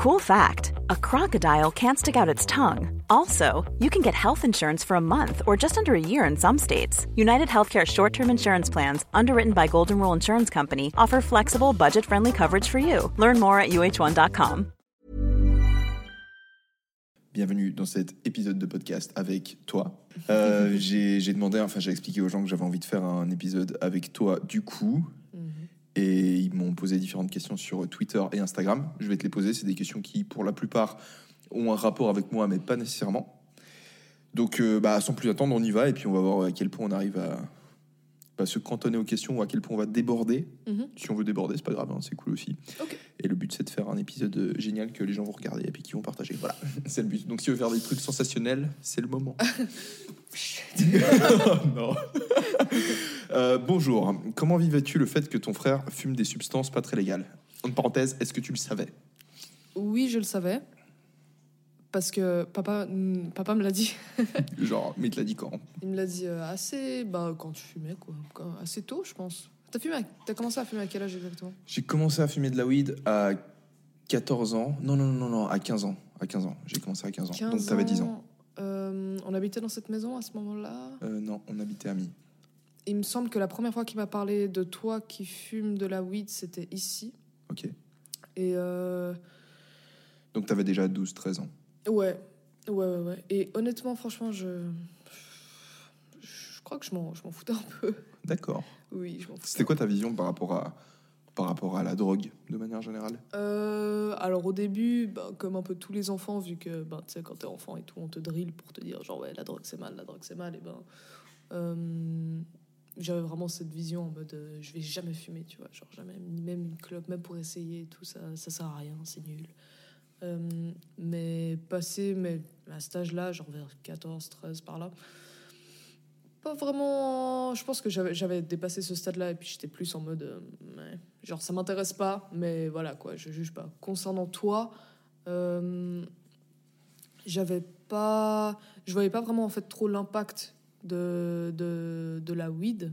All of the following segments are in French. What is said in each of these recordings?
Cool fact a crocodile can't stick out its tongue. Also, you can get health insurance for a month or just under a year in some states. United Healthcare short term insurance plans, underwritten by Golden Rule Insurance Company, offer flexible, budget friendly coverage for you. Learn more at uh1.com. Bienvenue dans cet épisode de podcast avec toi. Euh, j'ai j'ai demandé, enfin j'ai expliqué aux gens que j'avais envie de faire un épisode avec toi du coup. Et ils m'ont posé différentes questions sur Twitter et Instagram. Je vais te les poser. C'est des questions qui, pour la plupart, ont un rapport avec moi, mais pas nécessairement. Donc, euh, bah, sans plus attendre, on y va. Et puis, on va voir à quel point on arrive à pas se cantonner aux questions ou à quel point on va déborder. Mhm. Si on veut déborder, c'est pas grave, hein, c'est cool aussi. Et le but, c'est de faire un épisode euh, génial que les gens vont regarder et puis qui vont partager. Voilà, c'est le but. Donc, si on veut faire des trucs sensationnels, c'est le moment. non. Euh, bonjour. Comment vivais-tu le fait que ton frère fume des substances pas très légales? En parenthèse, est-ce que tu le savais? Oui, je le savais. Parce que papa, mm, papa me l'a dit. Genre, mais il te l'a dit quand? Il me l'a dit euh, assez. Bah, quand tu fumais, quoi. Assez tôt, je pense. T'as fumé à- T'as commencé à fumer à quel âge exactement? J'ai commencé à fumer de la weed à 14 ans. Non, non, non, non, à 15 ans. À 15 ans. J'ai commencé à 15 ans. Donc, t'avais 10 ans. Euh, on habitait dans cette maison à ce moment-là? Euh, non, on habitait à Mi. Il me semble que la première fois qu'il m'a parlé de toi qui fume de la weed, c'était ici. Ok. Et euh, Donc, t'avais déjà 12, 13 ans. Ouais, ouais, ouais, ouais. Et honnêtement, franchement, je. Je crois que je m'en je m'en foutais un peu. D'accord. Oui, je m'en foutais. C'était quoi ta vision par rapport à, par rapport à la drogue, de manière générale? Euh, alors au début, bah, comme un peu tous les enfants, vu que bah, tu sais, quand t'es enfant et tout, on te drille pour te dire genre ouais la drogue c'est mal, la drogue c'est mal, et ben euh, j'avais vraiment cette vision en mode euh, je vais jamais fumer, tu vois, genre jamais, même une clope, même pour essayer tout, ça, ça sert à rien, c'est nul. Euh, mais passé mais à cet âge-là, genre vers 14, 13 par là, pas vraiment. Je pense que j'avais dépassé ce stade-là et puis j'étais plus en mode. euh, genre, ça m'intéresse pas, mais voilà quoi, je juge pas. Concernant toi, euh, j'avais pas. Je voyais pas vraiment en fait trop l'impact de, de, de la weed.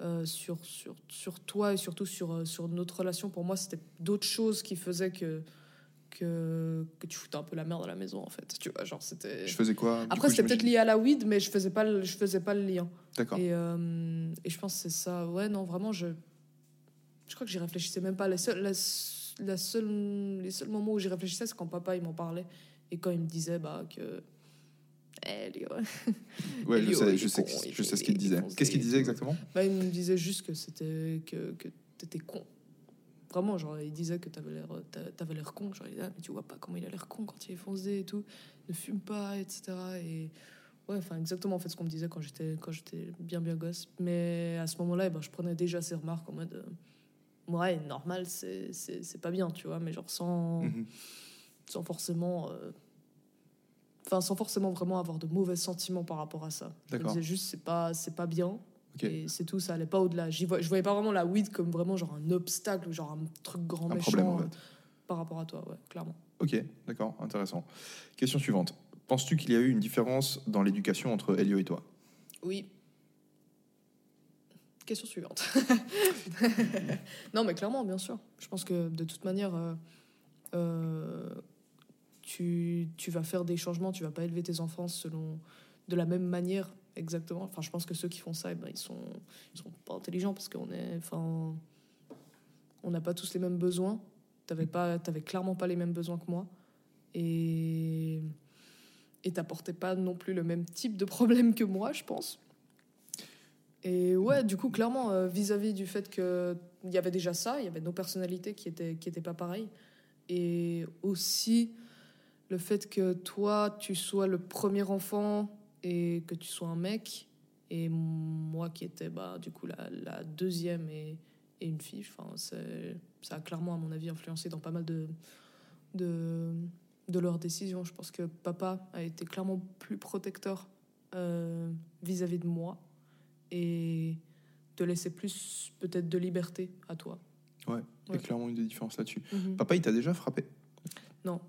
euh, sur, sur, sur toi et surtout sur, euh, sur notre relation, pour moi, c'était d'autres choses qui faisaient que, que, que tu foutais un peu la merde à la maison, en fait. Tu vois, genre, c'était. Je faisais quoi Après, c'était peut-être lié à la weed, mais je faisais pas le, je faisais pas le lien. D'accord. Et, euh, et je pense que c'est ça. Ouais, non, vraiment, je, je crois que j'y réfléchissais même pas. La seule, la, la seule, les seuls moments où j'y réfléchissais, c'est quand papa il m'en parlait et quand il me disait bah, que. Eh, Léo. Ouais, je sais, je sais, con, je sais ce qu'il il disait. Qu'est-ce qu'il disait exactement? Bah, il me disait juste que c'était que, que t'étais con. Vraiment, genre, il disait que t'avais l'air, t'avais l'air con. Genre, il disait, ah, mais tu vois pas comment il a l'air con quand il est foncé et tout. Ne fume pas, etc. Et ouais, enfin, exactement en fait ce qu'on me disait quand j'étais, quand j'étais bien, bien gosse. Mais à ce moment-là, eh ben, je prenais déjà ces remarques en mode, euh, ouais, normal, c'est, c'est, c'est pas bien, tu vois, mais genre sans, Mhm. sans forcément. euh, Enfin, sans forcément vraiment avoir de mauvais sentiments par rapport à ça. Je me disais juste, c'est pas, c'est pas bien. Et c'est tout, ça allait pas au-delà. Je voyais pas vraiment la weed comme vraiment genre un obstacle ou genre un truc grand Un méchant problème, en euh, fait. par rapport à toi, ouais, clairement. Ok, d'accord, intéressant. Question suivante. Penses-tu qu'il y a eu une différence dans l'éducation entre Elio et toi? Oui. Question suivante. non, mais clairement, bien sûr. Je pense que de toute manière, euh, euh, tu, tu vas faire des changements, tu vas pas élever tes enfants selon de la même manière exactement. Enfin, je pense que ceux qui font ça, eh ben, ils sont ils sont pas intelligents parce qu'on est, enfin, on n'a pas tous les mêmes besoins. T'avais pas, t'avais clairement pas les mêmes besoins que moi, et et t'apportais pas non plus le même type de problème que moi, je pense. Et ouais, du coup, clairement, euh, vis-à-vis du fait qu'il y avait déjà ça, il y avait nos personnalités qui étaient, qui étaient pas pareilles. Et aussi le fait que toi, tu sois le premier enfant et que tu sois un mec, et moi qui étais bah, du coup la, la deuxième et, et une fille, enfin, ça a clairement, à mon avis, influencé dans pas mal de, de, de leurs décisions. Je pense que papa a été clairement plus protecteur euh, vis-à-vis de moi et de laisser plus peut-être de liberté à toi. Ouais, il y a clairement une des différences là-dessus. Mhm. Papa, il t'a déjà frappé? Non.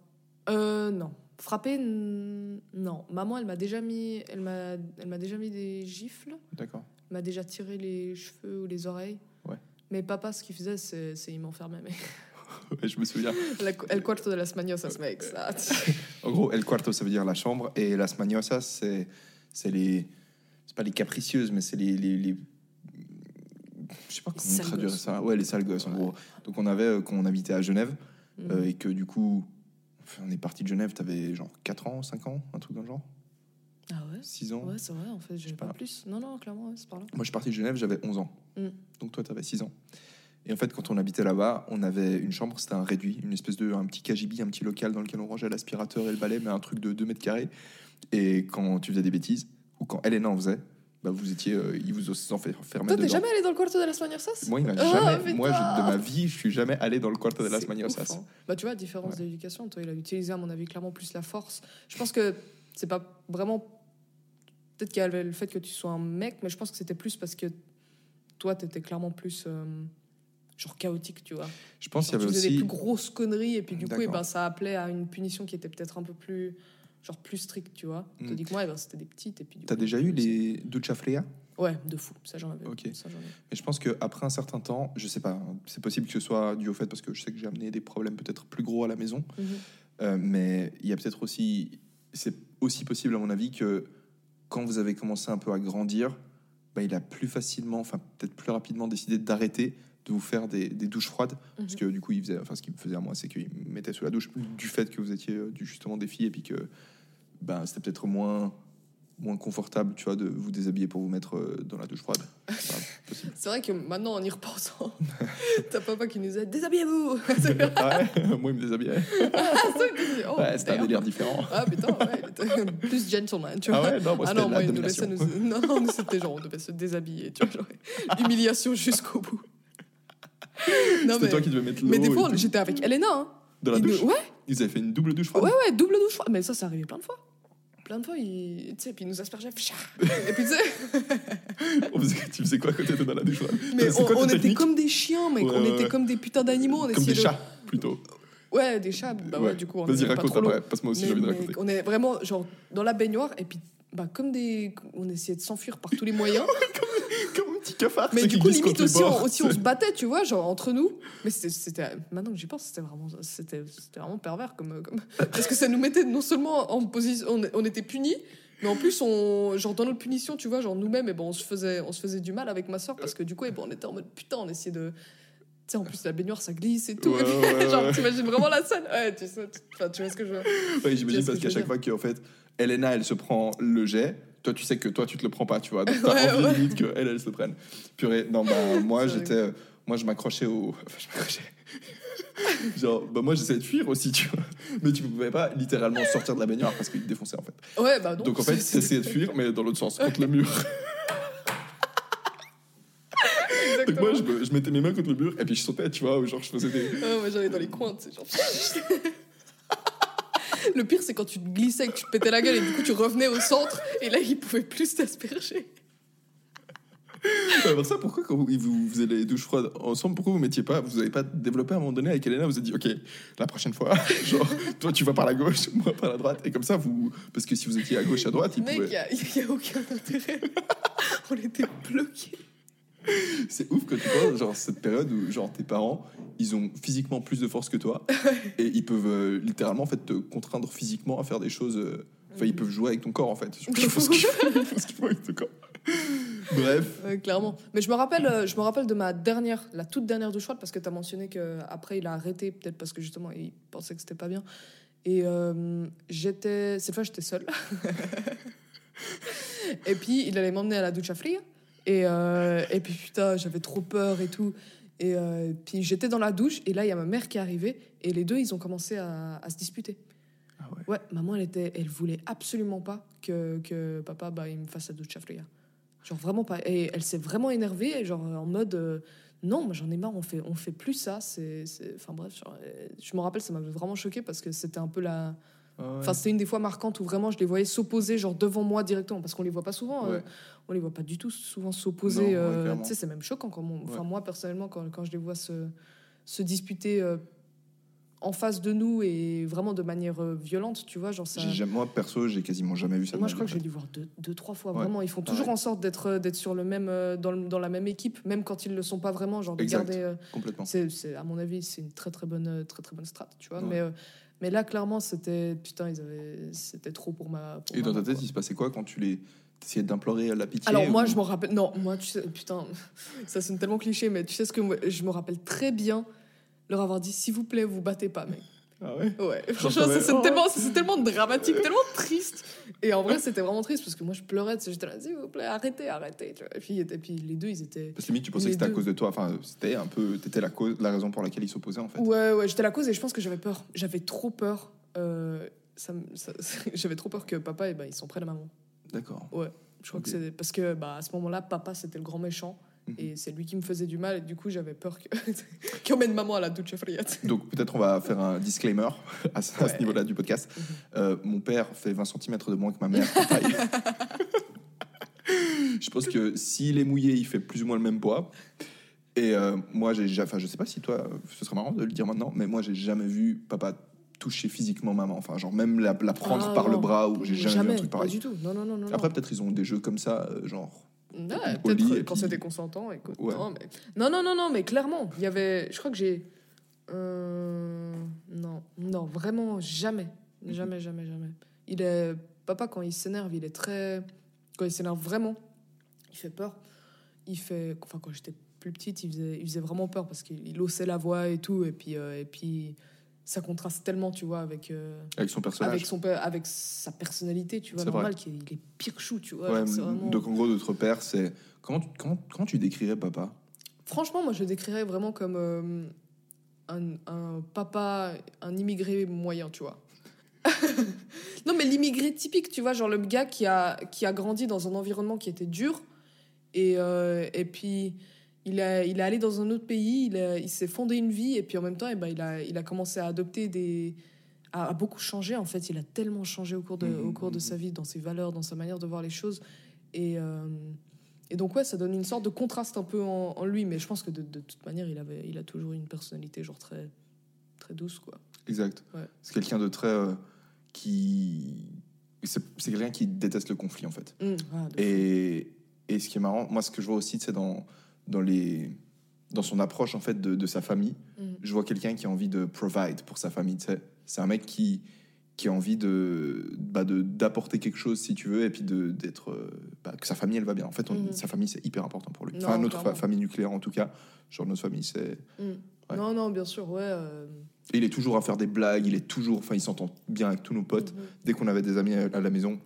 Euh, non. Frapper, non. Maman, elle m'a déjà mis, elle m'a, elle m'a déjà mis des gifles, D'accord. m'a déjà tiré les cheveux ou les oreilles. Ouais. Mais papa, ce qu'il faisait, c'est, c'est il m'enfermait. Mais Ouais, je me souviens. La- El cuarto de las mañosas, mec. Ça. En gros, el cuarto, ça veut dire la chambre, et las mañosas, c'est c'est les. C'est pas les capricieuses, mais c'est les. les, les- Je sais pas comment traduire ça. Ouais, les sales gosses, en gros. Donc, on avait, euh, quand on habitait à Genève, Mm. euh, et que du coup, on est parti de Genève, t'avais genre 4 ans, 5 ans, un truc dans le genre Ah ouais 6 ans Ouais, c'est vrai, en fait, j'ai sais pas pas. plus. Non, non, clairement, ouais, c'est par là. Moi, je suis parti de Genève, j'avais 11 ans. Mm. Donc, toi, t'avais 6 ans. Et en fait, quand on habitait là-bas, on avait une chambre, c'était un réduit, une espèce de un petit KGB, un petit local dans lequel on rangeait l'aspirateur et le balai, mais un truc de 2 mètres carrés. Et quand tu faisais des bêtises, ou quand Elena en faisait, bah, vous étiez, euh, ils vous enfermaient Toi, t'es jamais allé dans le cuarto de las mañosas Moi, il m'a Ah, jamais, moi je- de ma vie, je suis jamais allé dans le quarto de las mañosas. ouf, hein. Bah, tu vois, différence Ouais. d'éducation. Toi, il a utilisé, à mon avis, clairement plus la force. Je pense que c'est pas vraiment. Peut-être qu'il y avait le fait que tu sois un mec, mais je pense que c'était plus parce que toi, t'étais clairement plus. euh, genre chaotique, tu vois. Je pense qu'il y avait tu faisais des aussi. plus grosses conneries, et puis du coup, eh ben, ça appelait à une punition qui était peut-être un peu plus. Genre plus stricte, tu vois. Mm. Tandis que moi, eh ben, c'était des petites. et puis T'as déjà eu les ducha fria Ouais, de fou. Ça, j'en avais. Ok. Ça. Mais je pense qu'après un certain temps, je sais pas, c'est possible que ce soit dû au fait parce que je sais que j'ai amené des problèmes peut-être plus gros à la maison. Mhm. Euh, mais il y a peut-être aussi, c'est aussi possible à mon avis que quand vous avez commencé un peu à grandir, bah, il a plus facilement, enfin peut-être plus rapidement décidé d'arrêter de vous faire des, des douches froides. Parce que du coup, il faisait, enfin ce qu'il me faisait à moi, c'est qu'il me mettait sous la douche du fait que vous étiez euh, justement des filles et puis que ben, c'était peut-être moins moins confortable, tu vois, de vous déshabiller pour vous mettre euh, dans la douche froide. C'est vrai que maintenant, en y repensant, t'as papa qui nous a déshabillez-vous Ah ouais, moi, il me déshabillait. Oh, ouais, c'était un délire différent. Ah putain, ouais, il était plus gentleman, tu vois. Ah ouais, non, moi, ah non, moi, la il nous laissait domination. nous... Non, non, nous, c'était genre, on devait se déshabiller, tu vois, genre, humiliation jusqu'au bout. C'était toi qui devais mettre l'eau. mais des fois, j'étais avec Elena, hein. Dans la nous- douche Ouais, Ils avaient fait une double douche froide. ouais, ouais, double douche froide. Mais ça, ça arrivait plein de fois. Plein de fois, il... tu sais, puis il nous aspergeait. Et puis, tu sais, tu faisais quoi quand t'étais dans la douche froide mais on, quoi ta on était comme des chiens, mec. Ouais, on ouais, était comme des putains d'animaux. Comme des de- chats, plutôt. Ouais, des chats. Bah ouais, du coup, on Vas-y, raconte après. Passe-moi aussi, j'ai envie de raconter. on est vraiment genre dans la baignoire et puis bah comme des on essayait de s'enfuir par tous les moyens petit cafard. mais du coup limite aussi on, aussi on se battait tu vois genre entre nous mais c'était- maintenant que j'y pense c'était vraiment c'était c'était vraiment pervers comme comme parce que ça nous mettait non seulement en position on, on était punis mais en plus on genre dans notre punition tu vois genre nous-mêmes et ben on se faisait on se faisait du mal avec ma soeur parce que du coup eh ben, on était en mode putain on essayait de tu sais, en plus, la baignoire, ça glisse et tout. Ouais, Et puis, ouais, genre, ouais. t'imagines vraiment la scène? Ouais, tu sais, tu, vois ce que je veux Ouais, j'imagine parce qu'à chaque fois qu'en fait, Elena, elle se prend le jet. Toi, tu sais que toi, tu te le prends pas, tu vois. Donc, t'as envie limite que elle, elle se le prenne. Purée, non, bah, moi, j'étais. euh, Moi, je m'accrochais au. Enfin, je m'accrochais. Genre, bah, moi, j'essayais de fuir aussi, tu vois. Mais tu pouvais pas littéralement sortir de la baignoire parce qu'il te défonçait, en fait. Ouais, bah non. Donc, en fait, t'essayais de fuir, mais dans l'autre sens, contre le mur. Donc, moi, je, me- je mettais mes mains contre le mur et puis je sautais, tu vois, ou genre, je faisais des. Ah ouais, j'allais dans les coins, tu sais, genre. Le pire, c'est quand tu te glissais et que tu te pétais la gueule et du coup tu revenais au centre et là il pouvait plus t'asperger. Alors ça, pourquoi quand vous, vous faisiez les douches froides ensemble, pourquoi vous mettiez pas, vous avez pas développé à un moment donné avec Elena, vous avez dit, ok, la prochaine fois, genre, toi tu vas par la gauche, moi par la droite, et comme ça vous, parce que si vous étiez à gauche à droite, il Mec, il pouvait. y a, y a aucun intérêt. On était bloqués. C'est ouf quand tu penses, genre cette période où genre tes parents, ils ont physiquement plus de force que toi, et ils peuvent euh, littéralement en fait te contraindre physiquement à faire des choses. euh, Enfin, ils peuvent jouer avec ton corps en fait. Ils font ce qu'ils font ils font ce qu'ils font avec ton corps. Bref. Clairement. Mais je me rappelle, euh, je me rappelle de ma dernière, la toute dernière douche froide parce que tu as mentionné qu'après il a arrêté, peut-être parce que justement il pensait que c'était pas bien. Et euh, j'étais, cette fois j'étais seule. et puis il allait m'emmener à la douche à fria. Et, euh, et puis putain, j'avais trop peur et tout. Et euh, puis j'étais dans la douche et là il y a ma mère qui est arrivée et les deux ils ont commencé à, à se disputer. Ah ouais. Ouais, maman elle était, elle voulait absolument pas que, que papa bah, il me fasse la douche fria. Genre vraiment pas. Et elle s'est vraiment énervée, et genre en mode euh, non, j'en ai marre, on fait, on fait plus ça. C'est, c'est- Enfin bref, genre, euh, je me rappelle, ça m'avait vraiment choqué parce que c'était un peu la. Ah. Enfin, c'était une des fois marquantes où vraiment je les voyais s'opposer, genre devant moi directement, parce qu'on les voit pas souvent. euh, Ouais. on les voit pas du tout souvent s'opposer. euh, clairement. tu sais, c'est même choquant quand mon- Enfin, Ouais. moi personnellement, quand, quand je les vois se, se disputer. euh, en face de nous et vraiment de manière euh, violente, tu vois. Genre ça... Jamais- moi, perso, j'ai quasiment jamais vu ça. Moi, je crois que j'ai dû voir deux, deux trois fois. Ouais, Vraiment, ils font toujours pareil. en sorte d'être euh, d'être sur le même euh, dans, le- dans la même équipe, même quand ils le sont pas vraiment. Genre de Exact. garder. euh. Complètement. c'est, à mon avis, c'est une très très bonne euh, très très bonne strat, tu vois. Mais euh, mais là, clairement, c'était putain, ils avaient, c'était trop pour ma. pour Et dans ta tête, quoi. il se passait quoi quand tu les essayais d'implorer la pitié Alors moi, ou- je me rappelle. Non, moi, tu sais, putain, ça sonne tellement cliché, mais tu sais ce que moi, je me rappelle très bien leur avoir dit, s'il vous plaît, vous battez pas, mec. Ah ouais Ouais, franchement, c'est oh. tellement, tellement dramatique, tellement triste. Et en vrai, c'était vraiment triste parce que moi, je pleurais. J'étais là, s'il vous plaît, arrêtez, arrêtez. tu vois. Et puis, et puis les deux, ils étaient. Parce que limite, tu pensais que c'était à cause de toi. Enfin, c'était un peu. T'étais la, cause, la raison pour laquelle ils s'opposaient, en fait. Ouais, ouais, j'étais la cause et je pense que j'avais peur. J'avais trop peur. euh, ça, me- ça- j'avais trop peur que papa, et ben, ils s'en prennent à maman. D'accord. Je crois que c'est parce que bah, à ce moment-là, papa, c'était le grand méchant. Mhm. Et c'est lui qui me faisait du mal. Et du coup, j'avais peur que... qu'il emmène maman à la douche friate. Donc, peut-être on va faire un disclaimer à ce, niveau-là du podcast. Mhm. Euh, mon père fait 20 cm de moins que ma mère. je pense que s'il est mouillé, il fait plus ou moins le même poids. Et euh, moi, j'ai jamais. Enfin, je sais pas si toi, ce serait marrant de le dire maintenant, mais moi, j'ai jamais vu papa toucher physiquement maman. Enfin, genre, même la, la prendre Ah, par le bras, ou j'ai jamais, vu un truc pas pareil. du tout. Non, non, non, non. Après, peut-être ils ont des jeux comme ça, euh, genre. Peut-être et quand puis- c'était consentant. Écoute, Ouais. non, mais... non, non, non, non, mais clairement, il y avait. Je crois que j'ai. euh, Non, non, vraiment jamais, jamais, jamais, jamais. Il est papa quand il s'énerve, il est très. Quand il s'énerve vraiment, il fait peur. Il fait. Enfin, quand j'étais plus petite, il faisait, il faisait vraiment peur parce qu'il il haussait la voix et tout, et puis euh, et puis ça contraste tellement, tu vois, avec. euh, Avec son personnage. avec, son, père- avec sa personnalité, tu vois, normal, qu'il il est pire chou, tu vois. Ouais, vraiment- Donc, en gros, notre père, c'est. Comment, tu- comment, comment tu décrirais papa? Franchement, moi, je le décrirais vraiment comme euh, un, un papa, un immigré moyen, tu vois. non, mais l'immigré typique, tu vois, genre le gars qui a, qui a grandi dans un environnement qui était dur. Et, euh, et puis, il, a, il est allé dans un autre pays, il, a- il s'est fondé une vie, et puis en même temps, eh ben, il, a, il a commencé à adopter des. a, a beaucoup changé, en fait. Il a tellement changé au cours de, Mhm, au cours de mhm. sa vie, dans ses valeurs, dans sa manière de voir les choses. Et. euh, et donc, ouais, ça donne une sorte de contraste un peu en, en lui, mais je pense que de, de toute manière, il, avait, il a toujours une personnalité genre très, très douce, quoi. Exact. Ouais. C'est quelqu'un de très. euh, qui. C'est c'est quelqu'un qui déteste le conflit, en fait. Ah. Et, et ce qui est marrant, moi, ce que je vois aussi, c'est dans, dans, les, dans son approche, en fait, de, de sa famille. Mhm. Je vois quelqu'un qui a envie de provide pour sa famille. C'est un mec qui, qui a envie de bah, d'apporter quelque chose, si tu veux, et puis de- d'être... euh, bah, que sa famille, elle va bien. En fait, on- Mhm. sa famille, c'est hyper important pour lui. Non, Enfin, notre fa- famille nucléaire, en tout cas. Genre, notre famille, c'est... Ouais. Non, non, bien sûr, ouais. euh, Et il est toujours à faire des blagues, il est toujours... Enfin, il s'entend bien avec tous nos potes. mhm. Dès qu'on avait des amis à à la maison,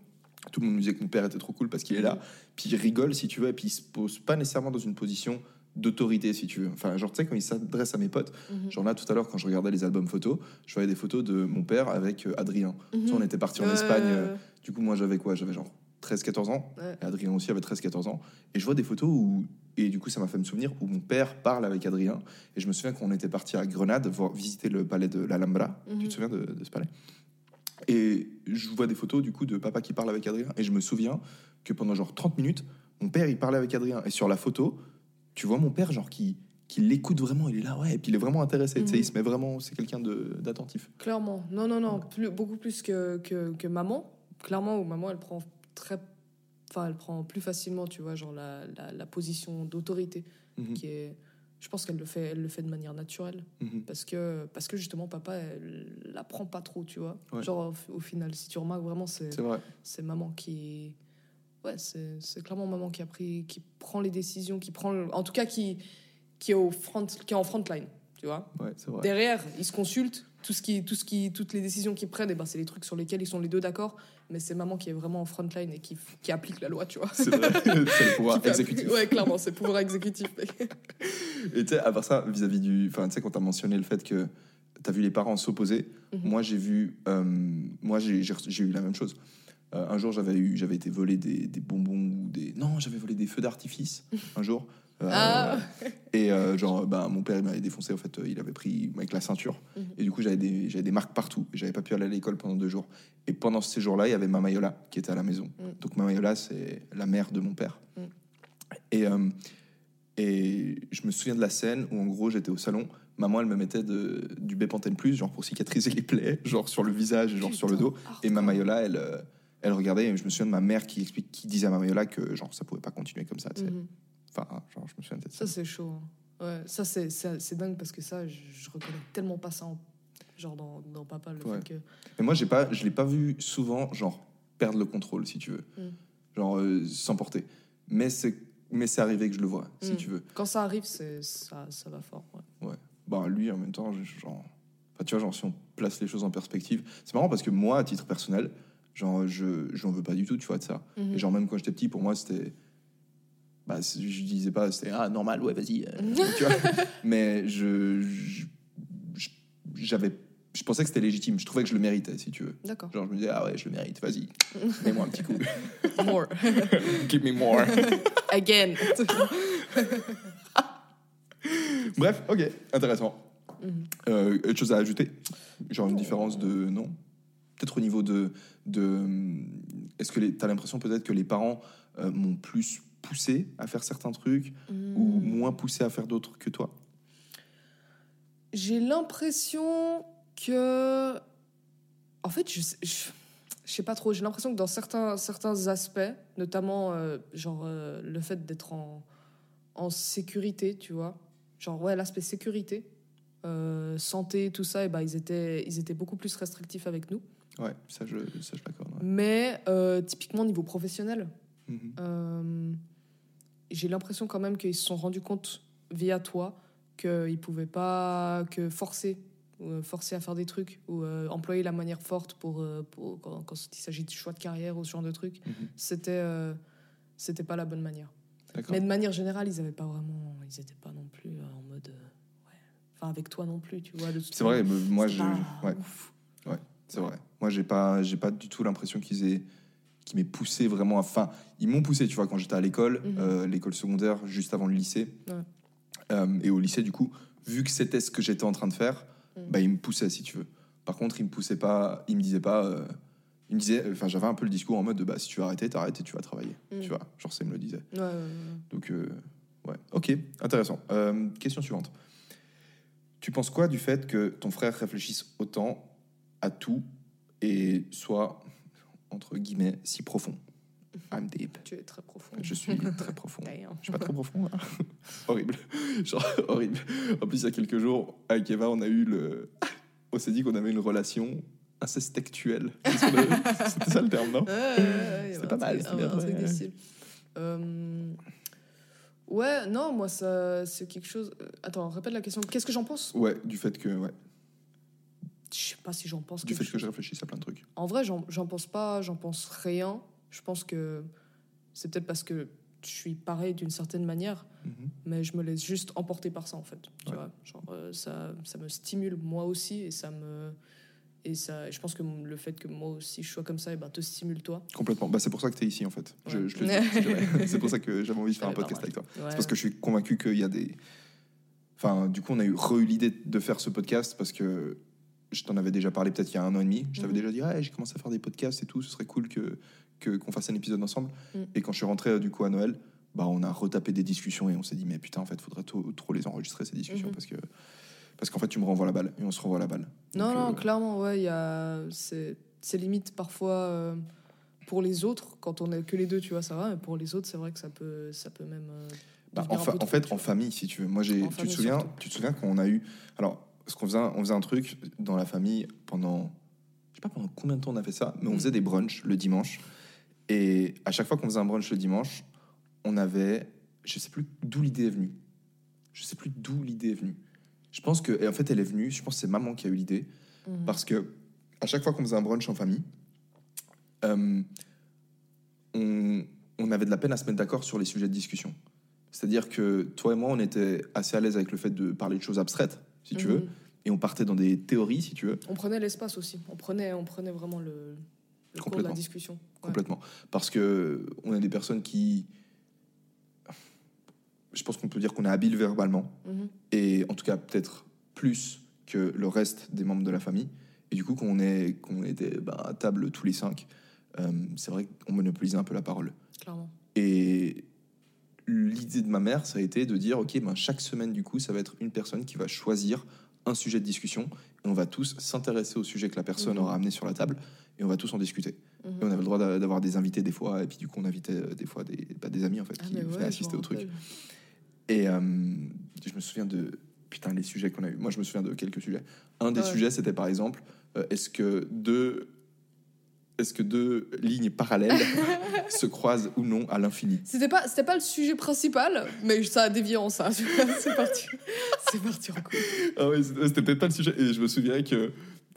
tout le monde disait que mon père était trop cool parce qu'il est là. Mhm. Puis il rigole, si tu veux, et puis il se pose pas nécessairement dans une position d'autorité, si tu veux. Enfin, genre, tu sais, quand il s'adresse à mes potes, Mhm. genre là, tout à l'heure, quand je regardais les albums photos, je voyais des photos de mon père avec euh, Adrien. Tu sais, on était parti en Espagne. euh, du coup, moi, j'avais quoi? J'avais genre 13-14 ans. Ouais. Et Adrien aussi avait 13-14 ans. Et je vois des photos où. Et du coup, ça m'a fait me souvenir où mon père parle avec Adrien. Et je me souviens qu'on était parti à Grenade voir, visiter le palais de l'Alhambra. Tu te souviens de, de ce palais? Et je vois des photos du coup de papa qui parle avec Adrien. Et je me souviens que pendant genre 30 minutes, mon père il parlait avec Adrien. Et sur la photo, tu vois mon père genre qui, qui l'écoute vraiment. Il est là, ouais. Et puis il est vraiment intéressé. tu sais, Mhm. Il se met vraiment. C'est quelqu'un d'attentif. Clairement. Non, non, non. Plus, beaucoup plus que, que, que maman. Clairement, où maman, elle prend très. Enfin, elle prend plus facilement, tu vois, genre la, la, la position d'autorité Mhm. qui est. Je pense qu'elle le fait, elle le fait de manière naturelle Mhm. parce que parce que justement papa elle la prend pas trop, tu vois. Ouais. Genre au, au final, si tu remarques vraiment, c'est C'est vrai. c'est maman qui ouais c'est clairement maman qui a pris qui prend les décisions qui prend le- en tout cas qui qui est au front qui est en front line tu vois Ouais, c'est vrai. derrière ils se consultent tout ce qui tout ce qui toutes les décisions qu'ils prennent et ben c'est les trucs sur lesquels ils sont les deux d'accord mais c'est maman qui est vraiment en front line et qui qui applique la loi tu vois C'est le pouvoir exécutif. ouais clairement c'est le pouvoir exécutif. Et tu sais, à part ça, vis-à-vis du. Enfin, tu sais, quand tu as mentionné le fait que tu as vu les parents s'opposer, Mhm. moi, j'ai vu. euh, moi, j'ai eu la même chose. Euh, un jour, j'avais eu, j'avais été volé des, des bonbons ou des. Non, j'avais volé des feux d'artifice un jour. Euh, Ah. Et euh, genre, bah, mon père, il m'avait défoncé. En fait, euh, il avait pris avec la ceinture. Mhm. Et du coup, j'avais des, j'avais des marques partout. J'avais pas pu aller à l'école pendant deux jours. Et pendant ces jours-là, il y avait Mama Yola qui était à la maison. Mhm. Donc, Mama Yola, c'est la mère de mon père. Mhm. Et, et je me souviens de la scène où, en gros, j'étais au salon. maman, elle me mettait de, du Bepanthen plus, genre pour cicatriser les plaies, genre sur le visage, et genre sur le dos. Et ma Mayola, elle, elle regardait, et je me souviens de ma mère qui, explique, qui disait à ma Mayola que genre ça pouvait pas continuer comme ça. Enfin, genre, je me souviens de Ça, c'est chaud. hein. Ouais, ça, c'est, dingue parce que ça, je, je reconnais tellement pas ça en- genre dans, dans Papa, le Ouais. fait que. Mais moi, j'ai pas, je l'ai pas vu souvent, genre, perdre le contrôle, si tu veux. Mm. Genre, euh, s'emporter. Mais c'est, mais c'est arrivé que je le vois, si Mm. tu veux. Quand ça arrive, c'est, ça, ça va fort. ouais. Ouais. Bah, lui, en même temps, genre. Enfin, tu vois, genre, si on place les choses en perspective. C'est marrant parce que moi, à titre personnel, genre, je, j'en veux pas du tout, tu vois, de ça. Mhm. Et genre, même quand j'étais petit, pour moi, c'était. Bah, je disais pas, c'était ah, normal, ouais, vas-y. euh, tu vois. Mais je. J'avais. Je pensais que c'était légitime. Je trouvais que je le méritais, si tu veux. D'accord. Genre, je me disais, ah ouais, je le mérite, vas-y. Mets-moi un petit coup. More. Give me more. Again. Bref, ok, intéressant. Mhm. Euh, autre chose à ajouter? Genre une différence de. Non Peut-être au niveau de. de Est-ce que tu as l'impression peut-être que les parents euh, m'ont plus poussé à faire certains trucs ou moins poussé à faire d'autres que toi J'ai l'impression que. En fait, je sais, je, je sais pas trop. J'ai l'impression que dans certains, certains aspects, notamment euh, genre euh, le fait d'être en, en sécurité, tu vois. Genre, ouais, l'aspect sécurité, euh, santé, tout ça, et ben, ils, étaient, ils étaient beaucoup plus restrictifs avec nous. Ouais, ça je, ça, je l'accorde. ouais. Mais typiquement, niveau professionnel, Mhm. euh, j'ai l'impression quand même qu'ils se sont rendus compte via toi qu'ils pouvaient pas que forcer ou, euh, forcer à faire des trucs ou euh, employer la manière forte pour, euh, pour- quand, quand il s'agit de choix de carrière ou ce genre de trucs Mhm. c'était euh, c'était pas la bonne manière mais de manière générale ils avaient pas vraiment ils étaient pas non plus en mode euh, ouais. enfin avec toi non plus tu vois C'est vrai, moi je. Ouais, ouf. c'est vrai. Moi j'ai pas, j'ai pas du tout l'impression qu'ils aient. Qui m'aient poussé vraiment à. Enfin, ils m'ont poussé, tu vois, quand j'étais à l'école, Mhm. euh, l'école secondaire, juste avant le lycée. Ouais. Euh, et au lycée, du coup, vu que c'était ce que j'étais en train de faire, Mhm. bah, ils me poussaient, si tu veux. Par contre, ils me poussaient pas, ils me disaient pas. euh, ils me disaient, enfin, j'avais un peu le discours en mode de, bah, si tu veux arrêter, t'arrêtes et tu vas travailler. Mhm. Tu vois, genre, ça, ils me le disaient. Ouais, ouais, ouais. Donc, euh, ouais. Ok, intéressant. Question suivante. Tu penses quoi du fait que ton frère réfléchisse autant à tout et soit, entre guillemets, si profond I'm deep. tu es très profond Je suis très profond. Je suis pas trop profond, là. horrible. Genre, horrible. En plus, il y a quelques jours, avec Eva, on a eu le. On s'est dit qu'on avait une relation a- C'était ça le terme, non? Y C'était pas mal, truc- c'était un- bien, un truc ouais. Euh, Ouais, non, moi, ça, c'est quelque chose. euh, Attends, répète la question. Qu'est-ce que j'en pense? Ouais, du fait que. Ouais. Je sais pas si j'en pense. Du fait que je réfléchisse à plein de trucs. En vrai, j'en pense pas, j'en pense rien. Je pense que c'est peut-être parce que je suis pareil d'une certaine manière, Mhm. mais je me laisse juste emporter par ça, en fait. Tu Ouais. vois Genre, euh, ça, ça me stimule moi aussi et ça me. Et ça, je pense que le fait que moi aussi je sois comme ça, et ben, te stimule toi. Complètement. Bah, c'est pour ça que tu es ici, en fait. Je, Ouais. c'est pour ça que j'avais envie de faire un podcast avec toi. Ouais. C'est parce que je suis convaincu qu'il y a des. Enfin, du coup, on a eu re eu l'idée de faire ce podcast parce que je t'en avais déjà parlé peut-être il y a un an et demi. Je t'avais Mhm. déjà dit, ouais, j'ai commencé à faire des podcasts et tout, ce serait cool que que- qu'on fasse un épisode ensemble. Mhm. Et quand je suis rentré euh, du coup à Noël, bah, on a retapé des discussions et on s'est dit, mais putain, en fait, faudrait trop, trop les enregistrer ces discussions Mhm. parce que parce qu'en fait, tu me renvoies la balle et on se renvoie la balle. Non, Donc, non, euh, clairement, ouais, il y a... c'est limite parfois euh, pour les autres, quand on est que les deux, tu vois, ça va, mais pour les autres, c'est vrai que ça peut, ça peut même. euh, Bah, en, fa- fait, en famille, si tu veux. Moi, j'ai. Tu te souviens surtout. Tu te souviens qu'on a eu. Alors, ce qu'on faisait, un- on faisait un truc dans la famille pendant. Je sais pas pendant combien de temps on a fait ça, mais on Mm. faisait des brunchs le dimanche. Et à chaque fois qu'on faisait un brunch le dimanche, on avait. Je sais plus d'où l'idée est venue. Je sais plus d'où l'idée est venue. Je pense que. Et en fait, elle est venue. Je pense que c'est maman qui a eu l'idée. Mhm. Parce que à chaque fois qu'on faisait un brunch en famille, euh, on, on avait de la peine à se mettre d'accord sur les sujets de discussion. C'est-à-dire que toi et moi, on était assez à l'aise avec le fait de parler de choses abstraites, si tu Mhm. veux, et on partait dans des théories, si tu veux, On prenait l'espace aussi. On prenait, on prenait vraiment le, le cours de la discussion. Ouais. complètement. Parce que on a des personnes qui. Je pense qu'on peut dire qu'on est habile verbalement, Mhm. et en tout cas peut-être plus que le reste des membres de la famille. Et du coup, qu'on est, qu'on était bah, à table tous les cinq, euh, c'est vrai qu'on monopolisait un peu la parole. Clairement. Et l'idée de ma mère, ça a été de dire, ok, ben, chaque semaine, du coup, ça va être une personne qui va choisir un sujet de discussion et on va tous s'intéresser au sujet que la personne Mhm. aura amené sur la table et on va tous en discuter. Mhm. Et on avait le droit d'a- d'avoir des invités des fois et puis du coup on invitait euh, des fois des, bah, des amis en fait Ah, qui venaient ouais, assister au truc. rappelle. Et euh, je me souviens de putain les sujets qu'on a eu. Moi je me souviens de quelques sujets. Un des Ouais. sujets c'était par exemple euh, est-ce que deux est-ce que deux lignes parallèles se croisent ou non à l'infini? C'était pas, c'était pas le sujet principal, mais ça a dévié en ça. C'est parti. C'est parti en couille. Ah ouais, c'était peut-être pas le sujet. Et je me souviens que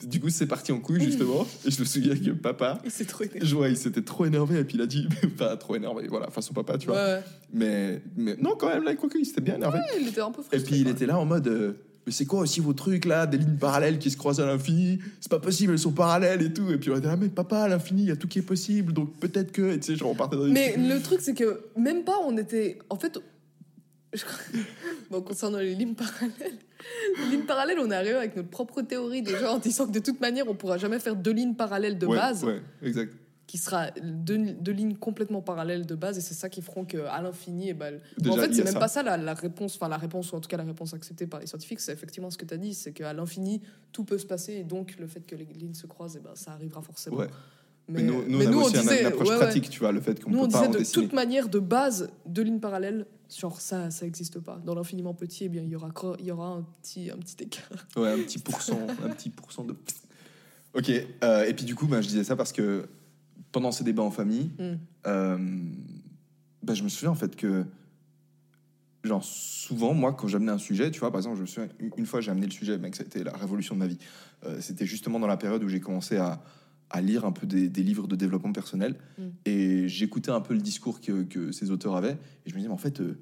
du coup c'est parti en couille justement. Et je me souviens que papa, Il s'est trop énervé. il s'était trop énervé et puis il a dit, pas trop énervé, voilà, son papa, tu vois. Ouais, Mais, mais non, quand même, là, quoi il s'était bien énervé. ouais, il était un peu frustré. et puis il était là en mode, euh, mais c'est quoi aussi vos trucs là, des lignes parallèles qui se croisent à l'infini? C'est pas possible, elles sont parallèles et tout. Et puis on était là, mais papa, à l'infini, il y a tout qui est possible, donc peut-être que, et tu sais, genre on partait dans des Mais trucs. le truc, c'est que même pas, on était. En fait, je crois- bon, concernant les lignes parallèles, les lignes parallèles, on est arrivé avec notre propre théorie déjà en disant que de toute manière, on pourra jamais faire deux lignes parallèles de ouais, base, Ouais, exact. Qui sera deux, deux lignes complètement parallèles de base, et c'est ça qui feront qu'à l'infini, et ben, Déjà, en fait, c'est même ça. pas ça la, la réponse, enfin la réponse, ou en tout cas la réponse acceptée par les scientifiques, c'est effectivement ce que tu as dit, c'est qu'à l'infini, tout peut se passer, et donc le fait que les lignes se croisent, et ben, ça arrivera forcément. Ouais. Mais, nous, nous, on a aussi un- une approche pratique, tu vois, le fait qu'on Nous, on peut pas disait en de dessiner. toute manière, de base, deux lignes parallèles, genre ça, ça n'existe pas. Dans l'infiniment petit, eh bien, il y aura, il y aura un, petit, un petit écart. Ouais, un petit pourcent, un petit pourcent de. Ok. euh, et puis du coup, bah, je disais ça parce que pendant ces débats en famille, Mm. euh, bah, je me souviens en fait que, genre souvent, moi, quand j'amenais un sujet, tu vois, par exemple, je me souviens une- fois, j'ai amené le sujet, mec, c'était la révolution de ma vie. Euh, c'était justement dans la période où j'ai commencé à, à lire un peu des, des livres de développement personnel Mm. et j'écoutais un peu le discours que, que ces auteurs avaient et je me disais, mais en fait. euh,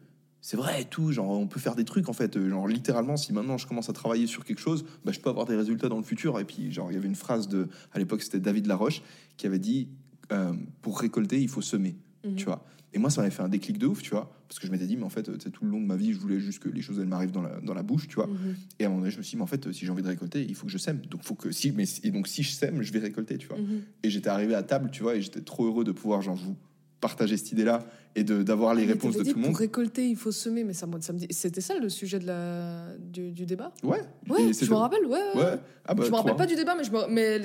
c'est vrai et tout, genre on peut faire des trucs en fait, genre littéralement si maintenant je commence à travailler sur quelque chose, bah, je peux avoir des résultats dans le futur. Et puis genre il y avait une phrase de, à l'époque c'était David Laroche qui avait dit euh, pour récolter il faut semer, Mhm. tu vois. Et moi ça m'avait fait un déclic de ouf, tu vois, parce que je m'étais dit mais en fait c'est tout le long de ma vie je voulais juste que les choses elles m'arrivent dans la, dans la bouche, tu vois. Mhm. Et à un moment donné je me suis dit mais en fait si j'ai envie de récolter il faut que je sème, donc faut que si mais et donc si je sème je vais récolter, tu vois. Mhm. Et j'étais arrivé à table, tu vois, et j'étais trop heureux de pouvoir genre vous partager cette idée là et d'avoir les Ah, réponses de tout le monde. Pour récolter, il faut semer, mais ça, ça me dit. C'était ça le sujet de la, du, du débat? Ouais. Ouais, je me rappelle, ouais. ouais. Ouais. Ah bah, je me rappelle pas du débat, mais, je me, mais,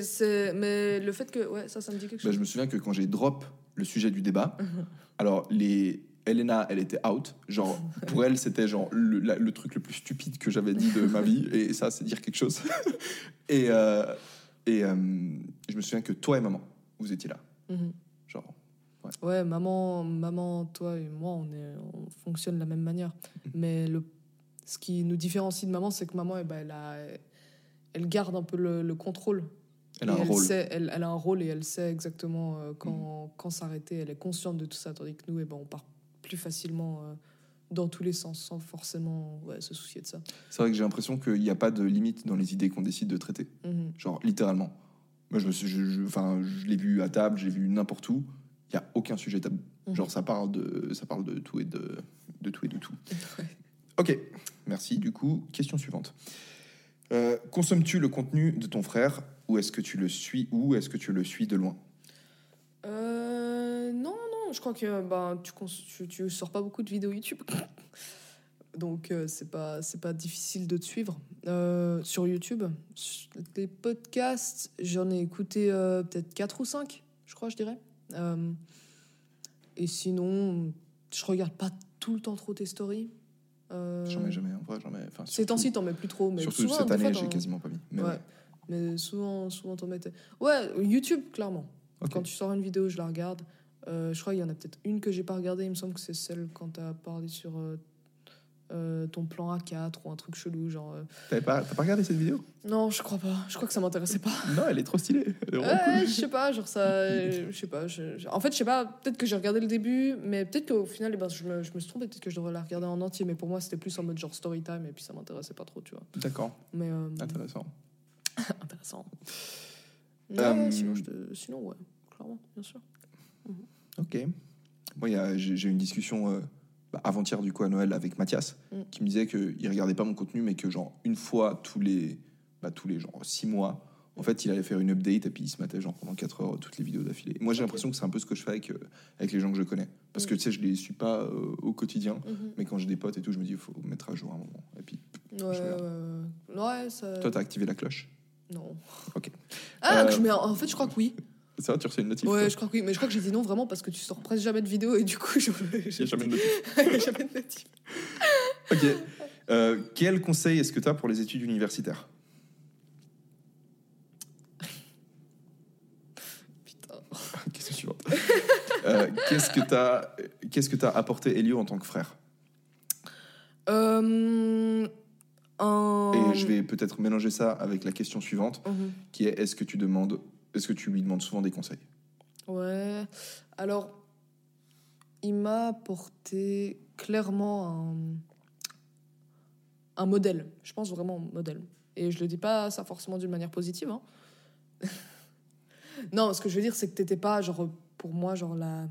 mais le fait que. Ouais, ça, ça me dit quelque Bah, chose. je me souviens que quand j'ai drop le sujet du débat, alors les Elena, elle était out. Genre, pour elle, c'était genre le, la- le truc le plus stupide que j'avais dit de ma vie. Et ça, c'est dire quelque chose. et euh, et euh, je me souviens que toi et maman, vous étiez là. Mhm. Ouais, maman, maman, toi et moi, on, est, on fonctionne de la même manière. Mais le, ce qui nous différencie de maman, c'est que maman, eh ben, elle, a, elle garde un peu le, le contrôle. elle a un rôle. Sait, elle, elle a un rôle et elle sait exactement euh, quand, Mm. quand s'arrêter. Elle est consciente de tout ça, tandis que nous, eh ben, on part plus facilement euh, dans tous les sens sans forcément ouais, se soucier de ça. C'est vrai que j'ai l'impression qu'il n'y a pas de limite dans les idées qu'on décide de traiter. Mhm. Genre, littéralement. Moi, je me suis, je, je l'ai vu à table, j'ai vu n'importe où. Il n'y a aucun sujet tabou. Mhm. Genre, ça parle de, ça parle de tout et de, de tout et de tout. Ouais. Ok, merci. Du coup, question suivante. Euh, Consommes-tu le contenu de ton frère ou est-ce que tu le suis ou est-ce que tu le suis de loin? Euh, non, non, je crois que ben, tu, tu, tu sors pas beaucoup de vidéos YouTube. Donc, euh, c'est pas, pas difficile de te suivre. Euh, sur YouTube, les podcasts, j'en ai écouté peut-être 4 ou 5, je crois, je dirais. Euh, et sinon, je regarde pas tout le temps trop tes stories. Euh, J'en mets jamais, en vrai, j'en mets. Enfin, Ces temps-ci, t'en mets plus trop. Mais Surtout souvent, cette année, j'ai quasiment pas mis. Mais ouais. ouais. Mais souvent, souvent t'en mettais. Ouais, YouTube, clairement. Quand tu sors une vidéo, je la regarde. Euh, je crois qu'il y en a peut-être une que j'ai pas regardée. Il me semble que c'est celle quand t'as parlé sur euh, euh, ton plan A4 ou un truc chelou. Genre, euh, pas, t'as pas regardé cette vidéo? Non, je crois pas. Je crois que ça m'intéressait pas. Non, elle est trop stylée. Est Ouais, cool. je sais pas, genre ça. Je sais pas. je- je- En fait, je sais pas. Peut-être que j'ai regardé le début, mais peut-être qu'au final, eh ben, je, me, je me suis trompée. Peut-être que je devrais la regarder en entier. Mais pour moi, c'était plus en mode genre story time et puis ça m'intéressait pas trop, tu vois. D'accord, Mais. euh, intéressant. intéressant. Ouais, Euh, sinon, je te- sinon, ouais, clairement, bien sûr. Ok. Moi, il y a- j'ai eu une discussion bah, avant-hier, du coup, à Noël, avec Mathias, Mm. qui me disait qu'il regardait pas mon contenu, mais que, genre, une fois tous les, bah, tous les genre, six mois, En fait, il allait faire une update et puis il se mettait genre pendant 4 heures toutes les vidéos d'affilée. Moi, j'ai l'impression que c'est un peu ce que je fais avec, euh, avec les gens que je connais. Parce que Mm. tu sais, je les suis pas euh, au quotidien, Mhm. mais quand j'ai des potes et tout, je me dis, il faut mettre à jour un moment. Et puis, Ouais, Je ouais, ça. toi, t'as activé la cloche. Non. Ok. Ah, Euh, je mets... en fait, je crois que oui. Ça tu reçois une notif Ouais, je crois que oui. Mais je crois que j'ai dit non vraiment parce que tu sors presque jamais de vidéo et du coup, je. Il a jamais de notif. Il y a jamais de notif. Ok. Euh, quel conseil est-ce que tu as pour les études universitaires? Putain. Question suivante. Euh, qu'est-ce que t'as qu'est-ce que t'as apporté Elio en tant que frère? Euh, un- Et je vais peut-être mélanger ça avec la question suivante, Mhm. qui est est-ce que tu demandes, est-ce que tu lui demandes souvent des conseils? Ouais. Alors, il m'a apporté clairement un, un modèle. Je pense vraiment modèle. Et je le dis pas ça forcément d'une manière positive. hein. non, ce que je veux dire, c'est que t'étais pas, genre, pour moi, genre, la,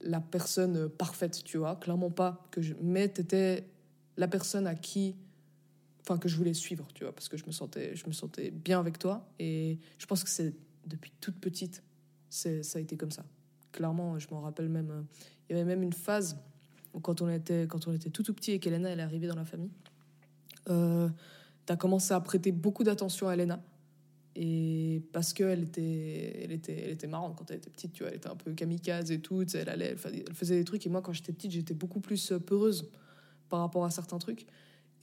la personne parfaite, tu vois. Clairement pas. Que je... Mais t'étais la personne à qui. Enfin, que je voulais suivre, tu vois. Parce que je me sentais, je me sentais bien avec toi. Et je pense que c'est depuis toute petite ça a été comme ça. Clairement, je m'en rappelle même. euh, Il y avait même une phase où quand on était, quand on était tout tout petit et qu'Elena elle est arrivée dans la famille, euh, tu as commencé à prêter beaucoup d'attention à Elena. Et parce qu'elle était, elle était, elle était marrante quand elle était petite, tu vois, elle était un peu kamikaze et tout, elle, allait, elle faisait des trucs. Et moi, quand j'étais petite, j'étais beaucoup plus euh, peureuse par rapport à certains trucs.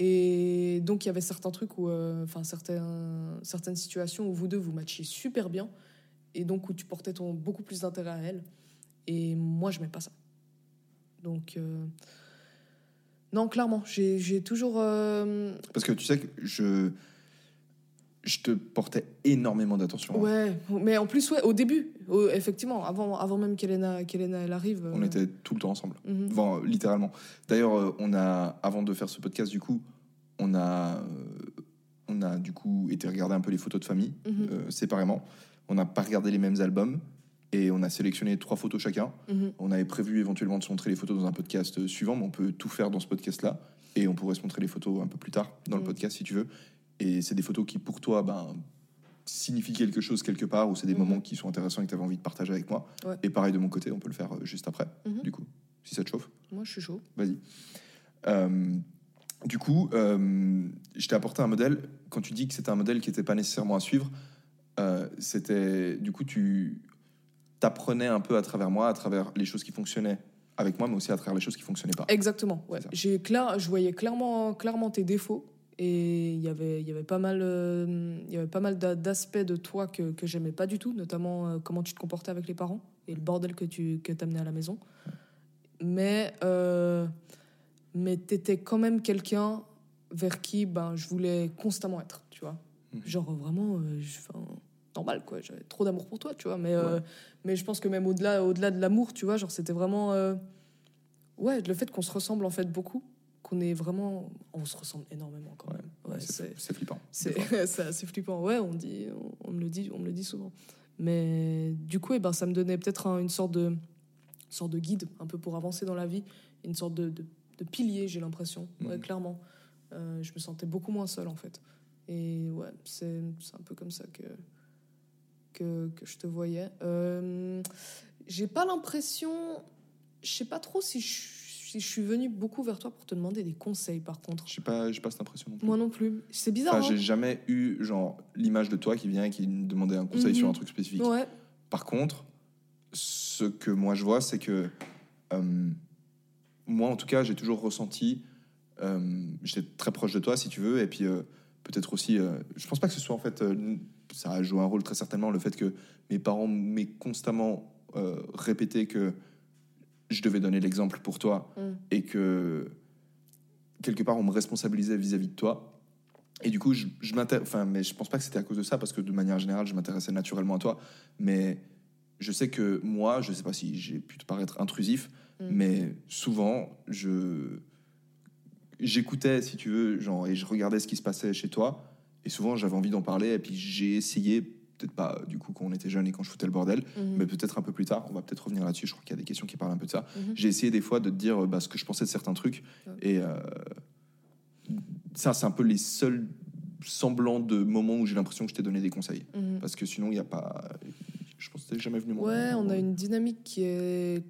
Et donc, il y avait certains trucs où, euh, enfin, certains, certaines situations où vous deux vous matchiez super bien et donc où tu portais beaucoup plus d'intérêt à elle. Et moi, je mets pas ça. Donc, euh, non, clairement, j'ai j'ai toujours. euh, Parce que tu sais que je, je te portais énormément d'attention. Ouais, mais en plus, ouais, au début, effectivement, avant, avant même qu'Elena elle arrive. On euh, était tout le temps ensemble. Enfin, littéralement. D'ailleurs, euh, on a, avant de faire ce podcast, du coup, on a, euh, on a du coup été regarder un peu les photos de famille Mhm. euh, séparément. On n'a pas regardé les mêmes albums et on a sélectionné trois photos chacun. Mhm. On avait prévu éventuellement de se montrer les photos dans un podcast suivant, mais on peut tout faire dans ce podcast-là et on pourrait se montrer les photos un peu plus tard dans le Mhm. podcast si tu veux. Et c'est des photos qui, pour toi, ben, signifient quelque chose quelque part ou c'est des Mhm. moments qui sont intéressants et que tu avais envie de partager avec moi. Ouais. Et pareil de mon côté, on peut le faire euh, juste après, Mhm. du coup, si ça te chauffe. Moi, je suis chaud. Vas-y. Euh, du coup, euh, je t'ai apporté un modèle. Quand tu dis que c'était un modèle qui n'était pas nécessairement à suivre, euh, c'était. Du coup, tu t'apprenais un peu à travers moi, à travers les choses qui fonctionnaient avec moi, mais aussi à travers les choses qui fonctionnaient pas. Exactement. Ouais. J'ai clair, je voyais clairement, clairement tes défauts et il y avait, il y avait pas mal, euh, il y avait pas mal d'a- d'aspects de toi que que j'aimais pas du tout, notamment euh, comment tu te comportais avec les parents et le bordel que tu que amenais à la maison. Mais euh, mais t'étais quand même quelqu'un vers qui ben je voulais constamment être, tu vois. Mhm. Genre vraiment, euh, je- normal quoi. J'avais trop d'amour pour toi, tu vois. Mais euh, mais je pense que même au-delà, au-delà de l'amour, tu vois, genre c'était vraiment, ouais, le fait qu'on se ressemble en fait beaucoup, qu'on est vraiment, on se ressemble énormément quand même. Ouais, Ouais, c'est, flippant. c'est, assez flippant. Ouais, on dit, on, on me le dit, on me le dit souvent. Mais du coup, eh ben, ça me donnait peut-être un- une sorte de, sorte de guide, un peu pour avancer dans la vie, une sorte de, de, de pilier, j'ai l'impression. Ouais, Mhm. clairement. Euh, je me sentais beaucoup moins seule en fait. Et ouais, c'est, c'est un peu comme ça que que, que je te voyais. Euh, j'ai pas l'impression, je sais pas trop si je, je suis venue beaucoup vers toi pour te demander des conseils par contre. J'ai pas, j'ai pas cette impression non plus. Moi non plus. C'est bizarre. Enfin, hein j'ai jamais eu genre l'image de toi qui vient et qui me demandait un conseil Mhm. sur un truc spécifique. ouais. Par contre, ce que moi je vois, c'est que euh, moi, en tout cas, j'ai toujours ressenti. euh, J'étais très proche de toi, si tu veux, et puis euh, peut-être aussi. je pense pas que ce soit en fait. ça a joué un rôle très certainement, le fait que mes parents m'aient constamment répété que je devais donner l'exemple pour toi Mm. et que quelque part on me responsabilisait vis-à-vis de toi. Et du coup, je, je enfin, mais je pense pas que c'était à cause de ça, parce que de manière générale, je m'intéressais naturellement à toi. Mais je sais que moi, je sais pas si j'ai pu te paraître intrusif, Mm. mais souvent, je j'écoutais, si tu veux, genre, et je regardais ce qui se passait chez toi. Et souvent, j'avais envie d'en parler, et puis j'ai essayé, peut-être pas du coup quand on était jeune et quand je foutais le bordel, Mhm. mais peut-être un peu plus tard. On va peut-être revenir là-dessus. Je crois qu'il y a des questions qui parlent un peu de ça. Mhm. J'ai essayé des fois de te dire euh, bah, ce que je pensais de certains trucs. Ouais. Et euh, ça, c'est un peu les seuls semblant de moment où j'ai l'impression que je t'ai donné des conseils. Mhm. Parce que sinon, il n'y a pas. Je pense que t'es jamais venu me Ouais, on a une dynamique qui est,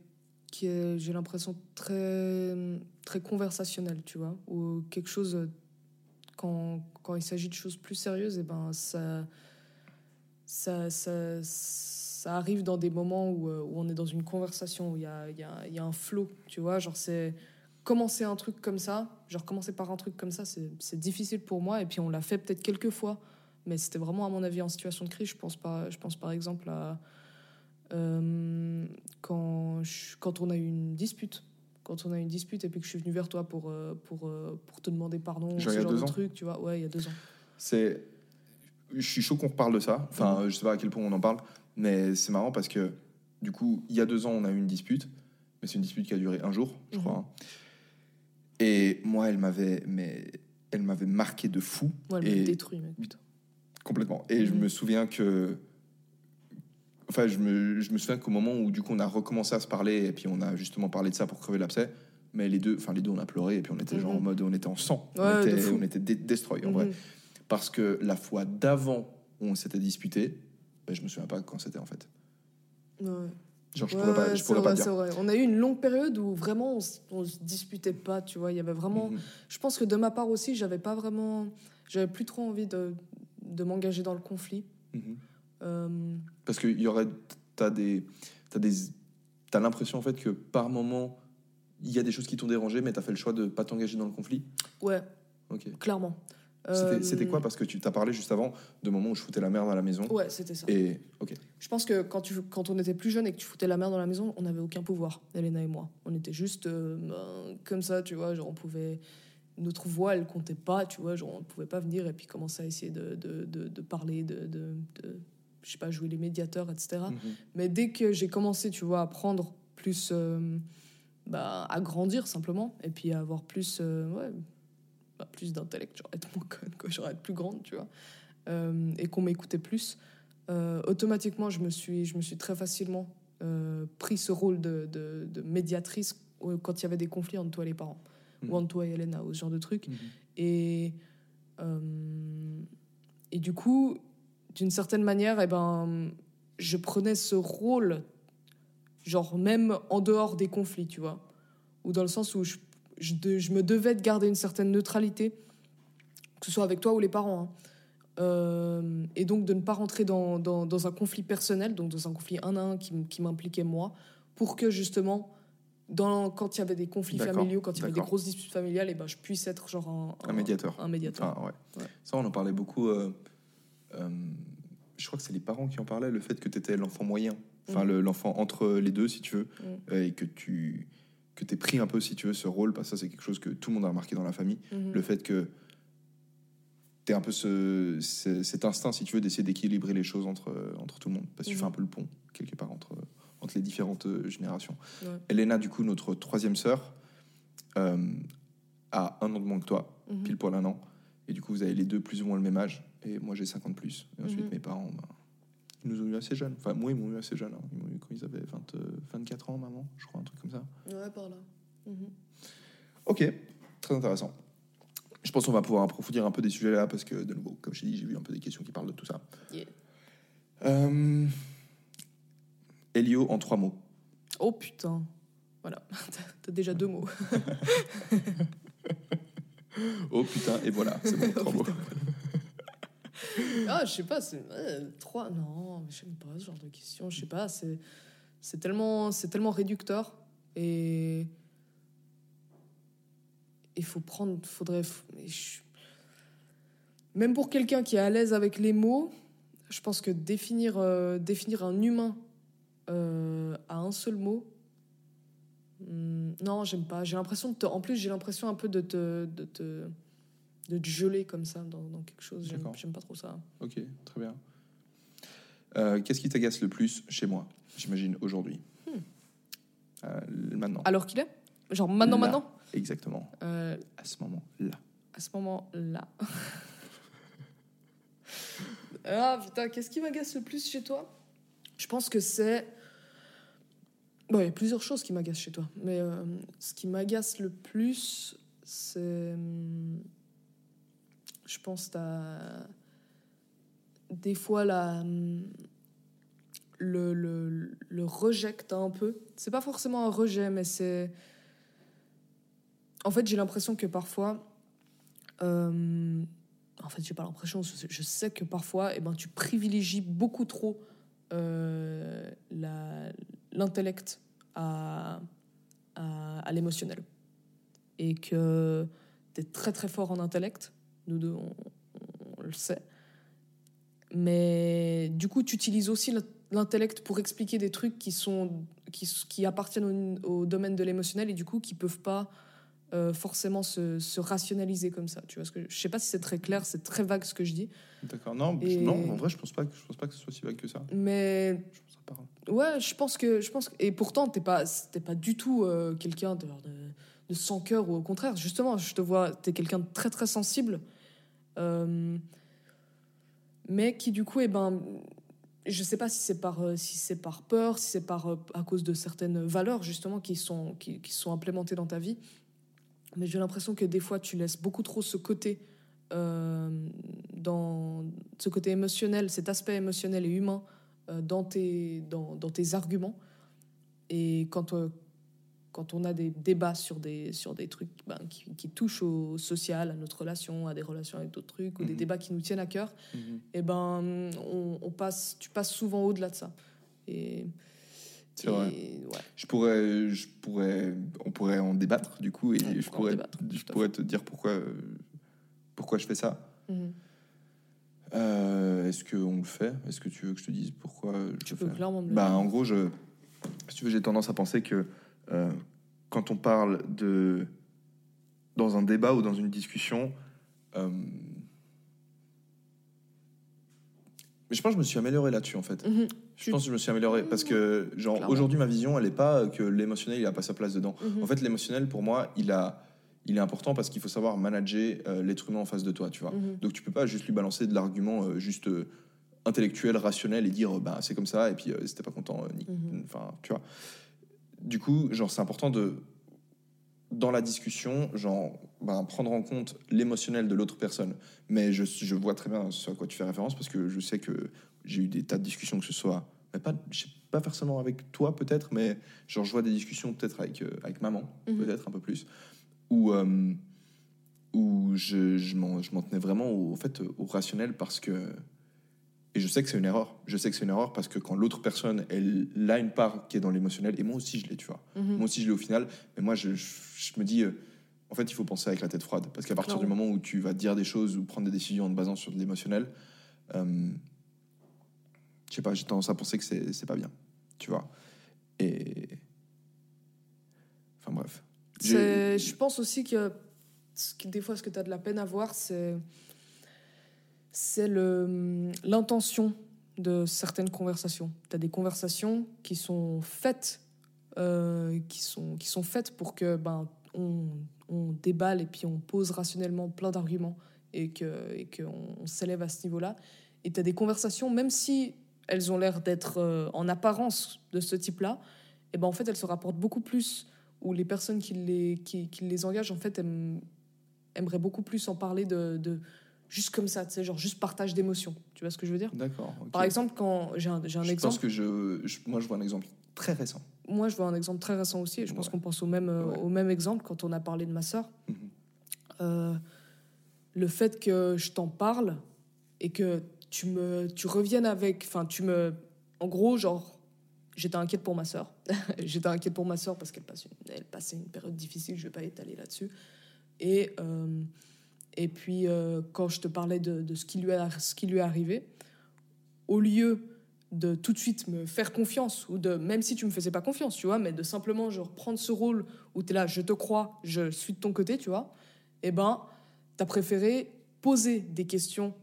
qui est j'ai l'impression, très, très conversationnelle, tu vois. Ou quelque chose, euh, quand, quand il s'agit de choses plus sérieuses, et ben ça, ça, ça, ça arrive dans des moments où, euh, où on est dans une conversation, où il y a, y, a, y a un flow, tu vois. Genre, c'est commencer un truc comme ça, genre commencer par un truc comme ça, c'est difficile pour moi. Et puis on l'a fait peut-être quelques fois, mais c'était vraiment, à mon avis, en situation de crise. Je pense par, je pense par exemple à euh, quand, je- quand on a eu une dispute. Quand on a eu une dispute et puis que je suis venue vers toi pour, euh, pour, pour te demander pardon, Genre ce genre deux de ans truc, tu vois. Ouais, il y a deux ans. C'est. Je suis chaud qu'on reparle de ça. Enfin, je sais pas à quel point on en parle, mais c'est marrant parce que, du coup, il y a deux ans, on a eu une dispute, mais c'est une dispute qui a duré un jour, je Mhm. crois. hein. Et moi, elle m'avait, mais elle m'avait marqué de fou. Ouais, elle et m'a détruit, mec. Putain. complètement. Et je Mhm. me souviens que, enfin, je me, je me souviens qu'au moment où du coup on a recommencé à se parler et puis on a justement parlé de ça pour crever l'abcès. Mais les deux, enfin les deux, on a pleuré et puis on était genre en Mhm. mode, on était en sang, on Ouais, était, on était destroy en vrai. Parce que la fois d'avant où on s'était disputé, ben, je me souviens pas quand c'était en fait. Ouais. Genre, je Ouais, pourrais pas, je c'est pourrais vrai, pas c'est dire. vrai. On a eu une longue période où vraiment on, on se disputait pas, tu vois. Il y avait vraiment. Mhm. Je pense que de ma part aussi, j'avais pas vraiment. J'avais plus trop envie de, de m'engager dans le conflit. Mhm. Euh, Parce que il y aurait, t'as des, t'as des, t'as l'impression en fait que par moment il y a des choses qui t'ont dérangé, mais t'as fait le choix de pas t'engager dans le conflit? ouais, Ok. clairement. C'était, Euh, c'était quoi? Parce que tu t'as parlé juste avant de moments où je foutais la merde à la maison. Ouais, c'était ça. Et ok. Je pense que quand, tu, quand on était plus jeune et que tu foutais la merde dans la maison, on n'avait aucun pouvoir, Elena et moi. On était juste euh, ben, comme ça, tu vois. Genre, on pouvait. Notre voix, elle comptait pas, tu vois. Genre, on ne pouvait pas venir et puis commencer à essayer de, de, de, de parler, de, de, Je sais pas, jouer les médiateurs, etc. Mhm. Mais dès que j'ai commencé, tu vois, à prendre plus. euh, bah, à grandir simplement, et puis à avoir plus. euh, ouais, bah, plus d'intellect, genre être moins conne, quoi, genre être plus grande, tu vois. Euh, et qu'on m'écoutait plus. euh, automatiquement, je me suis, je me suis très facilement euh, pris ce rôle de, de- de médiatrice quand il y avait des conflits entre toi et les parents, Mhm. ou entre toi et Elena, ou ce genre de truc. Mhm. Et, et du coup, d'une certaine manière, eh ben, je prenais ce rôle, genre même en dehors des conflits, tu vois. Ou dans le sens où je, je, de- je me devais de garder une certaine neutralité, que ce soit avec toi ou les parents. hein. Euh, et donc de ne pas rentrer dans, dans, dans un conflit personnel, donc dans un conflit un à un qui, m'impliquait moi, pour que justement, dans, quand il y avait des conflits familiaux, quand il y avait des grosses disputes familiales, et ben, je puisse être genre un, Un médiateur. Un médiateur. Ouais. Ouais. Ça, on en parlait beaucoup. euh, euh, je crois que c'est les parents qui en parlaient, le fait que tu étais l'enfant moyen, enfin le- l'enfant entre les deux, si tu veux, euh, et que tu que t'es pris un peu, si tu veux, ce rôle, parce que ça, c'est quelque chose que tout le monde a remarqué dans la famille. Mhm. Le fait que tu un peu ce, ce- cet instinct, si tu veux, d'essayer d'équilibrer les choses entre, entre tout le monde, parce que tu Mhm. fais un peu le pont, quelque part, entre, entre les différentes euh, générations. Ouais. Elena, du coup, notre troisième sœur, euh, a un an de moins que toi, Mhm. pile poil un an. Et du coup, vous avez les deux plus ou moins le même âge. Et moi, j'ai 50 plus. Et ensuite, Mhm. mes parents, ben, ils nous ont eu assez jeunes. Enfin, moi, ils m'ont eu assez jeunes. hein. Ils m'ont eu quand ils avaient 20, euh, 24 ans, maman, je crois, un truc comme ça. Ouais, par là. Mhm. Ok, très intéressant. Je pense qu'on va pouvoir approfondir un peu des sujets là, parce que, de nouveau, comme je t'ai dit, j'ai vu un peu des questions qui parlent de tout ça. Yeah. Euh, Elio, en trois mots. Oh putain. Voilà, T'as- déjà deux mots. Oh putain, et voilà, c'est bon, trois mots. Ah, je sais pas, c'est euh, trois. Non, mais j'aime pas ce genre de questions. Je sais pas, c'est c'est tellement c'est tellement réducteur et il faut prendre, faudrait. Même pour quelqu'un qui est à l'aise avec les mots, je pense que définir euh, définir un humain euh, à un seul mot. hmm, non, j'aime pas. J'ai l'impression de En plus, j'ai l'impression un peu de de te, de te geler comme ça dans, dans quelque chose. J'aime pas trop ça. Ok, très bien. Euh, Qu'est-ce qui t'agace le plus chez moi, j'imagine, aujourd'hui? Euh, Maintenant. Alors qu'il est? Genre maintenant, Là. maintenant? Exactement, Euh, à ce moment-là. À ce moment-là. ah putain, qu'est-ce qui m'agace le plus chez toi? Je pense que c'est. Bon, il y a plusieurs choses qui m'agacent chez toi. Mais euh, ce qui m'agace le plus, c'est. Je pense, t'as des fois la, le, le, le rejet que t'as un peu. C'est pas forcément un rejet, mais c'est. En fait, j'ai l'impression que parfois. euh, en fait, j'ai pas l'impression, je sais que parfois, eh ben, tu privilégies beaucoup trop euh, l'intellect à, à, à l'émotionnel. Et que tu es très très fort en intellect, nous deux, on, on le sait. Mais du coup, tu utilises aussi l'in- l'intellect pour expliquer des trucs qui, sont, qui, qui appartiennent au, au domaine de l'émotionnel et du coup qui peuvent pas euh, forcément se, se rationaliser comme ça. Tu vois ce que je sais pas si c'est très clair, c'est très vague ce que je dis, D'accord. Non, Et- non, en vrai, je pense pas que je pense pas que ce soit si vague que ça. mais Je pense. Ouais, je pense que. Je pense que- et pourtant, t'es pas, t'es pas du tout euh, quelqu'un de, de, de sans cœur, ou au contraire. Justement, je te vois, t'es quelqu'un de très très sensible. Euh, mais qui, du coup, eh ben. Je sais pas si c'est par, euh, si par peur, si c'est par, euh, à cause de certaines valeurs, justement, qui sont, qui, qui sont implémentées dans ta vie. Mais j'ai l'impression que des fois, tu laisses beaucoup trop ce côté. dans ce côté émotionnel, cet aspect émotionnel et humain dans, tes, dans, dans tes arguments. Et quand, euh, quand on a des débats sur des, sur des trucs ben, qui, qui touchent au social, à notre relation, à des relations avec d'autres trucs, ou des Mhm. débats qui nous tiennent à cœur, Mhm. et ben, on, on passe, tu passes souvent au-delà de ça. Et, et- vrai. ouais. Je pourrais, je pourrais, on pourrait en débattre du coup, et On je pourrais, je pourrais te dire pourquoi, pourquoi je fais ça. Mhm. Euh, Est-ce qu'on le fait? Est-ce que tu veux que je te dise pourquoi je Tu le fais? clairement me le Bah, dire. en gros, je, si tu veux, j'ai tendance à penser que euh, quand on parle de dans un débat ou dans une discussion, euh, mais je pense que je me suis amélioré là-dessus en fait. Mhm. Je pense que je me suis amélioré parce que genre aujourd'hui ma vision elle est pas que l'émotionnel il a pas sa place dedans. Mhm. En fait l'émotionnel pour moi il a il est important parce qu'il faut savoir manager euh, l'être humain en face de toi, tu vois. Mhm. Donc tu peux pas juste lui balancer de l'argument euh, juste euh, intellectuel, rationnel et dire bah c'est comme ça et puis t'es pas content, enfin tu vois. Du coup genre c'est important de dans la discussion genre bah, prendre en compte l'émotionnel de l'autre personne. Mais je, je vois très bien ce à quoi tu fais référence parce que je sais que j'ai eu des tas de discussions que ce soit mais pas je sais pas forcément avec toi peut-être mais genre je vois des discussions peut-être avec euh, avec maman Mhm. peut-être un peu plus où euh, où je, je m'en je m'en tenais vraiment au, en fait au rationnel parce que et je sais que c'est une erreur. Je sais que c'est une erreur parce que quand l'autre personne elle a une part qui est dans l'émotionnel et moi aussi je l'ai tu vois. Mhm. moi aussi je l'ai au final. Mais moi je, je, je me dis euh, en fait il faut penser avec la tête froide. Parce qu'à partir du moment où tu vas dire des choses ou prendre des décisions en te basant sur de l'émotionnel euh, je sais pas j'ai tendance à penser que c'est pas bien tu vois. Et enfin bref. Je pense aussi que, qui- des fois, ce que tu as de la peine à voir, c'est c'est le- l'intention de certaines conversations. Tu as des conversations qui sont faites, euh, qui, sont, qui sont faites pour que ben, on, on déballe et puis on pose rationnellement plein d'arguments et que et qu'on on s'élève à ce niveau-là. Et tu as des conversations, même si elles ont l'air d'être euh, en apparence de ce type-là, et ben en fait elles se rapportent beaucoup plus où les personnes qui les, qui, qui les engagent, en fait, aimeraient beaucoup plus en parler de juste comme ça, tu sais, genre juste partage d'émotions. Tu vois ce que je veux dire? D'accord. Par exemple, quand j'ai un, j'ai un je exemple, pense que je, je- moi je vois un exemple très récent. moi je vois un exemple très récent aussi, et je pense qu'on pense au même, euh, Ouais. au même exemple quand on a parlé de ma sœur. Mhm. Euh, le fait que je t'en parle et que tu me tu reviennes avec enfin tu me en gros genre j'étais inquiète pour ma sœur j'étais inquiète pour ma sœur parce qu'elle passe une, elle passait une période difficile je vais pas étaler là-dessus et euh, et puis euh, quand je te parlais de, ce qui lui a ce qui lui est arrivé au lieu de tout de suite me faire confiance ou de même si tu me faisais pas confiance tu vois mais de simplement genre prendre ce rôle où tu es là je te crois je suis de ton côté tu vois eh ben tu as préféré poser des questions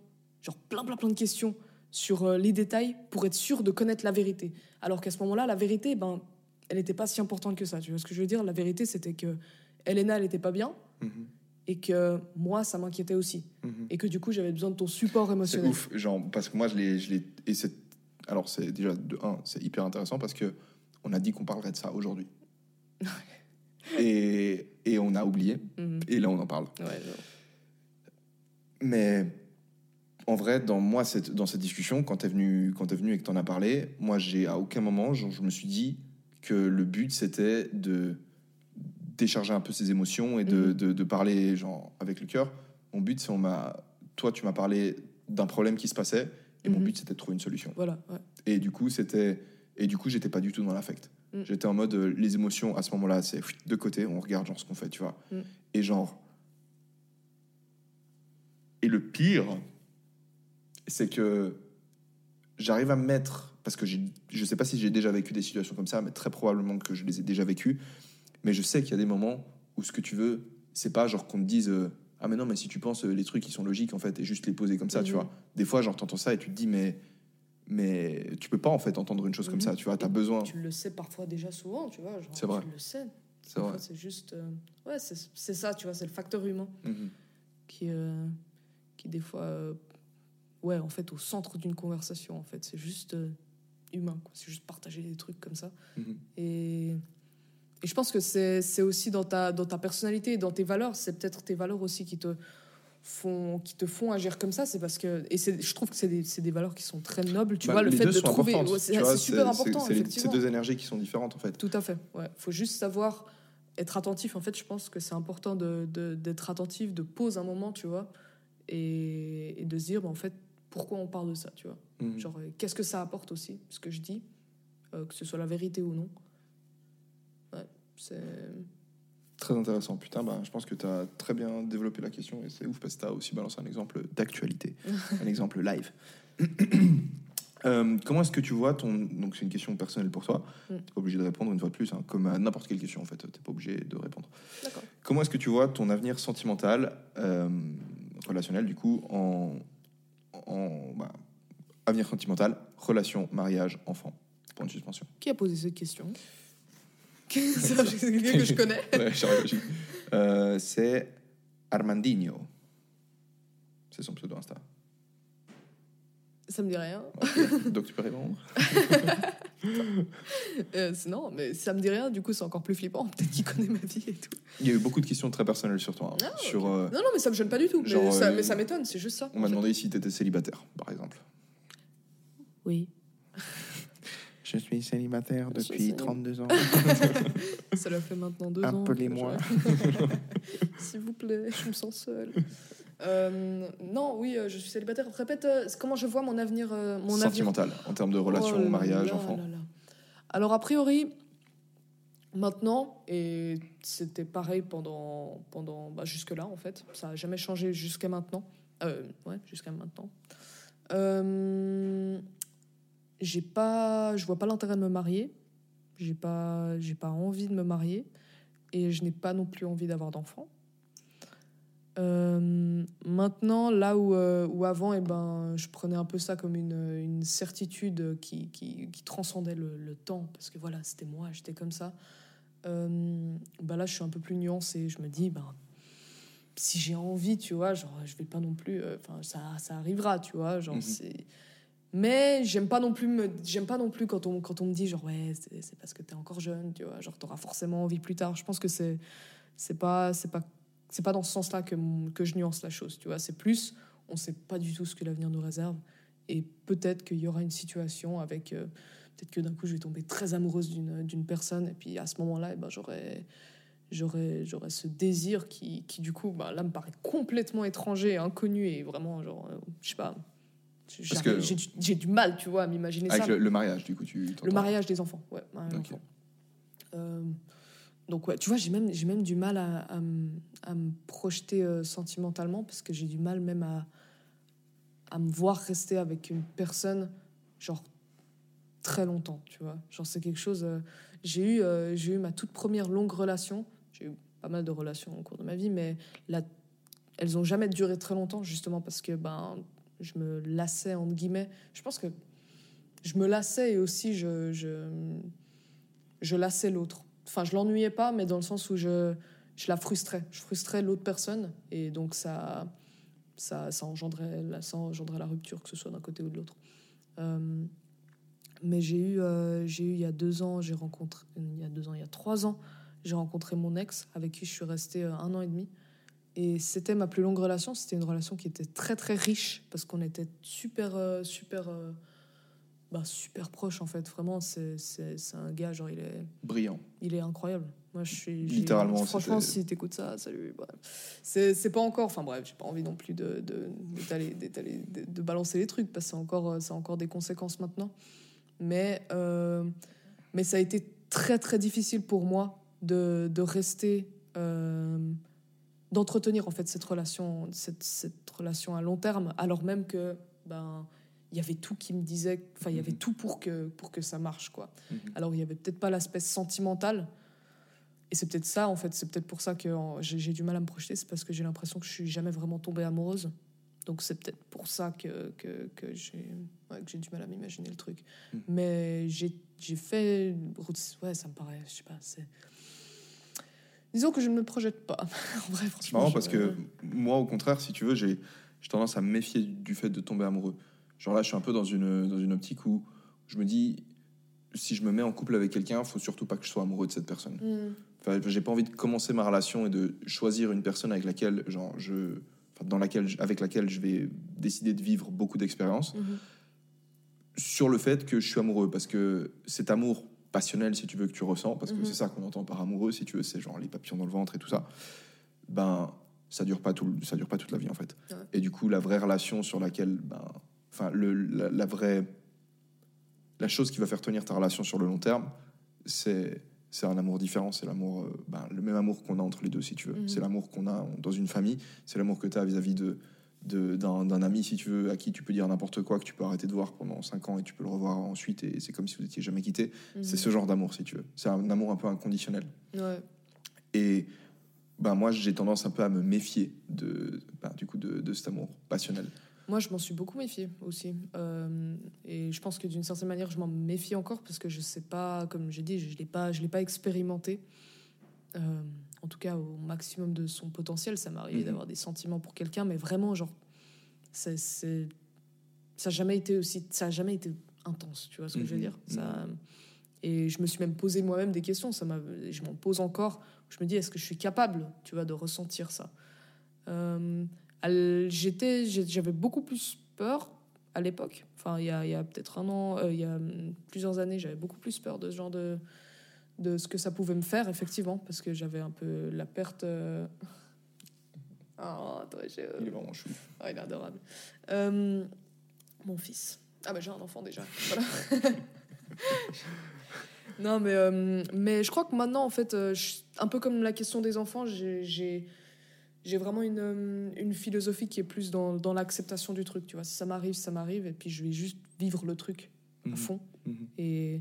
genre plein plein plein de questions sur euh, les détails pour être sûr de connaître la vérité. Alors qu'à ce moment-là la vérité ben elle n'était pas si importante que ça tu vois ce que je veux dire? La vérité c'était que Elena elle était pas bien. Mhm. Et que moi ça m'inquiétait aussi Mhm. et que du coup j'avais besoin de ton support C'est émotionnel ouf, genre parce que moi je l'ai, et c'est alors c'est déjà de un, c'est hyper intéressant parce que on a dit qu'on parlerait de ça aujourd'hui. et, et on a oublié Mhm. et là on en parle. Ouais. Mais en vrai, dans moi, cette, dans cette discussion, quand tu es venu, quand es venu et que tu en as parlé, moi, j'ai à aucun moment, genre, je me suis dit que le but c'était de décharger un peu ses émotions et de, Mhm. de, de parler genre avec le cœur. Mon but, c'est on m'a, toi, tu m'as parlé d'un problème qui se passait et mon Mhm. but c'était de trouver une solution. Voilà, ouais. Et du coup, c'était et du coup, j'étais pas du tout dans l'affect. Mm. J'étais en mode euh, les émotions à ce moment-là, c'est de côté, on regarde genre ce qu'on fait, tu vois. Mm. Et genre et le pire, c'est que j'arrive à me mettre parce que je sais pas si j'ai déjà vécu des situations comme ça, mais très probablement que je les ai déjà vécues. Mais je sais qu'il y a des moments où ce que tu veux, c'est pas genre qu'on te dise euh, ah mais non mais si tu penses euh, les trucs qui sont logiques en fait et juste les poser comme ça, tu Mhm. vois. Des fois genre t'entends ça et tu te dis mais mais tu peux pas en fait entendre une chose comme Mhm. ça, tu vois. T'as besoin. Tu le sais parfois déjà souvent, tu vois. C'est vrai. Tu le sais. C'est vrai. C'est juste. euh, Ouais, c'est ça, tu vois, c'est le facteur humain Mhm. qui, euh, qui des fois. Ouais, en fait, au centre d'une conversation, en fait. C'est juste humain. C'est juste partager des trucs comme ça. Et, et je pense que c'est aussi dans ta, dans ta personnalité dans tes valeurs. C'est peut-être tes valeurs aussi qui te font, qui te font agir comme ça. C'est parce que. Et je trouve que c'est des, des valeurs qui sont très nobles. Tu Bah, vois, le fait de trouver. ouais, c'est super important, c'est deux énergies qui sont différentes en fait. Tout à fait. Ouais, faut juste savoir être attentif. En fait, je pense que c'est important de de- d'être attentif, de poser un moment, tu vois, et, et de se dire, bah, en fait, pourquoi on parle de ça, tu vois. Mhm. Genre, euh, qu'est-ce que ça apporte aussi, ce que je dis, euh, que ce soit la vérité ou non. C'est. Très intéressant. Putain, bah, je pense que tu as très bien développé la question et c'est ouf parce que tu as aussi balancé un exemple d'actualité, un exemple live. Euh, comment est-ce que tu vois ton. Donc, c'est une question personnelle pour toi. Mm. Tu pas obligé de répondre une fois de plus, hein, comme à n'importe quelle question en fait. Tu pas obligé de répondre. Comment est-ce que tu vois ton avenir sentimental, euh, relationnel, du coup, en. en bah, avenir sentimental, relation, mariage, enfant Point de suspension? Qui a posé cette question? C'est quelqu'un que je connais. Ouais. Euh, c'est Armandinho. C'est son pseudo Insta. Ça me dit rien. Donc tu peux répondre. Euh, non, mais ça me dit rien. Du coup, c'est encore plus flippant. Peut-être qu'il connaît ma vie et tout. Il y a eu beaucoup de questions très personnelles sur toi. hein. Ah, sur, euh, Non, non, mais ça me gêne pas du tout. Genre, mais, ça, euh, mais ça m'étonne. C'est juste ça. on m'a demandé si tu étais célibataire, par exemple. Oui. Je suis célibataire depuis célib- 32 ans. Ça l'a fait maintenant deux ans. Appelez-moi. S'il vous plaît, je me sens seule. Euh, non, oui, euh, je suis célibataire. Répète, euh, comment je vois mon avenir. euh, mon avenir Sentimental, en termes de relation, Oh mariage, là enfant. là là. Alors, a priori, maintenant, et c'était pareil pendant, pendant bah, jusque-là, en fait, ça n'a jamais changé jusqu'à maintenant. Euh, ouais, jusqu'à maintenant. Euh, j'ai pas, je vois pas l'intérêt de me marier. J'ai pas, j'ai pas envie de me marier. Et je n'ai pas non plus envie d'avoir d'enfants. Euh, maintenant, là où, euh, où avant, eh ben, je prenais un peu ça comme une, une certitude qui, qui, qui transcendait le, le temps, parce que voilà, c'était moi, j'étais comme ça. Euh, bah là, je suis un peu plus nuancée. Je me dis, ben, si j'ai envie, tu vois, genre, je vais pas non plus. euh, Enfin, ça, ça arrivera, tu vois. Genre, Mhm. c'est. Mais j'aime pas non plus me, j'aime pas non plus quand on, quand on me dit genre ouais c'est parce que t'es encore jeune tu vois genre t'auras forcément envie plus tard je pense que c'est c'est pas c'est pas c'est pas dans ce sens-là que, que je nuance la chose, tu vois. C'est plus, on sait pas du tout ce que l'avenir nous réserve. Et peut-être qu'il y aura une situation avec. euh, peut-être que d'un coup, je vais tomber très amoureuse d'une personne. Et puis à ce moment-là, eh ben, j'aurai. J'aurais, j'aurais ce désir qui, qui du coup, bah, là, me paraît complètement étranger, inconnu, et vraiment, genre, euh, je sais pas. Parce que- J'ai du- j'ai mal, tu vois, à m'imaginer ça. Avec le, le mariage, du coup, tu Le mariage des enfants, ouais. Euh, donc, ouais, tu vois, j'ai même, j'ai même du mal à, à me- à me projeter euh, sentimentalement parce que j'ai du mal même à, à me voir rester avec une personne, genre, très longtemps, tu vois. Genre, c'est quelque chose. euh, j'ai eu, j'ai eu ma toute première longue relation. J'ai eu pas mal de relations au cours de ma vie, mais elles ont jamais duré très longtemps, justement parce que ben, je me lassais, entre guillemets. Je pense que je me lassais et aussi je, je, lassais l'autre. Enfin, je l'ennuyais pas, mais dans le sens où je, je la frustrais. Je frustrais l'autre personne et donc ça, ça, ça, engendrait, la- ça engendrait la rupture, que ce soit d'un côté ou de l'autre. Euh, mais j'ai eu, euh, j'ai eu il y a deux ans, j'ai rencontré, il y a deux ans, il y a trois ans, j'ai rencontré mon ex avec qui je suis restée euh, un an et demi. Et c'était ma plus longue relation. C'était une relation qui était très très riche parce qu'on était super euh, super euh, bah, super proche en fait. Vraiment, c'est c'est c'est un gars genre il est Brillant. il est incroyable. Moi, je suis. Littéralement, Franchement, si t'écoutes ça, salut. bref. C'est c'est pas encore. Enfin, bref, j'ai pas envie non plus de, de, d'étaler- d'étaler- de, de balancer les trucs parce que c'est encore, euh, a encore des conséquences maintenant. Mais, euh, mais ça a été très, très difficile pour moi de, de rester. euh, d'entretenir en fait cette relation, cette, cette relation à long terme, alors même que ben il y avait tout qui me disait, enfin il y avait Mhm. tout pour que pour que ça marche quoi. Mhm. Alors il y avait peut-être pas l'aspect sentimental. Et c'est peut-être ça, en fait, c'est peut-être pour ça que j'ai du mal à me projeter, c'est parce que j'ai l'impression que je suis jamais vraiment tombée amoureuse. Donc c'est peut-être pour ça que, que, que j'ai ouais, du mal à m'imaginer le truc. Mhm. Mais j'ai j'ai fait... Ouais, ça me paraît, je sais pas, c'est... Disons que je ne me projette pas. en vrai, C'est franchement. marrant parce que moi, au contraire, si tu veux, j'ai tendance à me méfier du fait de tomber amoureux. Genre là, je suis un peu dans une, dans une optique où je me dis, si je me mets en couple avec quelqu'un, faut surtout pas que je sois amoureux de cette personne. Hmm. Enfin, j'ai pas envie de commencer ma relation et de choisir une personne avec laquelle, genre, je, enfin, dans laquelle, avec laquelle je vais décider de vivre beaucoup d'expériences Mhm. sur le fait que je suis amoureux parce que cet amour passionnel, si tu veux, que tu ressens, parce que Mhm. c'est ça qu'on entend par amoureux, si tu veux, c'est genre les papillons dans le ventre et tout ça. Ben, ça dure pas tout, ça dure pas toute la vie en fait. Ouais. Et du coup, la vraie relation sur laquelle, ben, enfin, le, la, la vraie, la chose qui va faire tenir ta relation sur le long terme, c'est c'est un amour différent, c'est l'amour, euh, ben, le même amour qu'on a entre les deux, si tu veux. Mhm. C'est l'amour qu'on a dans une famille, c'est l'amour que tu as vis-à-vis de- d'un ami, si tu veux, à qui tu peux dire n'importe quoi, que tu peux arrêter de voir pendant 5 ans et tu peux le revoir ensuite, et c'est comme si vous étiez jamais quitté. C'est Mhm. ce genre d'amour, si tu veux. C'est un amour un peu inconditionnel. Ouais. Et ben, moi, j'ai tendance un peu à me méfier de, ben, du coup, de, de cet amour passionnel. Moi, je m'en suis beaucoup méfiée aussi. Euh, et je pense que d'une certaine manière, je m'en méfie encore parce que je sais pas, comme j'ai dit, je ne l'ai pas, je l'ai pas expérimenté. Euh, en tout cas, au maximum de son potentiel, ça m'est arrivé Mhm. d'avoir des sentiments pour quelqu'un, mais vraiment, genre, c'est- ça n'a jamais été aussi, ça a jamais été intense. Tu vois ce que je veux Mhm. dire? Ça, Et je me suis même posé moi-même des questions. Ça je m'en pose encore. Je me dis, est-ce que je suis capable, tu vois, de ressentir ça? Euh, j'étais, j'avais beaucoup plus peur à l'époque. Enfin, il y a, il y a peut-être un an, euh, il y a hum, plusieurs années, j'avais beaucoup plus peur de ce genre de, de ce que ça pouvait me faire, effectivement, parce que j'avais un peu la perte. euh, Oh, très chou. Il est vraiment chou. Ah, il est adorable. Euh, mon fils. Ah, bah j'ai un enfant déjà. Voilà. non, mais, euh, mais je crois que maintenant, en fait, euh, je- un peu comme la question des enfants, j'ai- j'ai vraiment une, une philosophie qui est plus dans, dans l'acceptation du truc. Tu vois, si ça m'arrive, ça m'arrive, et puis je vais juste vivre le truc à Mhm. fond. Mhm. Et,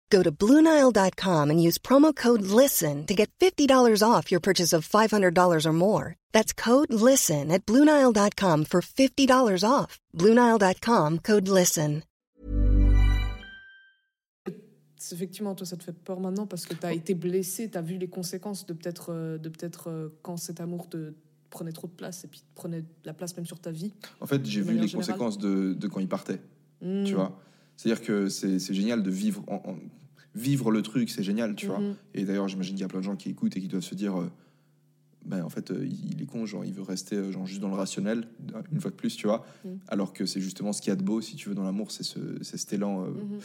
Go to BlueNile.com and use promo code LISTEN to get $50 off your purchase of $500 or more. That's code LISTEN at BlueNile.com for $50 off. BlueNile.com code LISTEN. effectivement, toi, ça te fait peur maintenant parce que tu as été blessé, tu as vu les conséquences de peut-être euh, de peut-être euh, quand cet amour te prenait trop de place et puis te prenait la place même sur ta vie. En fait, j'ai vu les générale. conséquences de, de quand il partait. Mm. Tu vois C'est-à-dire que c'est c'est génial de vivre, en- en- vivre le truc, c'est génial, tu vois Mhm. Et d'ailleurs, j'imagine qu'il y a plein de gens qui écoutent et qui doivent se dire euh, ben, en fait, euh, il est con, genre, il veut rester euh, genre, juste dans le rationnel, une fois de plus, tu vois. Mhm. Alors que c'est justement ce qu'il y a de beau, si tu veux, dans l'amour, c'est ce, c'est cet élan. euh. Mhm.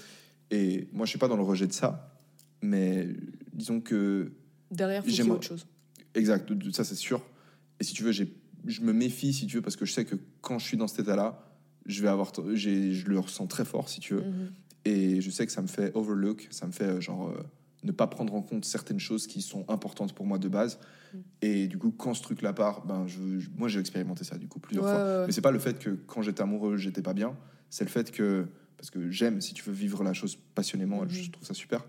Et moi, je suis pas dans le rejet de ça, mais disons que. Derrière, il y autre chose. Exact, ça c'est sûr. Et si tu veux, j'ai- je me méfie, si tu veux, parce que je sais que quand je suis dans cet état-là, je vais avoir, je le ressens très fort, si tu veux. Et je sais que ça me fait overlook, ça me fait euh, genre euh, ne pas prendre en compte certaines choses qui sont importantes pour moi de base. Mm. Et du coup, quand ce truc-là part, ben je, je- moi j'ai expérimenté ça du coup plusieurs Ouais, fois. ouais. Mais c'est pas le fait que quand j'étais amoureux, j'étais pas bien. C'est le fait que parce que j'aime, si tu veux vivre la chose passionnément, Mhm. je trouve ça super.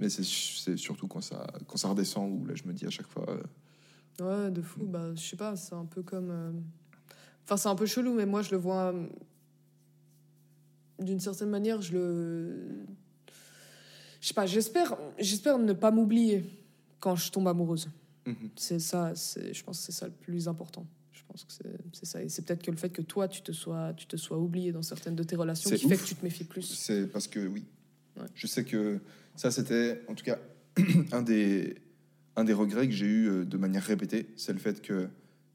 Mais c'est surtout quand ça quand ça redescend où là je me dis à chaque fois. euh, Ouais, de fou. Bah, je sais pas, c'est un peu comme. euh, Enfin, c'est un peu chelou, mais moi, je le vois. D'une certaine manière, je le. je sais pas, j'espère, j'espère ne pas m'oublier quand je tombe amoureuse. Mhm. C'est ça, c'est, je pense que c'est ça le plus important. Je pense que c'est, c'est ça. Et c'est peut-être que le fait que toi, tu te sois, tu te sois oublié dans certaines de tes relations qui fait que tu te méfies plus. C'est parce que oui. Ouais. Je sais que ça, c'était en tout cas un des, un des regrets que j'ai eu euh, de manière répétée. C'est le fait que,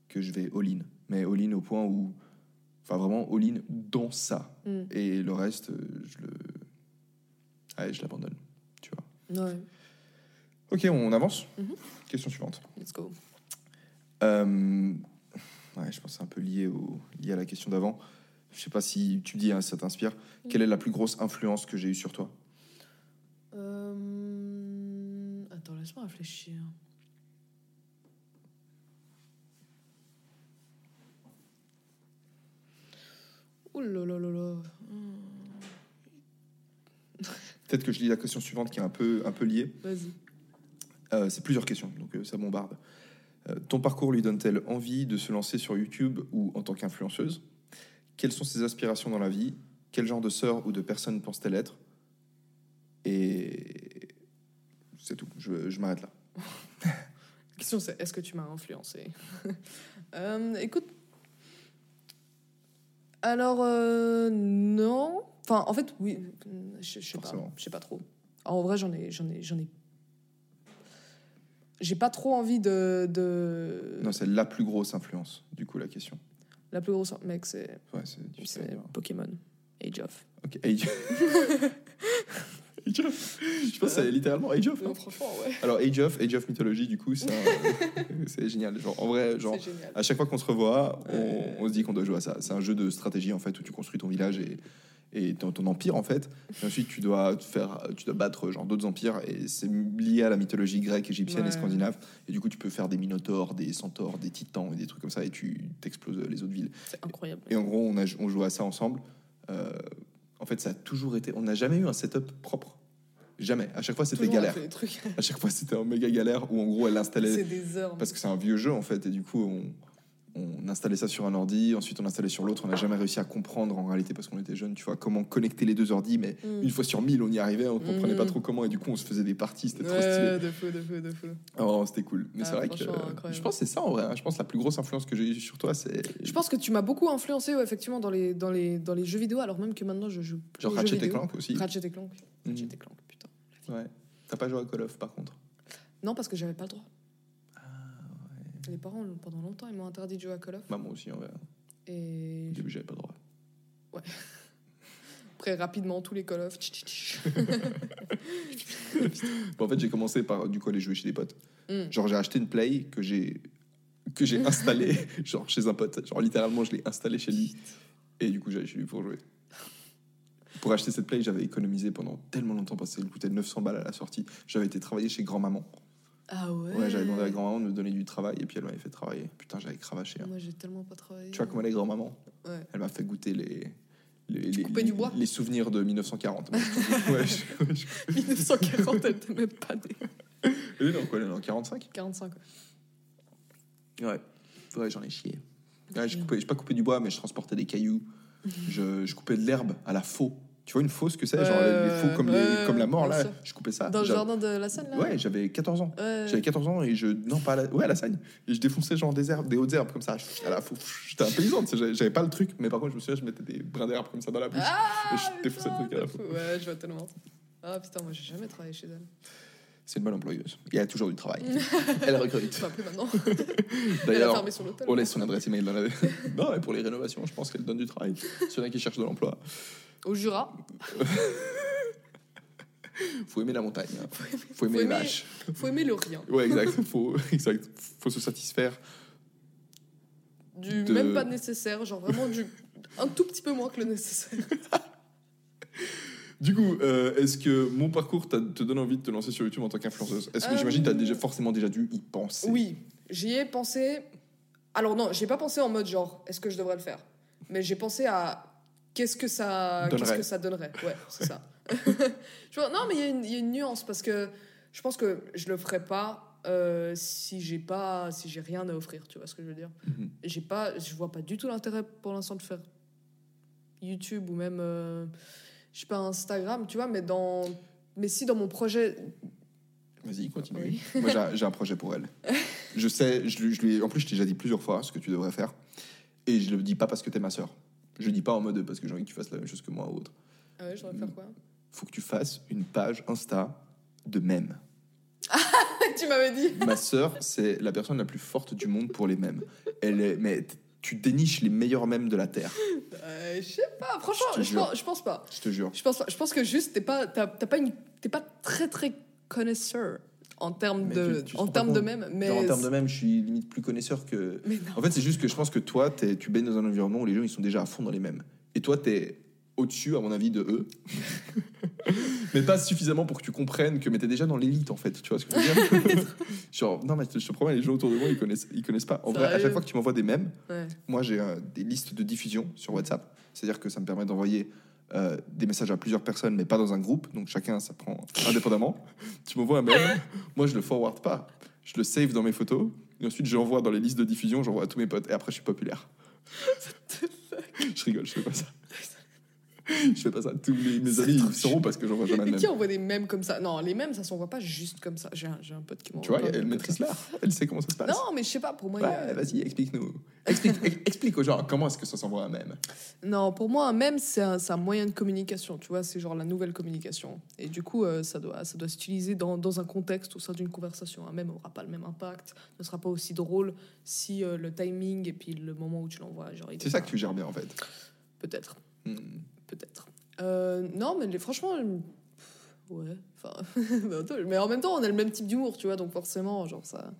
que je vais all-in. Mais all-in au point où. Enfin, vraiment all-in dans ça. Mm. Et le reste, euh, je le. Allez, je l'abandonne. Tu vois. Ouais, Ok, on avance. Mhm. Question suivante. let's go. Euh, ouais, je pense c'est un peu lié, au, lié à la question d'avant. Je sais pas si tu dis, hein, ça t'inspire. Quelle est la plus grosse influence que j'ai eue sur toi? Euh, Attends, laisse-moi réfléchir. Ouh là là là là. Peut-être que je lis la question suivante qui est un peu, un peu liée. Vas-y. Euh, c'est plusieurs questions, donc euh, ça bombarde. Euh, ton parcours lui donne-t-elle envie de se lancer sur YouTube ou en tant qu'influenceuse? Quelles sont ses aspirations dans la vie? Quel genre de sœur ou de personne pense-t-elle être? Et c'est tout, je, je m'arrête là. Question c'est est-ce que tu m'as influencé Écoute. Alors, euh, non. Enfin, en fait, oui. Je, je sais pas. Je sais pas trop. En vrai, j'en ai, j'en ai, j'en ai. J'ai pas trop envie de, de... Non, c'est la plus grosse influence, du coup, la question. La plus grosse, mec, c'est Ouais, c'est. Pokémon. Age of. Ok, Age Age of Je pense que c'est littéralement Age of. hein. franchement, ouais. Alors, Age of, Age of Mythology, du coup, c'est un- génial. Genre, en vrai, genre, à chaque fois qu'on se revoit, on, Ouais. on se dit qu'on doit jouer à ça. C'est un jeu de stratégie, en fait, où tu construis ton village et, et ton, ton empire, en fait. Et ensuite, tu dois, faire, tu dois battre genre d'autres empires. Et c'est lié à la mythologie grecque, égyptienne Ouais. et scandinave. Et du coup, tu peux faire des minotaures, des centaures, des titans et des trucs comme ça. Et tu t'exploses les autres villes. C'est incroyable. Et en gros, on, a, on joue à ça ensemble. Euh, en fait, ça a toujours été. On n'a jamais eu un setup propre. Jamais. À chaque fois, c'était galère. À chaque fois, c'était un méga galère où en gros, elle installait. C'est des heures. Parce que c'est un vieux jeu en fait, et du coup, on, on installait ça sur un ordi, ensuite on installait sur l'autre. On n'a jamais réussi à comprendre en réalité parce qu'on était jeunes, tu vois, comment connecter les deux ordi. Mais Mm. une fois sur mille, on y arrivait, on comprenait Mm. pas trop comment, et du coup, on se faisait des parties, c'était trop stylé. de fou, de fou, de fou. Ah, c'était cool. Mais Ah, c'est vrai que euh, je pense que c'est ça en vrai. hein. Je pense que la plus grosse influence que j'ai eue sur toi, c'est Je pense que tu m'as beaucoup influencé, ouais, effectivement, dans les, dans, les, dans les jeux vidéo, alors même que maintenant je joue plus genre Ratchet et. Clank aussi. Ratchet et Clank. Mhm. Ratchet et Clank, putain. Ouais. T'as pas joué à Call of par contre? Non, parce que j'avais pas le droit. Les parents, pendant longtemps, ils m'ont interdit de jouer à Call of. Bah, moi aussi en vrai. Et Au début, j'avais pas le droit. après, rapidement, tous les Call of. Bon, en fait, j'ai commencé par du coup aller jouer chez des potes. Mm. Genre, j'ai acheté une Play que j'ai que j'ai installée genre chez un pote. Genre, littéralement, je l'ai installée chez lui. Et du coup, j'allais chez lui pour jouer. Pour acheter cette Play, j'avais économisé pendant tellement longtemps parce qu'elle coûtait 900 balles à la sortie. J'avais été travailler chez grand-maman. Ah ouais Ouais, j'avais demandé à grand-maman de me donner du travail et puis elle m'avait fait travailler. Putain, j'avais cravaché. hein. Moi, j'ai tellement pas travaillé. Tu vois comment elle est grand-maman Ouais. Elle m'a fait goûter les. Les, du bois les souvenirs de 1940. ouais, je- ouais, je- 1940, elle était même pas née. Elle est quoi Elle est dans 45 45, ouais. Ouais, ouais j'en ai chié. Ouais, je coupais, j'ai pas coupé du bois, mais je transportais des cailloux. Je, je coupais de l'herbe à la faux. Tu vois une fausse que c'est Genre les, les faux comme, les- Ouais, comme la mort, là. sûr. Je coupais ça. Dans le jardin de la Seine, là? Ouais, j'avais 14 ans. Ouais. J'avais 14 ans et je. Non, pas à la. Ouais, à la Sagne. Et je défonçais genre des herbes, des hautes herbes comme ça. À la. J'étais un paysan, j'avais- pas le truc. Mais par contre, je me souviens, je mettais des brins d'herbe comme ça dans la bouche. Ah, et je défonçais le truc à la. Ouais, je vois tellement. Ah putain, moi j'ai jamais travaillé chez elle. C'est une bonne employeuse. Il y a toujours du travail. Elle recrute. Enfin, plus maintenant. D'ailleurs, on laisse son adresse email dans la. non, mais pour les rénovations, je pense qu'elle donne du travail. S'il y en a qui cherchent de l'emploi, Au Jura. faut aimer la montagne. hein. Faut aimer faut les aimer- vaches. Faut aimer le rien. Ouais, exact. Faut, exact. Faut se satisfaire. Du De- même pas nécessaire, genre vraiment du un tout petit peu moins que le nécessaire. Du coup, euh, est-ce que mon parcours te donne envie de te lancer sur YouTube en tant qu'influenceuse? Est-ce que Euh, j'imagine que tu as déjà, forcément déjà dû y penser? Oui, j'y ai pensé. Alors non, j'ai pas pensé en mode genre est-ce que je devrais le faire, mais j'ai pensé à qu'est-ce que ça Donnerait. qu'est-ce que ça donnerait? Ouais, c'est ça. tu vois, non, mais il y, a une- il y a une nuance parce que je pense que je le ferais pas euh, si j'ai pas si j'ai rien à offrir. Tu vois ce que je veux dire? Mhm. J'ai pas, je vois pas du tout l'intérêt pour l'instant de faire YouTube ou même euh, je sais pas Instagram, tu vois, mais dans mais si dans mon projet. Vas-y, continue. Oui. Moi, j'ai- un projet pour elle. Je sais, je, lui- je lui ai- en plus, je t'ai déjà dit plusieurs fois ce que tu devrais faire. Et je le dis pas parce que t'es ma sœur. Je dis pas en mode parce que j'ai envie que tu fasses la même chose que moi ou autre. Ah ouais, faire quoi? Faut que tu fasses une page Insta de mèmes. Tu m'avais dit. Ma sœur, c'est la personne la plus forte du monde pour les mèmes. Elle est, mais tu déniches les meilleurs mèmes de la Terre. Euh, je sais pas, franchement, Je pense, je pense pas. Je te jure. Je pense pas. Je pense que juste, t'es pas, t'as, t'as pas une, t'es pas très très connaisseur en termes de, tu- tu en termes de même. Mais en termes de mèmes, je suis limite plus connaisseur que. En fait, c'est juste que je pense que toi, t'es- tu baignes dans un environnement où les gens ils sont déjà à fond dans les mêmes. Et toi, t'es au-dessus, à mon avis, de eux. mais pas suffisamment pour que tu comprennes que mais t'es déjà dans l'élite en fait. Tu vois ce que je veux dire Genre, non, mais je te promets, les gens autour de moi, ils connaissent, ils connaissent pas. En vrai, à chaque fois que tu m'envoies des mèmes, Ouais. moi j'ai euh, des listes de diffusion sur WhatsApp. C'est-à-dire que ça me permet d'envoyer euh, des messages à plusieurs personnes, mais pas dans un groupe. Donc chacun, ça prend indépendamment. tu m'envoies un mème, moi je le forward pas. Je le save dans mes photos. Et ensuite, j'envoie dans les listes de diffusion, j'envoie à tous mes potes. Et après, je suis populaire. je rigole, je fais pas ça. je fais pas ça. Tous mes, amis ils sauront parce que j'envoie jamais de Mais qui envoie des mèmes comme ça? Non, les mèmes, ça s'envoie pas juste comme ça. J'ai un, j'ai un pote qui m'envoie. Tu vois, elle maîtrise l'art. Elle sait comment ça se passe. Non, mais je sais pas, pour moi. il vas-y, explique-nous. Explique, ex- explique aux gens comment est-ce que ça s'envoie un mème. Non, pour moi, un mème, c'est un, c'est un moyen de communication, tu vois, c'est genre la nouvelle communication. Et du coup, euh, ça doit, ça doit s'utiliser dans, dans un contexte, au sein d'une conversation. Un mème n'aura pas le même impact, ne sera pas aussi drôle si euh, le timing et puis le moment où tu l'envoies, genre... C'est est ça que tu gères bien en fait. Peut-être, Hmm. Peut-être. Euh, non, mais les- franchement, euh, pff, ouais, enfin... mais en même temps, on a le même type d'humour, tu vois, donc forcément, genre ça...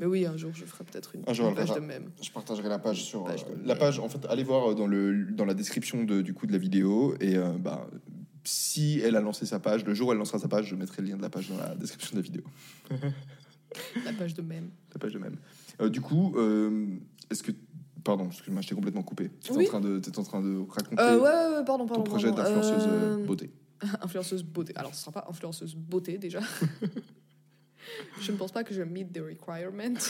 Mais oui, un jour, je ferai peut-être une, Un jour, page de mème. Je partagerai la page sur Page euh, la page. En fait, allez voir dans le dans la description de, du coup de la vidéo et euh, bah si elle a lancé sa page, le jour où elle lancera sa page, je mettrai le lien de la page dans la description de la vidéo, La page de mème. la page de même. Euh, du coup, euh, est-ce que pardon, excuse-moi, je t'ai complètement coupé. Tu Oui. en train de t'es en train de raconter Euh, ouais, pardon, pardon. ton projet d'influenceuse euh, Euh, beauté. Influenceuse beauté. Alors, ce sera pas influenceuse beauté déjà. je ne pense pas que je meet the requirement.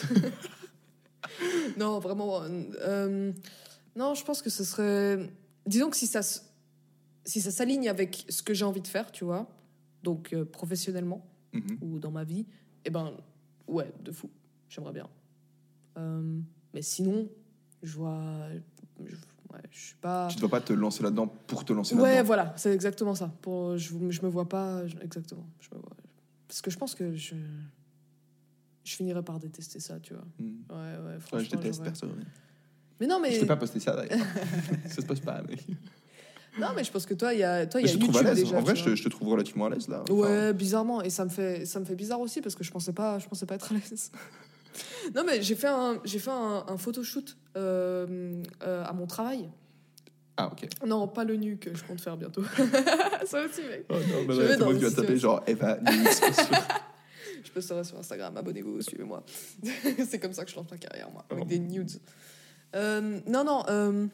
non, vraiment. euh, non, je pense que ce serait. Disons que si ça, si ça s'aligne avec ce que j'ai envie de faire, tu vois, donc professionnellement Mhm. ou dans ma vie, eh ben, ouais, de fou. J'aimerais bien. Mais sinon, je vois. Je, ouais, je suis pas. Tu ne dois pas te lancer là-dedans pour te lancer Ouais, là-dedans. voilà, c'est exactement ça. Pour, je, je me vois pas je- exactement. Je me vois- parce que je pense que je, je finirais par détester ça, tu vois. Hmm. Ouais, ouais, Ouais, franchement. je déteste perso. mais- Mais non, Je mais t'ai pas posté ça d'ailleurs. ça se passe pas. Mais, non, mais je pense que toi, il y a, toi, il y a je te trouve à déjà. En vrai, je te, je te trouve relativement à l'aise là. Enfin, Ouais, bizarrement, et ça me fait, ça me fait bizarre aussi parce que je pensais pas, je pensais pas être à l'aise. Non, mais j'ai fait un, j'ai fait un, un photoshoot euh, euh, à mon travail. Ah ok. Non, pas le nu que je compte faire bientôt. ça aussi, mec. Oh non, bah Je là, vais tout le dans monde une qui va taper genre Eva. Je posterai sur Instagram, abonnez-vous, suivez-moi. c'est comme ça que je lance ma carrière, moi, avec Oh. des nudes. Euh, non, non, euh,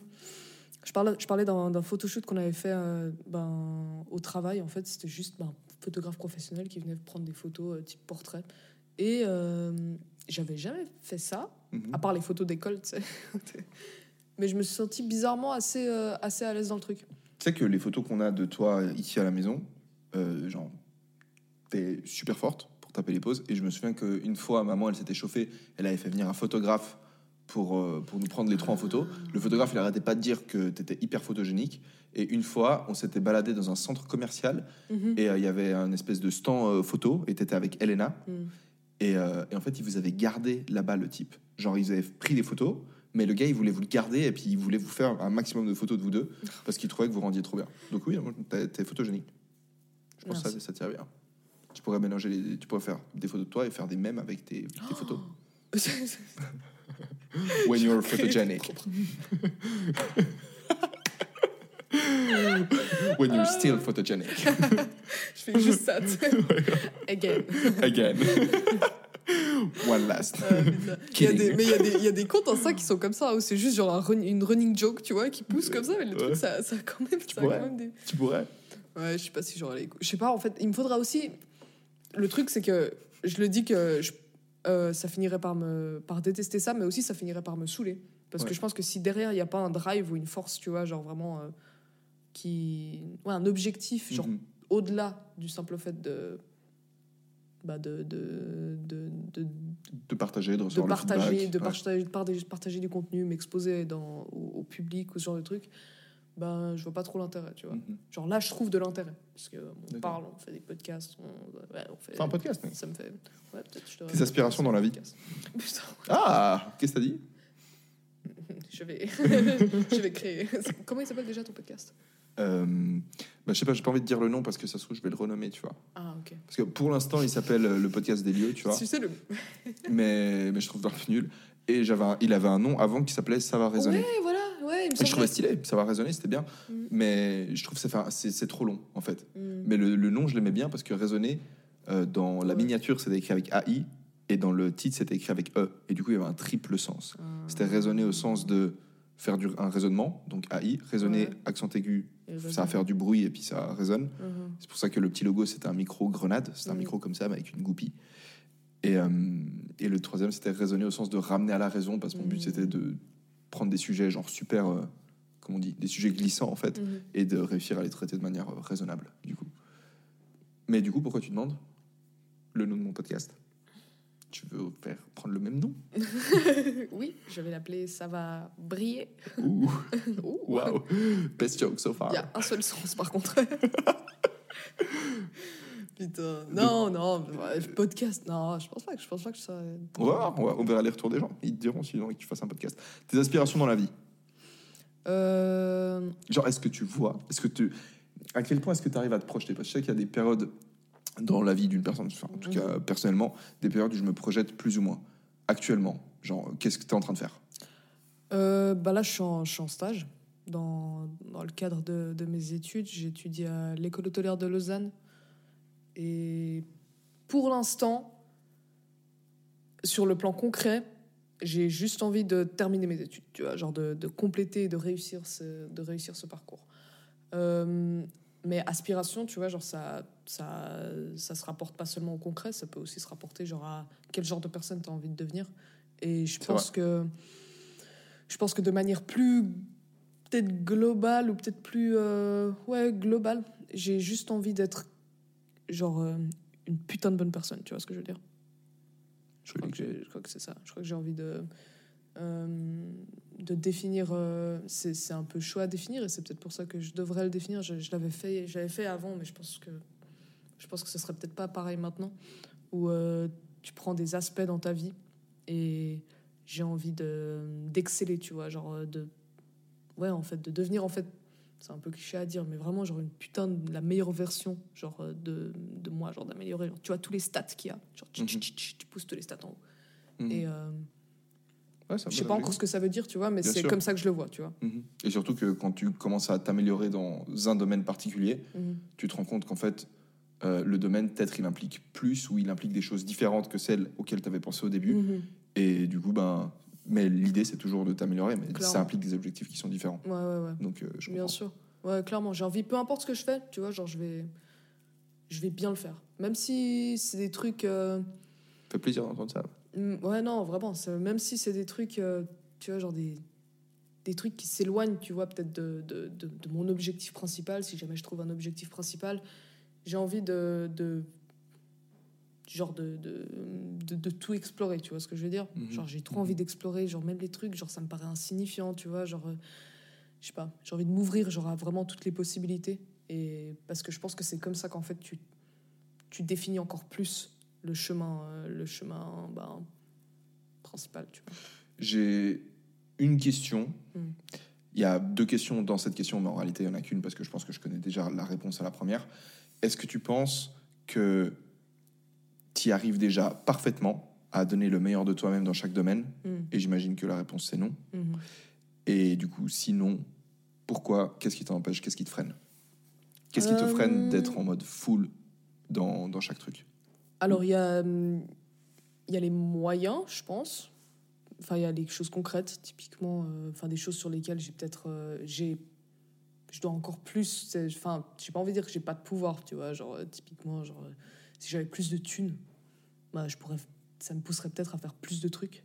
je parlais, je parlais d'un photoshoot qu'on avait fait euh, ben, au travail. En fait, c'était juste ben, un photographe professionnel qui venait prendre des photos euh, type portrait. Et j'avais jamais fait ça, Mhm. à part les photos d'école, tu sais. Mais je me suis sentie bizarrement assez, euh, assez à l'aise dans le truc. Tu sais que les photos qu'on a de toi ici à la maison, euh, genre, t'es super forte pour taper les poses. Et je me souviens qu'une fois, maman, elle s'était chauffée, elle avait fait venir un photographe pour, euh, pour nous prendre les trois en photo. Le photographe, il arrêtait pas de dire que t'étais hyper photogénique. Et une fois, on s'était baladé dans un centre commercial Mhm. et euh, il y avait un espèce de stand photo et t'étais avec Elena. Mm. Et, euh, et en fait, il vous avait gardé là-bas le type. Genre, ils avaient pris des photos, mais le gars, il voulait vous le garder et puis il voulait vous faire un maximum de photos de vous deux parce qu'il trouvait que vous rendiez trop bien. Donc, oui, t'es photogénique. Je pense que ça, ça tire bien. Tu pourrais mélanger les, tu pourrais faire des photos de toi et faire des mèmes avec tes, tes photos. When you're photogenic. When you're still photogenic. je fais juste ça. Again. Again. One last. Euh, putain. Il y a Kidding. des, mais il y, a des- il y a des comptes Insta qui sont comme ça, où c'est juste genre un run- une running joke, tu vois, qui pousse comme ça, mais le Ouais. truc, ça, ça a quand même, ça pourrais. quand même des... Tu pourrais? Ouais, je sais pas si j'aurais les... Je sais pas, en fait, il me faudra aussi... Le truc, c'est que je le dis que je- euh, ça finirait par me par détester ça, mais aussi ça finirait par me saouler. Parce Ouais. que je pense que si derrière, il n'y a pas un drive ou une force, tu vois, genre vraiment... euh, qui... Ouais, un objectif, genre Mhm. au-delà du simple fait de. Bah de, de, de, de, De partager, de de recevoir le partager, feedback. de Ouais. partager, de partager, partager du contenu, m'exposer dans, au, au public ou ce genre de trucs, ben, je vois pas trop l'intérêt, tu vois. Mhm. Genre là, je trouve de l'intérêt. Parce qu'on parle, on fait des podcasts, on, ouais, on fait. Un podcast, mec. Ça me fait. Ouais, je Tes aspirations dans la vie. Putain, Ah Qu'est-ce que t'as dit? Je vais, je vais créer. Comment il s'appelle déjà ton podcast? Euh, bah, Je sais pas, j'ai pas envie de dire le nom parce que ça se trouve, je vais le renommer, tu vois. Ah, ok. Parce que pour l'instant, il s'appelle euh, le podcast des lieux, tu vois. Tu sais le. mais, mais je trouve peu nul. Et j'avais un- il avait un nom avant qui s'appelait Ça va résonner. Ouais, voilà, ouais, il me Et je trouvais stylé, ça va résonner, c'était bien. Mm. Mais je trouve que c'est trop long, en fait. Mm. Mais le, le nom, je l'aimais bien parce que résonner, euh, dans la Ouais. miniature, c'était écrit avec AI. Et dans le titre, c'était écrit avec E. Et du coup, il y avait un triple sens. Ah. C'était raisonner au sens de faire du, un raisonnement, donc AI. Résonner, Ouais. accent aigu, ça va faire du bruit et puis ça résonne. Mhm. C'est pour ça que le petit logo, c'était un micro grenade. C'est un Mhm. micro comme ça, mais avec une goupille. Et, euh, et le troisième, c'était raisonner au sens de ramener à la raison, parce que mon but, Mhm. c'était de prendre des sujets genre super, euh, comment on dit, des sujets glissants en fait, et de réussir à les traiter de manière euh, raisonnable, du coup. Mais du coup, pourquoi tu demandes le nom de mon podcast? Tu veux faire prendre le même nom oui, je vais l'appeler Ça va briller. Ouh. Waouh Best joke so far. Il y a un seul sens par contre. Putain. Non, non, podcast. Non, je pense pas que je pense pas que ça. On va voir, on, va- on verra les retours des gens. Ils te diront s'ils ont que tu fasses un podcast. Tes aspirations dans la vie Euh, Genre, est-ce que tu vois Est-ce que tu. À quel point est-ce que tu arrives à te projeter? Parce que je sais qu'il y a des périodes dans la vie d'une personne, enfin, en tout Mhm. cas personnellement, des périodes où je me projette plus ou moins. Actuellement, genre, qu'est-ce que tu es en train de faire? Euh, bah là, je suis en, je suis en stage dans, dans le cadre de, de mes études. J'étudie à l'école hôtelière de Lausanne. Et pour l'instant, sur le plan concret, j'ai juste envie de terminer mes études, tu vois, genre de, de compléter, de réussir ce, de réussir ce parcours. Euh, mais aspiration, tu vois, genre ça, ça, ça se rapporte pas seulement au concret, ça peut aussi se rapporter genre à quel genre de personne tu as envie de devenir. Et je pense que je pense que de manière plus peut-être globale ou peut-être plus euh, ouais globale, j'ai juste envie d'être genre euh, une putain de bonne personne, tu vois ce que je veux dire? Je crois, que j'ai- je crois que c'est ça. Je crois que j'ai envie de, euh, de définir. euh, c'est un peu chaud à définir et c'est peut-être pour ça que je devrais le définir. Je, je l'avais fait, je l'avais fait avant, mais je pense que je pense que ce serait peut-être pas pareil maintenant. Où euh, tu prends des aspects dans ta vie et j'ai envie de d'exceller, tu vois, genre euh, de ouais en fait de devenir en fait c'est un peu cliché à dire mais vraiment genre une putain de la meilleure version genre euh, de, de moi genre d'améliorer tu vois tous les stats qu'il y a genre tch, tch, Mhm. tch, tu pousses tous les stats en haut Mhm. et euh, Ouais, je sais pas encore ce que ça veut dire tu vois mais c'est comme ça que je le vois tu vois Mhm. Et surtout que quand tu commences à t'améliorer dans un domaine particulier, Mhm. tu te rends compte qu'en fait, euh, le domaine, peut-être, il implique plus ou il implique des choses différentes que celles auxquelles tu avais pensé au début. Mhm. Et du coup, ben. Mais l'idée, c'est toujours de t'améliorer, mais Clairement. ça implique des objectifs qui sont différents. ouais ouais ouais Donc, euh, je bien sûr ouais clairement j'ai envie peu importe ce que je fais tu vois genre je vais je vais bien le faire même si c'est des trucs euh, Ça fait plaisir d'entendre ça. Mm, Ouais, non, vraiment. Même si c'est des trucs, euh, tu vois, genre des, des trucs qui s'éloignent, tu vois, peut-être de, de, de- de mon objectif principal, si jamais je trouve un objectif principal, j'ai envie de. de genre de, de, de, de tout explorer, tu vois ce que je veux dire Mhm. Genre, j'ai trop Mhm. envie d'explorer, genre, même les trucs, genre, ça me paraît insignifiant, tu vois, genre, euh, je sais pas, j'ai envie de m'ouvrir, genre, à vraiment toutes les possibilités. Et parce que je pense que c'est comme ça qu'en fait, tu, tu définis encore plus le chemin, euh, le chemin ben, principal, tu vois. J'ai une question. Mm. Il y a deux questions dans cette question, mais en réalité, il n'y en a qu'une parce que je pense que je connais déjà la réponse à la première. Est-ce que tu penses que tu y arrives déjà parfaitement à donner le meilleur de toi-même dans chaque domaine Mm. Et j'imagine que la réponse, c'est non. Mhm. Et du coup, sinon, pourquoi Qu'est-ce qui t'empêche Qu'est-ce qui te freine? Qu'est-ce qui te Euh, freine d'être en mode full dans, dans chaque truc? Alors, il y a, y a les moyens, je pense. Enfin, il y a les choses concrètes, typiquement. euh, Enfin, des choses sur lesquelles j'ai peut-être. euh, j'ai je dois encore plus. Enfin, j'ai pas envie de dire que j'ai pas de pouvoir, tu vois. Genre, euh, typiquement, genre, euh, si j'avais plus de thunes, bah, je pourrais, ça me pousserait peut-être à faire plus de trucs.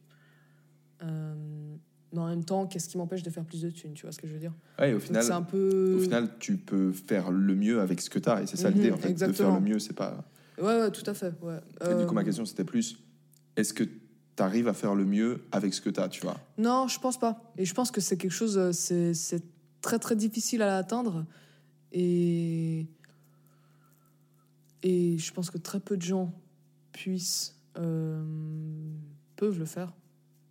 Euh, Mais en même temps, qu'est-ce qui m'empêche de faire plus de thunes Tu vois ce que je veux dire? Ouais, au final, c'est un peu. au final, tu peux faire le mieux avec ce que tu as. Et c'est ça Mhm, l'idée, en fait. De faire le mieux, c'est pas. Ouais, ouais, tout à fait. Ouais. Du coup, ma question, c'était plus est-ce que tu arrives à faire le mieux avec ce que tu as, tu vois? Non, je pense pas. Et je pense que c'est quelque chose, c'est très très difficile à atteindre. Et, et je pense que très peu de gens puissent, euh, peuvent le faire,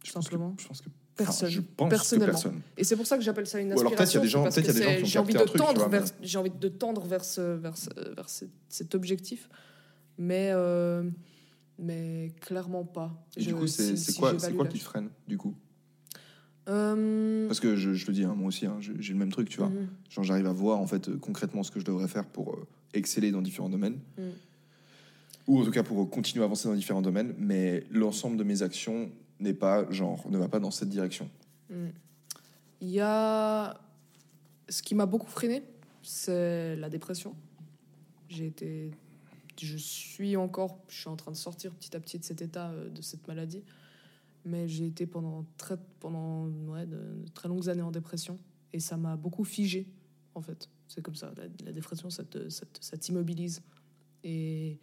Je pense que- simplement. Je pense que. Personne. Enfin, je pense Personnellement. que personne. Et c'est pour ça que j'appelle ça une Ou alors peut-être il y a aspiration. des gens- peut-être il y a des gens qui j'ai envie de tendre vers, j'ai envie de tendre vers ce, vers ce- vers ce- cet objectif, mais euh, mais clairement pas. Et du Je- coup, c'est si- c'est si quoi, quoi qui te freine, du coup? Parce que je, je le dis, hein, moi aussi, hein, j'ai j'ai le même truc, tu vois. mhm. Genre, j'arrive à voir, en fait, euh, concrètement ce que je devrais faire pour euh, exceller dans différents domaines. Mm. Ou en tout cas pour euh, continuer à avancer dans différents domaines. Mais l'ensemble de mes actions n'est pas, genre, ne va pas dans cette direction. Mm. Il y a ce qui m'a beaucoup freiné, c'est la dépression. J'ai été, je suis encore, je suis en train de sortir petit à petit de cet état, euh, de cette maladie, mais j'ai été pendant très, pendant ouais, de, très longues années en dépression et ça m'a beaucoup figé en fait. C'est comme ça, la, dépression, ça t'immobilise et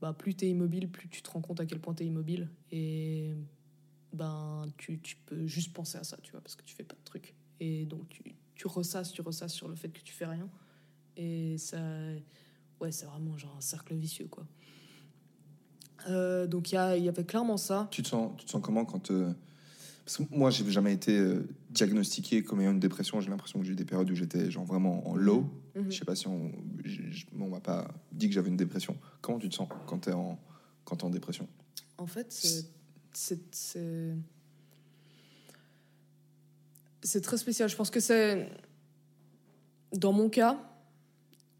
bah, plus tu es immobile, plus tu te rends compte à quel point tu es immobile et ben tu, tu peux juste penser à ça, tu vois, parce que tu fais pas de trucs. Et donc tu, tu ressasses, tu ressasses sur le fait que tu fais rien. Et ça, ouais, c'est vraiment genre un cercle vicieux, quoi. Euh, donc il y, avait clairement ça. Tu te sens, tu te sens comment quand. euh, Parce que moi, j'ai jamais été euh, diagnostiqué comme ayant une dépression. J'ai l'impression que j'ai eu des périodes où j'étais genre vraiment en low. Mhm. Je sais pas si on, on m'a pas dit que j'avais une dépression. Comment tu te sens quand t'es en, quand t'es en dépression? En fait, c'est c'est très spécial. Je pense que c'est dans mon cas,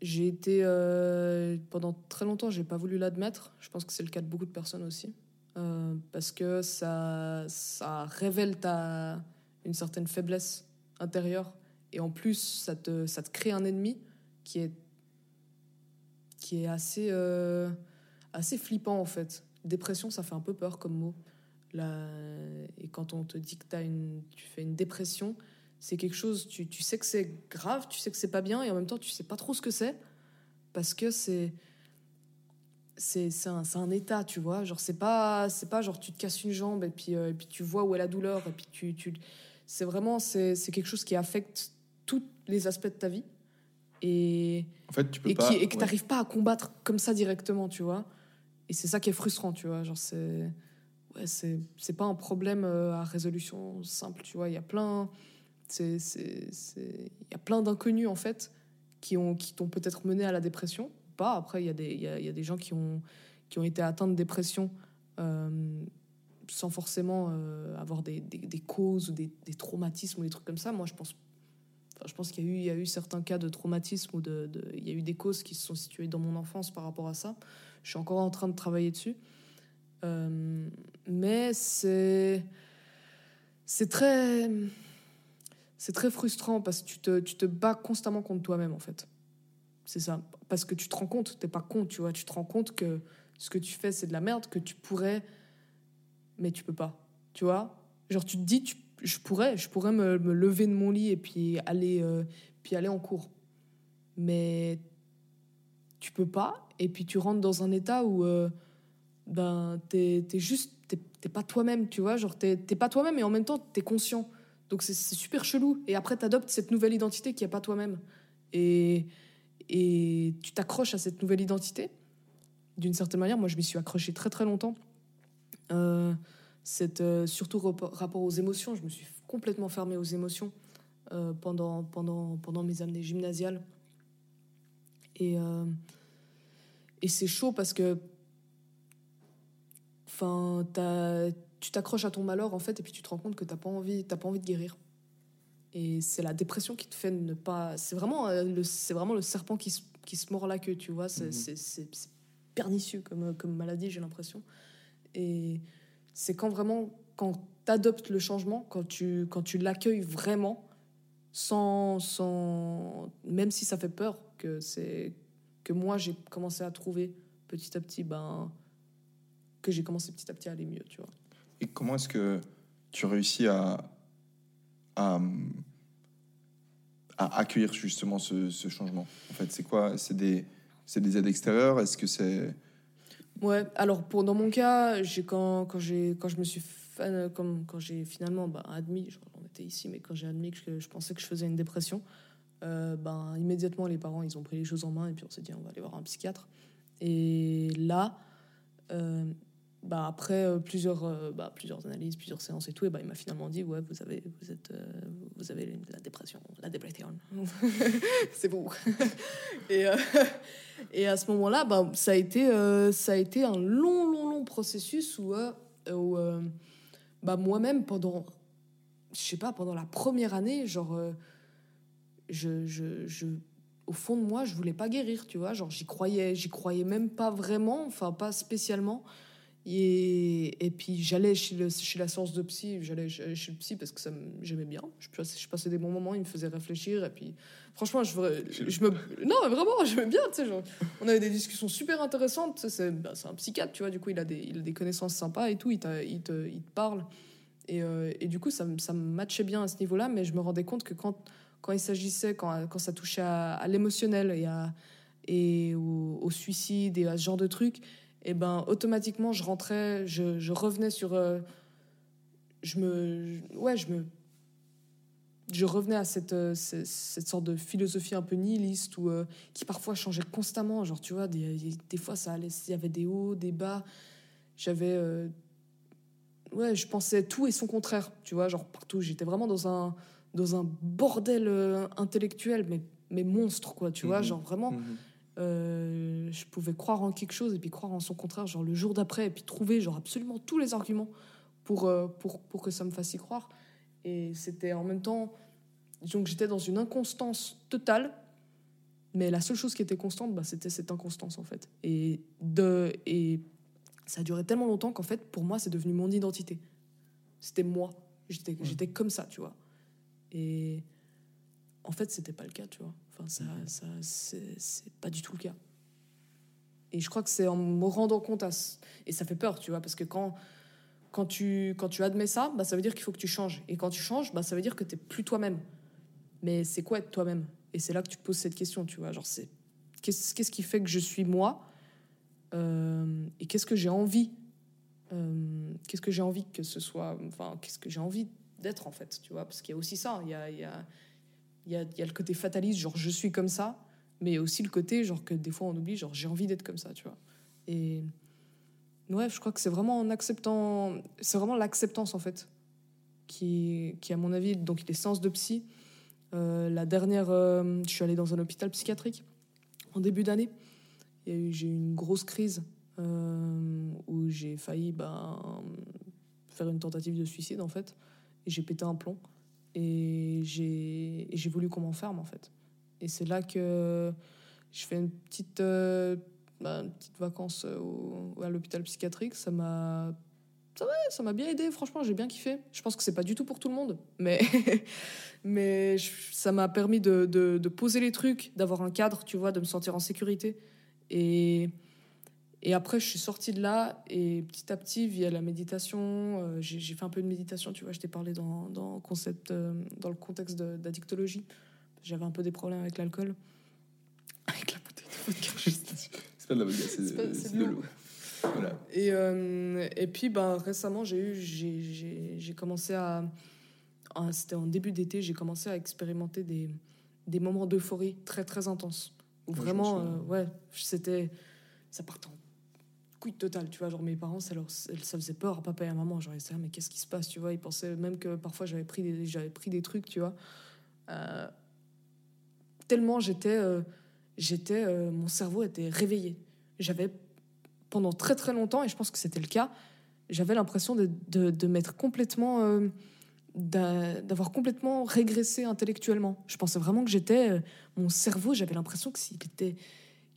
j'ai été euh, pendant très longtemps, j'ai pas voulu l'admettre. Je pense que c'est le cas de beaucoup de personnes aussi, Euh, parce que ça ça révèle ta une certaine faiblesse intérieure et en plus ça te ça te crée un ennemi qui est qui est assez euh, assez flippant en fait. Dépression, ça fait un peu peur comme mot. Là, et quand on te dit que as une, tu fais une dépression, c'est quelque chose, tu, tu sais que c'est grave, tu sais que c'est pas bien, et en même temps, tu sais pas trop ce que c'est, parce que c'est. C'est un, un état, tu vois. Genre, c'est pas, pas genre tu te casses une jambe et puis, euh, et puis tu vois où est la douleur, et puis tu. tu c'est vraiment c'est quelque chose qui affecte tous les aspects de ta vie. Et En fait, tu peux et, pas. qui, et que ouais. t'arrives pas à combattre comme ça directement, tu vois. Et c'est ça qui est frustrant, tu vois. Genre, c'est. Ouais, c'est c'est pas un problème euh, à résolution simple, tu vois. Il y a plein. Il y a plein d'inconnus, en fait, qui ont qui t'ont peut-être mené à la dépression. Pas. Après, il y, a des- y, y a des gens qui ont, qui ont été atteints de dépression euh, sans forcément euh, avoir des, des, causes ou des, des traumatismes ou des trucs comme ça. Moi, je pense Enfin, je pense qu'il y, y a eu certains cas de traumatisme ou de, il y a eu des causes qui se sont situées dans mon enfance par rapport à ça. Je suis encore en train de travailler dessus. Euh, mais c'est très c'est très frustrant parce que tu te, tu te bats constamment contre toi-même en fait. C'est ça. Parce que tu te rends compte, t'es pas con, tu vois. Tu te rends compte que ce que tu fais c'est de la merde, que tu pourrais, mais tu peux pas. Tu vois? Genre tu te dis, tu- je pourrais, je pourrais me, me lever de mon lit et puis aller, euh, puis aller en cours. Mais tu peux pas. Et puis tu rentres dans un état où euh, ben, t'es es juste, t'es pas toi-même, tu vois. Genre t'es pas toi-même et en même temps t'es conscient. Donc c'est super chelou. Et après t'adoptes cette nouvelle identité qui est pas toi-même. Et, et tu t'accroches à cette nouvelle identité. D'une certaine manière, moi je m'y suis accroché très très longtemps. Euh, c'est euh, surtout rapport, aux émotions. Je me suis complètement fermée aux émotions euh, pendant, pendant, pendant mes années gymnasiales. Et, euh, et c'est chaud parce que enfin, tu t'accroches à ton malheur en fait et puis tu te rends compte que t'as pas envie, t'as pas envie de guérir. Et c'est la dépression qui te fait ne pas. C'est vraiment, euh, le, c'est vraiment le serpent qui se, qui se mord la queue, tu vois. C'est, Mhm. c'est, pernicieux comme, comme maladie, j'ai l'impression. Et c'est quand vraiment, quand tu adoptes le changement, quand tu, quand tu l'accueilles vraiment, sans, sans, même si ça fait peur, que, c'est, que moi j'ai commencé à trouver petit à petit, ben, que j'ai commencé petit à petit à aller mieux, tu vois. Et comment est-ce que tu réussis à, à, à accueillir justement ce, ce changement En fait, c'est quoi? C'est des, c'est des aides extérieures? Est-ce que c'est Ouais, alors pour, dans mon cas, j'ai quand, quand, j'ai, quand je me suis fan, comme, quand j'ai finalement bah, admis, genre, on était ici, mais quand j'ai admis que je, pensais que je faisais une dépression, euh, ben, immédiatement les parents ils ont pris les choses en main et puis on s'est dit on va aller voir un psychiatre. Et là, euh, bah, après euh, plusieurs, euh, bah, plusieurs analyses, plusieurs séances et tout, et bah, il m'a finalement dit ouais, vous avez, vous êtes, euh, vous avez la dépression, la dépression. c'est bon. et, et à ce moment-là, bah, ça, a été, ça a été un long, long, long processus où, où bah, moi-même, pendant, je sais pas, pendant la première année, genre, je, je, je, au fond de moi, je voulais pas guérir, tu vois, genre, j'y croyais, j'y croyais même pas vraiment, enfin, pas spécialement. Et, et puis j'allais chez, chez la source de psy, j'allais chez le psy parce que ça j'aimais bien. Je, je, passais des bons moments, il me faisait réfléchir. Et puis franchement, je, je me. Non, mais vraiment, j'aimais bien. Tu sais, genre, on avait des discussions super intéressantes. C'est bah, un psychiatre, tu vois, du coup, il a des, il a des connaissances sympas et tout, il, il, te, il te parle. Et, euh, et, du coup, ça, ça me matchait bien à ce niveau-là, mais je me rendais compte que quand, quand il s'agissait, quand, quand ça touchait à, l'émotionnel et, à, et au, au, suicide et à ce genre de trucs, et ben automatiquement je rentrais, je, je revenais sur, euh, je me, ouais, je me, je revenais à cette, euh, cette, sorte de philosophie un peu nihiliste ou euh, qui parfois changeait constamment. Genre tu vois, des, des fois ça allait, il y avait des hauts, des bas. J'avais, ouais, je pensais tout et son contraire. Tu vois, genre partout, j'étais vraiment dans un dans un bordel intellectuel, mais mais monstre quoi. Tu vois, mhm. genre vraiment. Mhm. Euh, je pouvais croire en quelque chose et puis croire en son contraire, genre le jour d'après, et puis trouver genre absolument tous les arguments pour, euh, pour, pour que ça me fasse y croire. Et c'était en même temps, donc j'étais dans une inconstance totale, mais la seule chose qui était constante, bah, c'était cette inconstance en fait. Et, de, et ça a duré tellement longtemps qu'en fait, pour moi, c'est devenu mon identité. C'était moi. J'étais j'étais comme ça, tu vois. Et en fait, c'était pas le cas, tu vois. Enfin, ça, ça c'est pas du tout le cas. Et je crois que c'est en me rendant compte à... Et ça fait peur, tu vois, parce que quand, quand, tu, quand tu admets ça, bah, ça veut dire qu'il faut que tu changes. Et quand tu changes, bah, ça veut dire que tu n'es plus toi-même. Mais c'est quoi être toi-même? Et c'est là que tu te poses cette question, tu vois. Genre, c'est qu'est-ce, qui fait que je suis moi? Euh, Et qu'est-ce que j'ai envie? Euh, Qu'est-ce que j'ai envie que ce soit Enfin, qu'est-ce que j'ai envie d'être, en fait, tu vois? Parce qu'il y a aussi ça. Il y il y a il y a, le côté fataliste, genre je suis comme ça, mais aussi le côté, genre que des fois on oublie, genre j'ai envie d'être comme ça, tu vois. Et ouais, je crois que c'est vraiment en acceptant, c'est vraiment l'acceptance en fait, qui, qui à mon avis, donc les séances de psy. Euh, la dernière, euh, je suis allée dans un hôpital psychiatrique en début d'année. J'ai eu une grosse crise euh, où j'ai failli ben, faire une tentative de suicide en fait. Et j'ai pété un plomb. Et j'ai voulu qu'on m'enferme, en fait. Et c'est là que je fais une petite, euh, bah, une petite vacance au, à l'hôpital psychiatrique. Ça m'a ça m'a bien aidé, franchement, j'ai bien kiffé. Je pense que c'est pas du tout pour tout le monde, mais, mais ça m'a permis de, de, de, poser les trucs, d'avoir un cadre, tu vois, de me sentir en sécurité. Et, et après, je suis sortie de là et petit à petit, via la méditation, euh, j'ai fait un peu de méditation. Tu vois, je t'ai parlé dans, dans, concept, euh, dans le contexte d'addictologie. J'avais un peu des problèmes avec l'alcool. Avec la bouteille de vodka. c'est pas de la vodka, c'est de, l'eau. Voilà. Et, euh, et puis, ben, récemment, j'ai eu, j'ai commencé à. C'était en début d'été, j'ai commencé à expérimenter des, des moments d'euphorie très, très intenses. Où vraiment, ouais, c'était. Ça partait en couille totale, tu vois. Genre, mes parents, ça, leur, ça faisait peur à papa et à maman. Genre, ils disaient, ah, mais qu'est-ce qui se passe, tu vois. Ils pensaient même que parfois j'avais pris des, pris des trucs, tu vois. Euh, tellement j'étais. Euh, j'étais euh, mon cerveau était réveillé. J'avais, pendant très très longtemps, et je pense que c'était le cas, j'avais l'impression de, de, de m'être complètement. d'avoir complètement régressé intellectuellement. Je pensais vraiment que j'étais. mon cerveau, j'avais l'impression que s'il était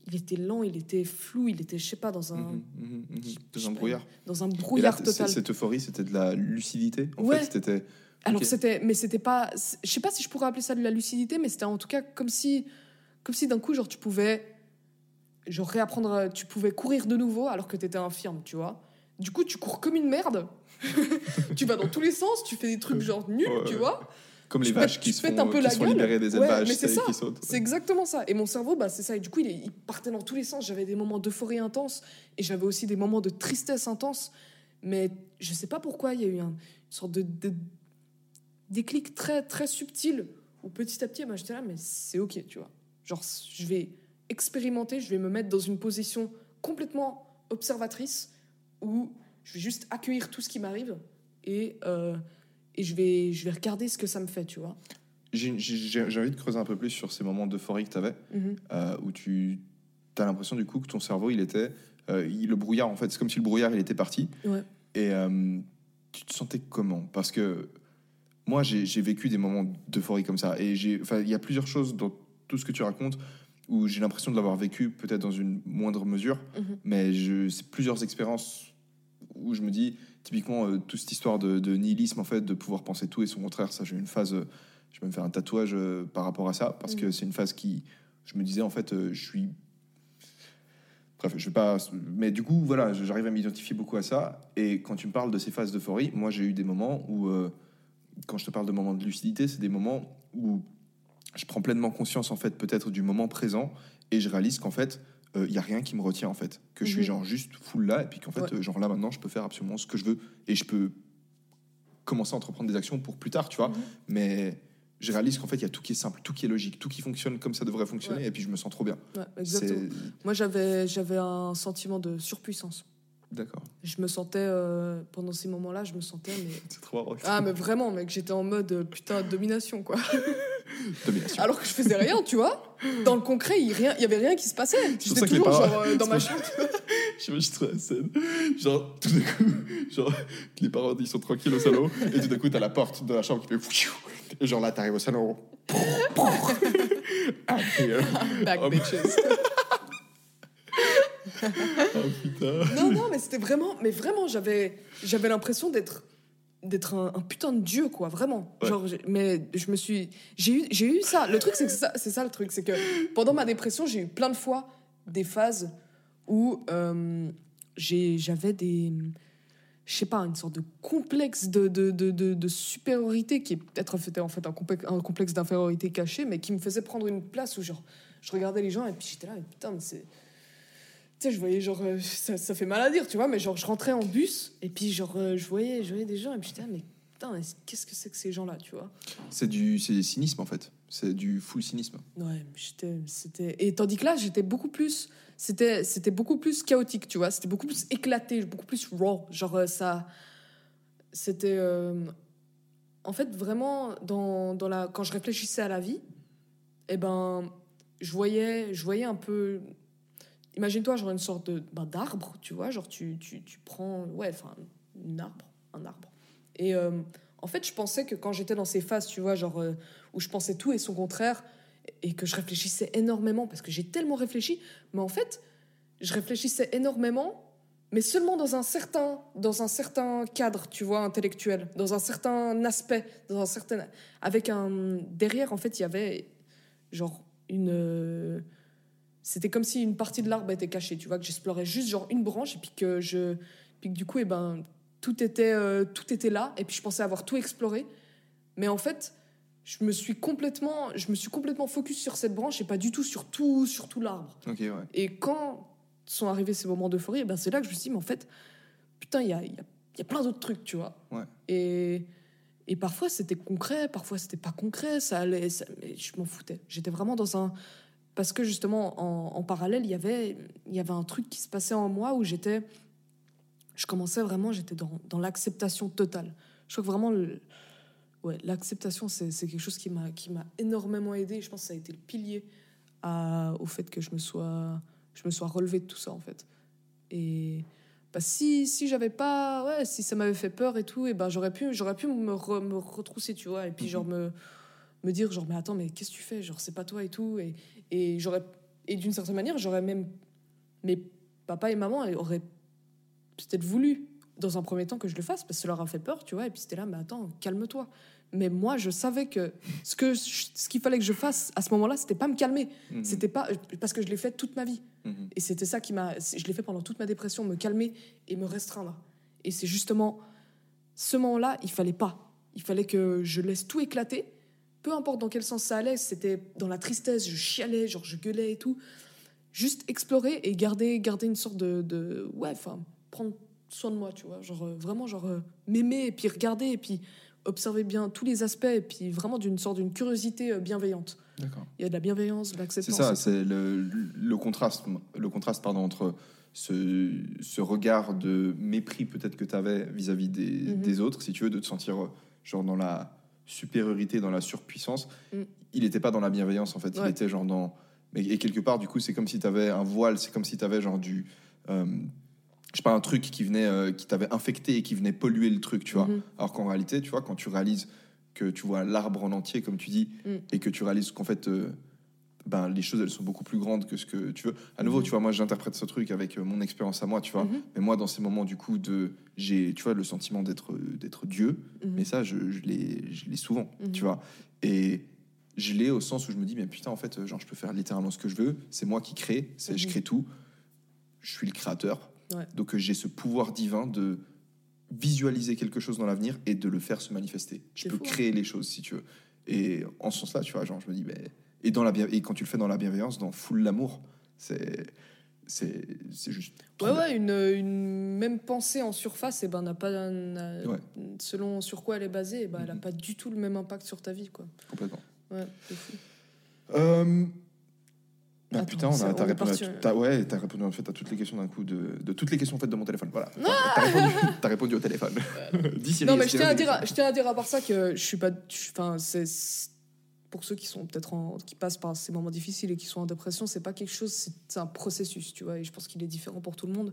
il était lent, il était flou, il était, je sais pas, dans un, mhm, mhm, mhm. dans un brouillard. Dans un brouillard total. Cette euphorie, c'était de la lucidité. En fait, c'était. Alors c'était, mais c'était pas, je sais pas si je pourrais appeler ça de la lucidité, mais c'était en tout cas comme si, comme si d'un coup, genre, tu pouvais, genre réapprendre, tu pouvais courir de nouveau alors que tu étais infirme, tu vois. Du coup, tu cours comme une merde. tu vas dans tous les sens, tu fais des trucs genre nuls, tu vois. Comme les vaches qui se font, un peu qui la gueule. libérer des élevages c'est ça. exactement ça. Et mon cerveau, bah, c'est ça. Et du coup, il, partait dans tous les sens. J'avais des moments d'euphorie intense et j'avais aussi des moments de tristesse intense. Mais je sais pas pourquoi, il y a eu un- une sorte de, de déclic très, très subtil où petit à petit, bah, j'étais là, mais c'est OK, tu vois. Genre, je vais expérimenter, je vais me mettre dans une position complètement observatrice où je vais juste accueillir tout ce qui m'arrive et, euh, et je, vais, je vais regarder ce que ça me fait, tu vois. J'ai j'ai- j'ai envie de creuser un peu plus sur ces moments d'euphorie que tu avais, Mhm. euh, où tu as l'impression du coup que ton cerveau, il était. euh, il- le brouillard, en fait, c'est comme si le brouillard, il était parti. Ouais. Et euh, tu te sentais comment? Parce que moi, j'ai j'ai vécu des moments d'euphorie comme ça. Et il y a plusieurs choses dans tout ce que tu racontes où j'ai l'impression de l'avoir vécu peut-être dans une moindre mesure, Mhm. mais je- c'est plusieurs expériences où je me dis, typiquement, euh, toute cette histoire de, de nihilisme, en fait, de pouvoir penser tout et son contraire, ça, j'ai une phase, euh, je vais me faire un tatouage euh, par rapport à ça, parce que Mhm. c'est une phase qui, je me disais, en fait, je suis. Bref, je vais pas. Mais du coup, voilà, j'arrive à m'identifier beaucoup à ça. Et quand tu me parles de ces phases d'euphorie, moi, j'ai eu des moments où, quand je te parle de moments de lucidité, c'est des moments où je prends pleinement conscience, en fait, peut-être du moment présent, et je réalise qu'en fait, il y a rien qui me retient, en fait. Que je suis Mhm. genre juste full là, et puis qu'en fait, Ouais. euh, genre là, maintenant, je peux faire absolument ce que je veux, et je peux commencer à entreprendre des actions pour plus tard, tu vois. Mhm. Mais je réalise qu'en fait, il y a tout qui est simple, tout qui est logique, tout qui fonctionne comme ça devrait fonctionner, Ouais. et puis je me sens trop bien. Ouais, exactement. C'est- Moi, j'avais, j'avais un sentiment de surpuissance. D'accord. Je me sentais, euh, pendant ces moments-là, je me sentais, mais... C'est trop marrant. Ah, mais vraiment, mec, j'étais en mode, euh, putain, domination, quoi. Domination. Alors que je faisais rien, tu vois. Dans le concret, il rien- il y avait rien qui se passait. J'étais toujours, parents- genre, euh, dans ma chambre. J'imagine trop la scène. Genre, tout d'un coup, genre, les parents, ils sont tranquilles au salon, et tout d'un coup, t'as la porte de la chambre qui fait. Et genre là, t'arrives au salon. Ah, Back, Oh, bitches. oh, putain. Non, non, mais c'était vraiment, mais vraiment, j'avais, j'avais l'impression d'être, d'être un, un putain de dieu, quoi, vraiment. Ouais. Genre, mais je me suis, j'ai eu, j'ai eu ça. Le truc, c'est que ça, c'est ça le truc, c'est que pendant ma dépression, j'ai eu plein de fois des phases où euh, j'ai, j'avais des, je sais pas, une sorte de complexe de, de, de, de, de supériorité qui est peut-être en fait, en fait un complexe, un complexe d'infériorité caché, mais qui me faisait prendre une place où genre, je regardais les gens et puis j'étais là, mais putain, mais c'est tu sais, je voyais genre, euh, ça, ça fait mal à dire, tu vois, mais genre, je rentrais en bus et puis genre, euh, je voyais, je voyais des gens et puis j'étais là, mais putain, mais qu'est-ce que c'est que ces gens-là, tu vois? C'est du c'est cynisme en fait. C'est du full cynisme. Ouais, j'étais, c'était, et tandis que là, j'étais beaucoup plus, c'était, c'était beaucoup plus chaotique, tu vois, c'était beaucoup plus éclaté, beaucoup plus raw, genre euh, ça, c'était, en fait, vraiment dans, dans la, quand je réfléchissais à la vie, eh ben, je voyais, je voyais un peu. Imagine-toi, genre une sorte de ben, d'arbre, tu vois, genre tu, tu, tu prends, ouais, enfin, un arbre, un arbre. Et euh, en fait, je pensais que quand j'étais dans ces phases, tu vois, genre euh, où je pensais tout et son contraire, et que je réfléchissais énormément, parce que j'ai tellement réfléchi, mais en fait, je réfléchissais énormément, mais seulement dans un certain, dans un certain cadre, tu vois, intellectuel, dans un certain aspect, dans un certain, avec un derrière, en fait, il y avait genre une, c'était comme si une partie de l'arbre était cachée, tu vois, que j'explorais juste genre une branche et puis que je, puis que du coup, et ben, tout était, euh, tout était là et puis je pensais avoir tout exploré, mais en fait, je me suis complètement, je me suis complètement focus sur cette branche et pas du tout sur tout, sur tout l'arbre. Ouais. Et quand sont arrivés ces moments d'euphorie, eh ben c'est là que je me suis dit, mais en fait, putain, il y a, y, a, y a plein d'autres trucs, tu vois. Ouais. Et, et parfois, c'était concret, parfois, c'était pas concret, ça allait, ça- mais je m'en foutais. J'étais vraiment dans un. Parce que justement, en, en parallèle, il y avait il y avait un truc qui se passait en moi où j'étais. Je commençais vraiment, j'étais dans, dans l'acceptation totale. Je crois que vraiment, le- ouais, l'acceptation, c'est c'est quelque chose qui m'a qui m'a énormément aidé. Je pense que ça a été le pilier à- au fait que je me sois je me sois relevé de tout ça en fait. Et bah, si si j'avais pas ouais si ça m'avait fait peur et tout et ben j'aurais pu j'aurais pu me, re- me retrousser tu vois et puis genre me me dire genre mais attends mais qu'est-ce que tu fais? Genre c'est pas toi et tout et et j'aurais et d'une certaine manière j'aurais même mes papa et maman auraient peut-être voulu dans un premier temps que je le fasse parce que ça leur a fait peur tu vois et puis c'était là mais attends calme-toi mais moi je savais que ce que ce qu'il fallait que je fasse à ce moment-là c'était pas me calmer Mhm. c'était pas parce que je l'ai fait toute ma vie Mhm. et c'était ça qui m'a. Je l'ai fait pendant toute ma dépression, me calmer et me restreindre. Et c'est justement ce moment-là, il fallait pas. Il fallait que je laisse tout éclater peu importe dans quel sens ça allait, c'était dans la tristesse, je chialais, genre je gueulais et tout. Juste explorer et garder, garder une sorte de, de ouais, enfin, prendre soin de moi, tu vois, genre euh, vraiment genre euh, m'aimer et puis regarder et puis observer bien tous les aspects et puis vraiment d'une sorte d'une curiosité euh, bienveillante. D'accord. Il y a de la bienveillance, de C'est l'acceptance. ça, et tout. c'est le, le contraste, le contraste pardon, entre ce, ce regard de mépris peut-être que tu avais vis-à-vis des, Mhm. des autres, si tu veux, de te sentir genre dans la supériorité, dans la surpuissance. Mm. Il n'était pas dans la bienveillance en fait, il était genre dans. mais- Et quelque part, du coup, c'est comme si tu avais un voile, c'est comme si tu avais genre du. euh, je sais pas, un truc qui venait, euh, qui t'avait infecté et qui venait polluer le truc, tu vois. Mhm. Alors qu'en réalité, tu vois, quand tu réalises que tu vois l'arbre en entier, comme tu dis, Mm. et que tu réalises qu'en fait, euh, ben, les choses, elles sont beaucoup plus grandes que ce que tu veux. À nouveau, Mhm. tu vois, moi, j'interprète ce truc avec euh, mon expérience à moi, tu vois. Mhm. Mais moi, dans ces moments, du coup, de, j'ai, tu vois, le sentiment d'être, d'être Dieu. Mhm. Mais ça, je, je l'ai, je l'ai souvent, tu vois. Et je l'ai au sens où je me dis, mais putain, en fait, genre, je peux faire littéralement ce que je veux. C'est moi qui crée, c'est, je crée tout. Je suis le créateur. Ouais. Donc, euh, j'ai ce pouvoir divin de visualiser quelque chose dans l'avenir et de le faire se manifester. Je peux fou, hein. créer les choses, si tu veux. Et en ce sens-là, tu vois, genre, je me dis, ben, et, dans la bien- et quand tu le fais dans la bienveillance, dans full l'amour, c'est, c'est, c'est juste. Ouais, ouais, une, une même pensée en surface, et ben, n'a pas, n'a- Ouais. selon sur quoi elle est basée, et ben, elle n'a Mhm. pas du tout le même impact sur ta vie. Quoi. Complètement. Ouais, fou. Euh, Bah, Attends, putain, on a, t'as répondu, à euh. ouais, t'as répondu en fait à toutes les questions d'un coup de, de toutes les questions en fait de mon téléphone. Voilà. T'as répondu, répondu au téléphone. Non, mais je tiens, à dire, je tiens à dire à part ça que je suis pas. Enfin, c'est. Pour ceux qui sont peut-être en. qui passent par ces moments difficiles et qui sont en dépression, c'est pas quelque chose, c'est un processus, tu vois. Et je pense qu'il est différent pour tout le monde.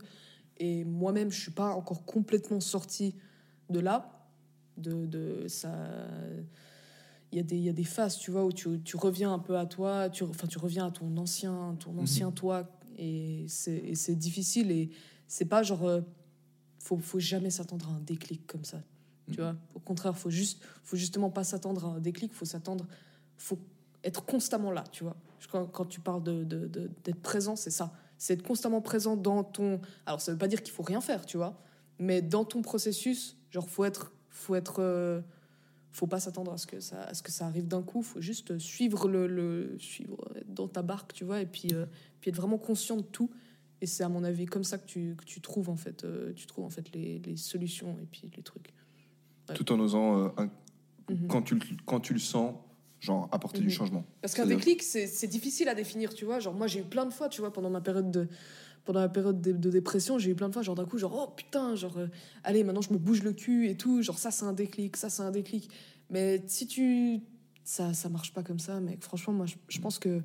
Et moi-même, je suis pas encore complètement sortie de là. De, de ça. Il y, a des, il y a des phases, tu vois, où tu, tu reviens un peu à toi, tu, enfin, tu reviens à ton ancien, ton Mhm. ancien toi, et c'est et c'est difficile, et c'est pas genre, euh, faut, faut jamais s'attendre à un déclic comme ça, tu Mhm. vois. Au contraire, faut juste, faut justement pas s'attendre à un déclic, faut s'attendre, faut être constamment là, tu vois. Quand, quand tu parles de, de- de- d'être présent, c'est ça, c'est être constamment présent dans ton. Alors, ça veut pas dire qu'il faut rien faire, tu vois, mais dans ton processus, genre, faut être, faut être, euh, faut pas s'attendre à ce que ça, à ce que ça arrive d'un coup. Faut juste suivre le, le suivre être dans ta barque, tu vois, et puis, euh, puis être vraiment conscient de tout. Et c'est à mon avis comme ça que tu, que tu trouves en fait, euh, tu trouves en fait les, les solutions et puis les trucs. Tout en osant, euh, un- Mhm. quand, tu, quand tu le sens, genre apporter du Mhm. changement. Parce qu'un déclic, c'est difficile à définir, tu vois. Genre, moi, j'ai eu plein de fois, tu vois, pendant ma période de, pendant la période de, de dépression, j'ai eu plein de fois, genre, d'un coup, genre, oh putain, genre, euh, allez, maintenant, je me bouge le cul et tout. Genre, ça, c'est un déclic, ça, c'est un déclic. Mais si tu. Ça, ça marche pas comme ça, mec. Franchement, moi, je, je pense que.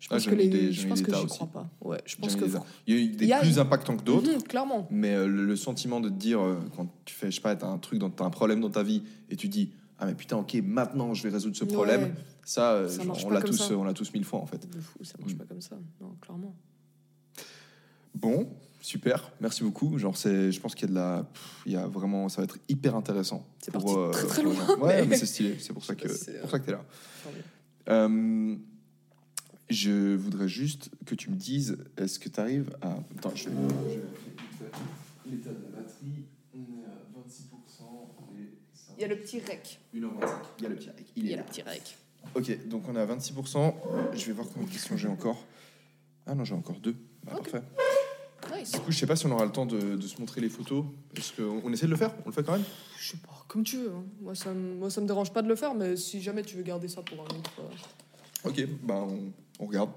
Je Ah, pense j'en que les. des- je pense que j'y crois pas. Ouais, je pense que. Il y a eu des a plus une- impactants que d'autres. Mhm, clairement. Mais euh, le, le sentiment de te dire, euh, quand tu fais, je sais pas, t'as un truc, dans- t'as un problème dans ta vie et tu dis, ah mais putain, ok, maintenant je vais résoudre ce problème. Ouais. Ça, euh, Ça genre, on l'a tous, ça. euh, on l'a tous mille fois en fait. De fou, ça marche Mm. pas comme ça. Non, clairement. Bon, super, merci beaucoup. Genre, c'est, je pense qu'il y a de la, il y a vraiment, ça va être hyper intéressant. C'est pour, parti euh, très, très pour loin, gens. Ouais, mais- mais c'est stylé. C'est pour ça que, si pour ça que t'es là. Euh, je voudrais juste que tu me dises, est-ce que tu arrives à. Attends, je vais. L'état de la batterie, on est à 26% et Il y a le petit rec. 1h25. Il y a le petit rec. Il Il y a là. le petit rec. Ok, donc on est à 26%. Je vais voir combien de questions j'ai encore. Ah non, j'ai encore deux. Bah, Ok. Parfait. Nice. Du coup, je sais pas si on aura le temps de, de se montrer les photos. Est-ce qu'on on essaie de le faire? On le fait quand même? Je sais pas, comme tu veux. hein. Moi, ça, me- moi, ça me dérange pas de le faire, mais si jamais tu veux garder ça pour un autre. euh, Ok, bah on, on regarde.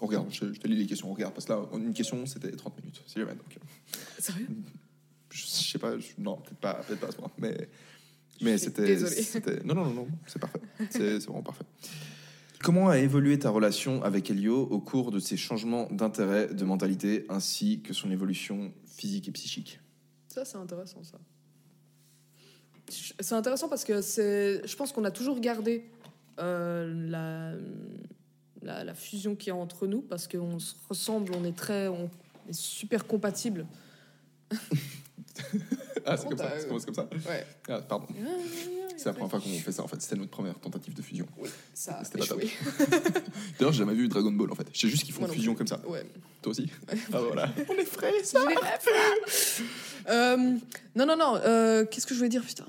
On regarde, je, je te lis les questions, on regarde. Parce que là, une question, c'était 30 minutes, si jamais. Donc, euh, Sérieux? je, je sais pas, je- non, peut-être pas, peut pas à ce point. Mais, mais c'était. Non, non, non, non, c'est parfait. C'est c'est vraiment parfait. Comment a évolué ta relation avec Elio au cours de ses changements d'intérêt, de mentalité, ainsi que son évolution physique et psychique? Ça, c'est intéressant, ça. C'est intéressant parce que c'est, je pense qu'on a toujours gardé euh, la, la, la fusion qu'il y a entre nous parce qu'on se ressemble, on est très, on est super compatibles. Ah, c'est Comment comme ça, ça commence comme ça Ouais. Ah, pardon. C'est la première fois qu'on fait ça en fait. C'était notre première tentative de fusion. Ça a C'était pas top. D'ailleurs, j'ai jamais vu Dragon Ball en fait. Je sais juste qu'ils font Moi non fusion plus. comme ça. Ouais. Toi aussi Ah voilà. On est frais, ça. Euh, non, non, non. euh, Qu'est-ce que je voulais dire Putain?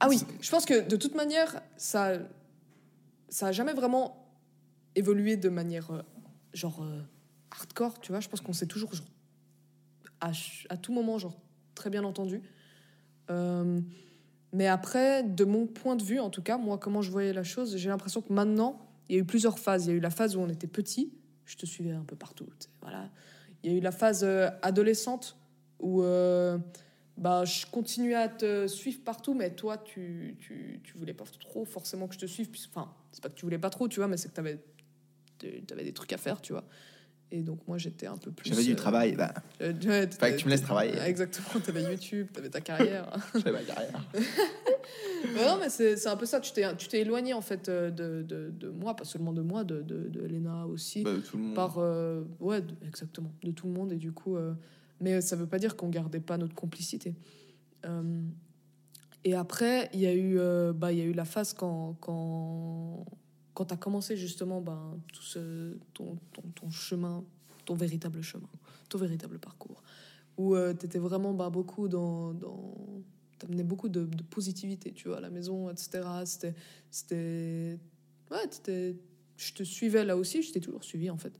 Ah oui, je pense que de toute manière, ça, ça a jamais vraiment évolué de manière euh, genre euh, hardcore, tu vois. Je pense qu'on s'est toujours genre, à, ch- à tout moment genre très bien entendu. Euh, mais après, de mon point de vue, en tout cas, moi, comment je voyais la chose, j'ai l'impression que maintenant, il y a eu plusieurs phases. Il y a eu la phase où on était petit, je te suivais un peu partout, voilà. Il y a eu la phase euh, adolescente où euh, bah, je continuais à te suivre partout, mais toi, tu, tu, tu voulais pas trop forcément que je te suive. Enfin, c'est pas que tu voulais pas trop, tu vois, mais c'est que tu avais, des trucs à faire, tu vois. Et donc, moi, j'étais un peu plus. J'avais du euh, travail, bah, euh, ouais, Fallait que tu me laisses travailler. Exactement, t'avais YouTube, t'avais ta carrière. j'avais ma carrière. Mais non, mais c'est c'est un peu ça. Tu t'es tu t'es éloigné en fait euh, de, de, de moi, pas seulement de moi, de, de, de Lena aussi. Bah, tout le monde. par euh, ouais, de- exactement, de tout le monde. Et du coup, euh, mais ça veut pas dire qu'on gardait pas notre complicité. Euh, et après, il y a eu bah y a eu la phase quand quand quand t'as commencé justement ben tout ce ton, ton, chemin, ton véritable chemin, ton véritable parcours, où tu t'étais vraiment bah, beaucoup dans, dans t'amenais beaucoup de, de positivité, tu vois, à la maison, etc. C'était, c'était, ouais, t'étais- je te suivais là aussi, je t'ai toujours suivi en fait,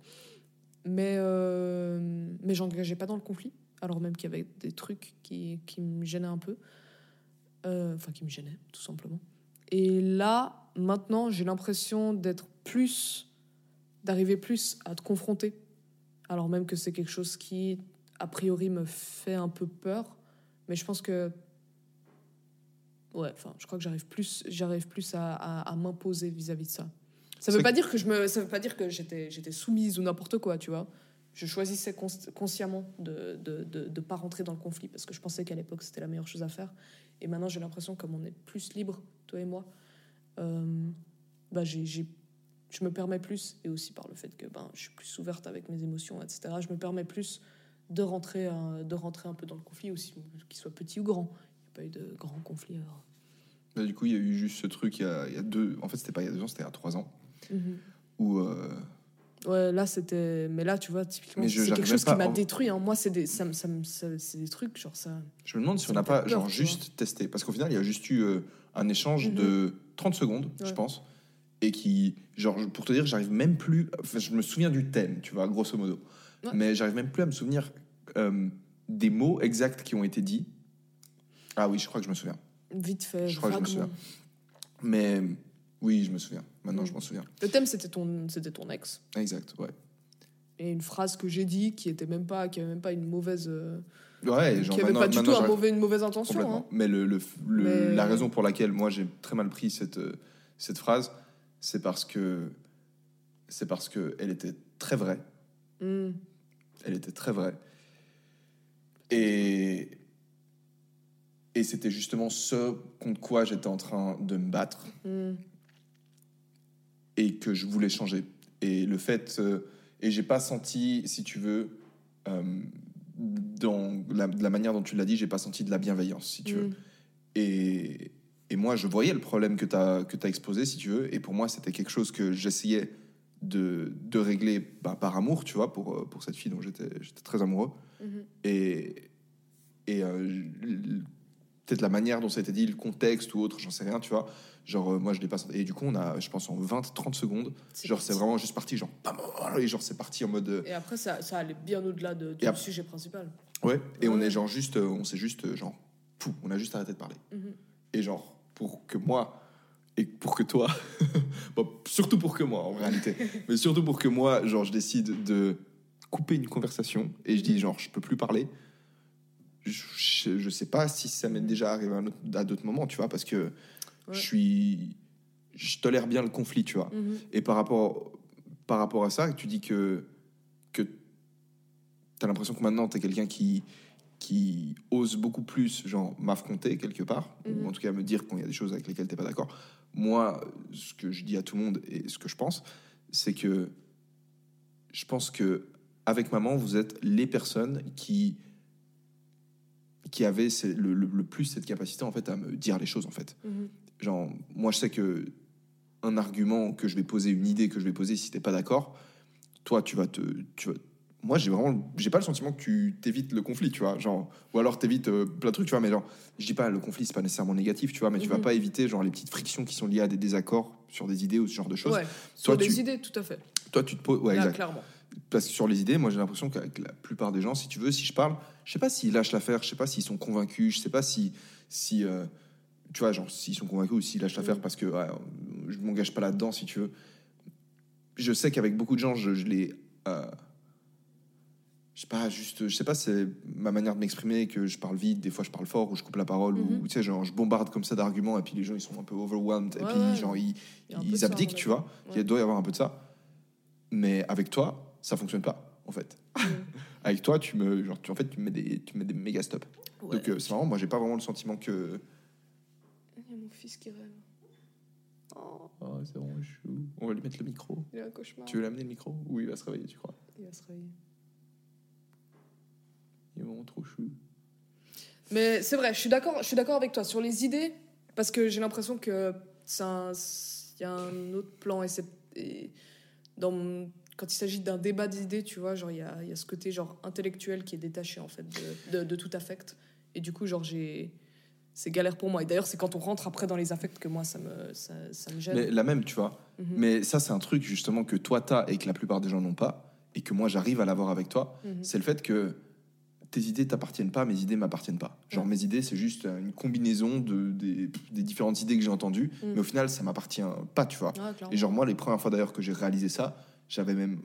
mais euh, mais j'engageais pas dans le conflit, alors même qu'il y avait des trucs qui, qui me gênaient un peu, Euh, enfin qui me gênaient tout simplement. Et là, maintenant, j'ai l'impression d'être plus, d'arriver plus à te confronter, alors même que c'est quelque chose qui, a priori, me fait un peu peur. Mais je pense que, ouais, enfin, je crois que j'arrive plus, j'arrive plus à, à- à m'imposer vis-à-vis de ça. Ça veut pas dire que je me, ça veut pas dire que j'étais, j'étais soumise ou n'importe quoi, tu vois. Je choisissais cons- consciemment de, de, de, de pas rentrer dans le conflit parce que je pensais qu'à l'époque c'était la meilleure chose à faire. Et maintenant j'ai l'impression comme on est plus libre, toi et moi, bah j'ai, j'ai- je me permets plus et aussi par le fait que ben je suis plus ouverte avec mes émotions, etc. Je me permets plus de rentrer, euh, de rentrer un peu dans le conflit aussi, qu'il soit petit ou grand. Il n'y a pas eu de grand conflit. alors. Bah, du coup, il y a eu juste ce truc il y a, il y a deux. En fait, c'était pas il y a deux ans, c'était il y a trois ans. Où. euh, Ouais, là c'était. Mais là, tu vois, typiquement, je- c'est quelque chose qui m'a en- détruit. hein. Moi, c'est des, ça, ça, ça- c'est des trucs, genre ça. Je me demande si on n'a pas peur, genre juste testé. Parce qu'au final, il y a juste eu euh, un échange Mhm. de 30 secondes, je pense. Et qui, genre, pour te dire, j'arrive même plus. Enfin, je me souviens du thème, tu vois, grosso modo. Ouais. Mais j'arrive même plus à me souvenir euh, des mots exacts qui ont été dits. Ah oui, je crois que je me souviens. Vite fait, Je crois que je me souviens. Mais oui, je me souviens. Maintenant, Mhm. je m'en souviens. Le thème, c'était ton, c'était ton ex. Exact, ouais. Et une phrase que j'ai dit qui était même pas, qui avait même pas une mauvaise, euh, Ouais, genre qui avait pas du tout un mauvais, une mauvaise intention. Hein. Mais, le, le- le- Mais- la raison pour laquelle moi j'ai très mal pris cette, euh, cette phrase, c'est parce que c'est parce que elle était très vraie. Hmm. Elle était très vraie. Et et c'était justement ce contre quoi j'étais en train de me battre Hmm. et que je voulais changer. Et le fait euh, et j'ai pas senti, si tu veux, euh, dans la, de la manière dont tu l'as dit, j'ai pas senti de la bienveillance, si tu veux. Hmm. Et, et moi, je voyais le problème que tu as, que as exposé, si tu veux. Et pour moi, c'était quelque chose que j'essayais de, de régler bah, par amour, tu vois, pour, pour cette fille dont j'étais très amoureux. Mhm. Et, et euh, peut-être la manière dont ça a été dit, le contexte ou autre, j'en sais rien, tu vois. Genre, euh, moi, je l'ai pas senti. Et du coup, on a, je pense, en 20-30 secondes, genre, c'est vraiment juste parti, genre, bam, et genre, c'est parti en mode. euh, Et après, ça, ça allait bien au-delà de, du sujet principal. Ouais, et on est genre juste, euh, on s'est juste, genre, pouf, on a juste arrêté de parler. Mhm. Et genre, pour que moi, et pour que toi, bon, surtout pour que moi en réalité, mais surtout pour que moi, genre, je décide de couper une conversation et je dis, genre, je peux plus parler. Je, je, sais pas si ça m'est déjà arrivé à, à d'autres moments, tu vois, parce que Ouais. je suis. Je tolère bien le conflit, tu vois. Mhm. Et par rapport, par rapport à ça, tu dis que, que tu as l'impression que maintenant, tu es quelqu'un qui, qui ose beaucoup plus, genre, m'affronter quelque part, Mhm. ou en tout cas me dire quand il y a des choses avec lesquelles tu pas d'accord. Moi, ce que je dis à tout le monde et ce que je pense, c'est que je pense que avec maman, vous êtes les personnes qui qui avaient c'est le, le- le plus cette capacité en fait à me dire les choses en fait Mhm. Genre moi je sais que un argument que je vais poser une idée que je vais poser si t'es pas d'accord toi tu vas te tu vas- moi, j'ai vraiment, j'ai pas le sentiment que tu t'évites le conflit, tu vois, genre, ou alors t'évites euh, plein de trucs, tu vois, mais genre, je dis pas le conflit, c'est pas nécessairement négatif, tu vois, mais tu vas Mhm. pas éviter genre les petites frictions qui sont liées à des désaccords sur des idées ou ce genre de choses. Ouais, sur Toi, des tu- idées, tout à fait. Toi, tu te poses, ouais, Là, exact. clairement. Parce que sur les idées, moi, j'ai l'impression qu'avec la plupart des gens, si tu veux, si je parle, je sais pas s'ils lâchent l'affaire, je sais pas s'ils sont convaincus, je sais pas si, si, euh, tu vois, genre, s'ils sont convaincus ou s'ils lâchent l'affaire Mhm. parce que ouais, je m'engage pas là-dedans, si tu veux. Je sais qu'avec beaucoup de gens, je, je les, euh, je sais pas, juste, je sais pas, c'est ma manière de m'exprimer, que je parle vite, des fois je parle fort ou je coupe la parole, ou tu sais, genre, je bombarde comme ça d'arguments et puis les gens ils sont un peu overwhelmed et puis ouais. genre ils, ils abdiquent, tu vois. Il doit y avoir un peu de ça. Mais avec toi, ça fonctionne pas, en fait. Mm. avec toi, tu me, genre, tu, en fait, tu me mets des, tu me mets des méga stops. Donc euh, c'est marrant, moi j'ai pas vraiment le sentiment que. Il y a mon fils qui rêve. Oh, Oh, c'est vraiment chou. On va lui mettre le micro. il a un cauchemar. Tu veux l'amener le micro? Ou il va se réveiller, tu crois Il va se réveiller. Il est vraiment trop chou. Mais c'est vrai, je suis d'accord, je suis d'accord avec toi sur les idées parce que j'ai l'impression que c'est un- il y a un autre plan et c'est dans quand il s'agit d'un débat d'idées, tu vois, genre il y a, il y a ce côté genre intellectuel qui est détaché en fait de, de, de tout affect et du coup genre j'ai c'est galère pour moi et d'ailleurs c'est quand on rentre après dans les affects que moi ça me ça, ça me gêne. Mais la même, tu vois. Mhm. Mais ça, c'est un truc justement que toi t'as et que la plupart des gens n'ont pas, et que moi j'arrive à l'avoir avec toi. Mhm. C'est le fait que tes idées t'appartiennent pas, mes idées m'appartiennent pas. Genre Ouais. mes idées, c'est juste une combinaison de, des, des différentes idées que j'ai entendues, Mhm. mais au final, ça m'appartient pas, tu vois. Ouais. Et genre, moi, les premières fois d'ailleurs que j'ai réalisé ça, j'avais même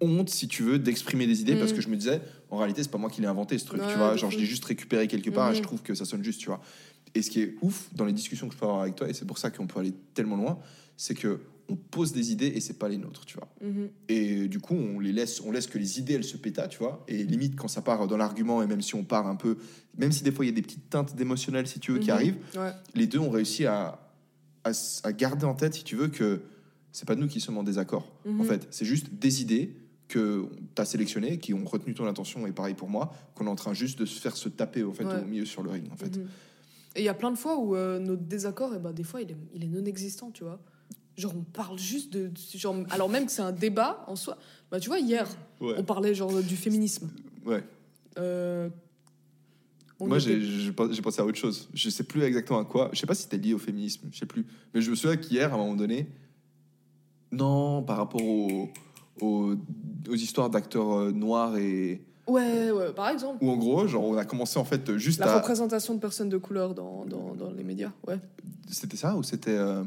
honte, si tu veux, d'exprimer des idées parce que je me disais, en réalité, c'est pas moi qui l'ai inventé ce truc, Ouais, tu vois. Genre, je l'ai juste récupéré quelque part et je Mhm. trouve que ça sonne juste, tu vois. Et ce qui est ouf dans les discussions que je peux avoir avec toi, et c'est pour ça qu'on peut aller tellement loin, c'est que on pose des idées et c'est pas les nôtres, tu vois. Mhm. Et du coup, on les laisse, on laisse que les idées, elles se pétat, tu vois. Et limite, quand ça part dans l'argument, et même si on part un peu, même si des fois il y a des petites teintes d'émotionnel, si tu veux, qui Mhm. arrivent, Ouais. les deux ont réussi à, à, garder en tête, si tu veux, que c'est pas nous qui sommes en désaccord. En fait, c'est juste des idées que tu as sélectionnées, qui ont retenu ton attention, et pareil pour moi, qu'on est en train juste de se faire se taper au, fait, Ouais. au milieu sur le ring. En fait. Mhm. Et il y a plein de fois où euh, notre désaccord, eh ben, des fois, il est, il est non existant, tu vois. Genre, on parle juste de. Genre, alors même que c'est un débat en soi. Bah, tu vois, hier, Ouais. on parlait genre du féminisme. Ouais. Euh, Moi, était- j'ai j'ai pen- j'ai pensé à autre chose. Je sais plus exactement à quoi. Je sais pas si c'était lié au féminisme. Je sais plus. Mais je me souviens qu'hier, à un moment donné, non, par rapport aux, aux, aux histoires d'acteurs euh, noirs et Ouais, ouais, par exemple. où en gros, genre, on a commencé en fait juste La à. représentation de personnes de couleur dans, dans, dans les médias, ouais. C'était ça ou c'était euh,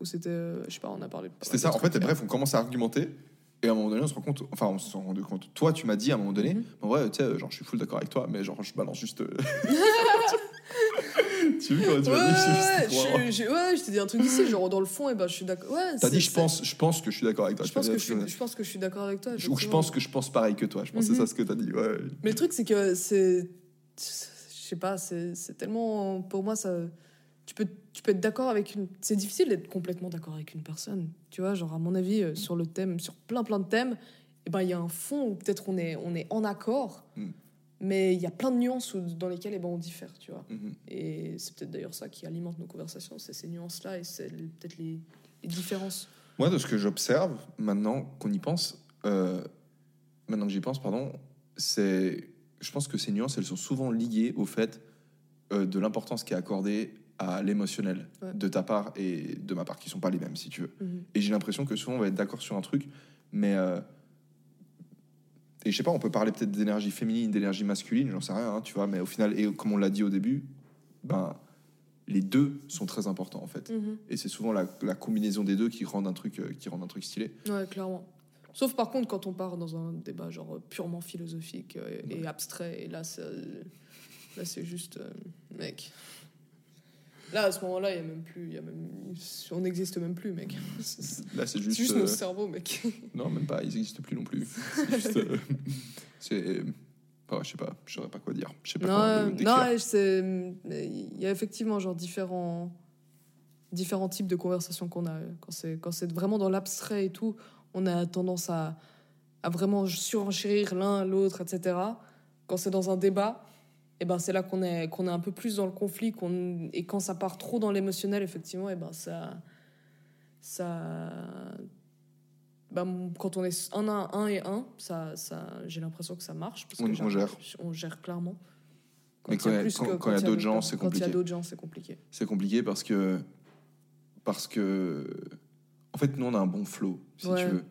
Ou c'était. euh, je sais pas, on a parlé. C'était ça. En fait, bref, on commence à argumenter. Et à un moment donné, on se rend compte. Enfin, on se rend compte. Toi, tu m'as dit à un moment donné. Mhm. En vrai, tu sais, genre, je suis full d'accord avec toi, mais genre, je balance juste. comment tu m'as dit ouais, je, ouais, je t'ai dit un truc ici, genre dans le fond, et ben je suis d'accord. Ouais, T'as dit, je pense, je pense que je suis d'accord avec toi. Je pense, que je, suis, je pense que je suis d'accord avec toi. Ou je pense que je pense pareil que toi. Je pense que Mhm. c'est ça ce que t'as dit. Ouais. Mais le truc, c'est que c'est. Je sais pas, c'est tellement. Pour moi, ça. Tu peux, tu peux être d'accord avec une. C'est difficile d'être complètement d'accord avec une personne. Tu vois, genre, à mon avis, euh, sur le thème, sur plein plein de thèmes, ben, il y a un fond où peut-être on est, on est en accord, Mm. Mais il y a plein de nuances où- dans lesquelles eh ben, on diffère, tu vois. Mhm. Et c'est peut-être d'ailleurs ça qui alimente nos conversations, c'est ces nuances-là et c'est peut-être les, les différences. Moi, de ce que j'observe maintenant qu'on y pense, euh, maintenant que j'y pense, pardon, c'est, je pense que ces nuances, elles sont souvent liées au fait euh, de l'importance qui est accordée à l'émotionnel Ouais. de ta part et de ma part, qui sont pas les mêmes, si tu veux. Mhm. Et j'ai l'impression que souvent on va être d'accord sur un truc, mais euh, et je sais pas, on peut parler peut-être d'énergie féminine, d'énergie masculine, j'en sais rien, hein, tu vois, mais au final, et comme on l'a dit au début, ben les deux sont très importants en fait. Mhm. Et c'est souvent la, la combinaison des deux qui rend un truc, euh, qui rend un truc stylé. Ouais, clairement. Sauf par contre quand on part dans un débat genre purement philosophique euh, et abstrait, et là, c'est, euh, là c'est juste, euh, mec. Là, à ce moment-là, il y a même plus, il y a même, on n'existe même plus, mec. Là, c'est juste. juste euh, nos cerveaux, mec. non, même pas, ils n'existent plus non plus. C'est juste. euh, c'est. oh, je sais pas, je saurais pas quoi dire. Je sais pas Non, non, il y a effectivement genre différents, différents types de conversations qu'on a. Quand c'est, quand c'est vraiment dans l'abstrait et tout, on a tendance à, à vraiment surenchérir l'un l'autre, etc. Quand c'est dans un débat, et ben c'est là qu'on est, qu'on est un peu plus dans le conflit. Qu'on, et quand ça part trop dans l'émotionnel, effectivement, et ben ça, ça, mon- quand on est un à un et un, ça, ça, j'ai l'impression que ça marche. Parce On- que on j'ai- gère. On gère clairement. Mais quand il y a- quand- il y a d'autres gens, c'est Quand il y compliqué. a d'autres gens, c'est compliqué. C'est compliqué parce que. Parce que. En fait, nous, on a un bon flow, si Ouais. tu veux.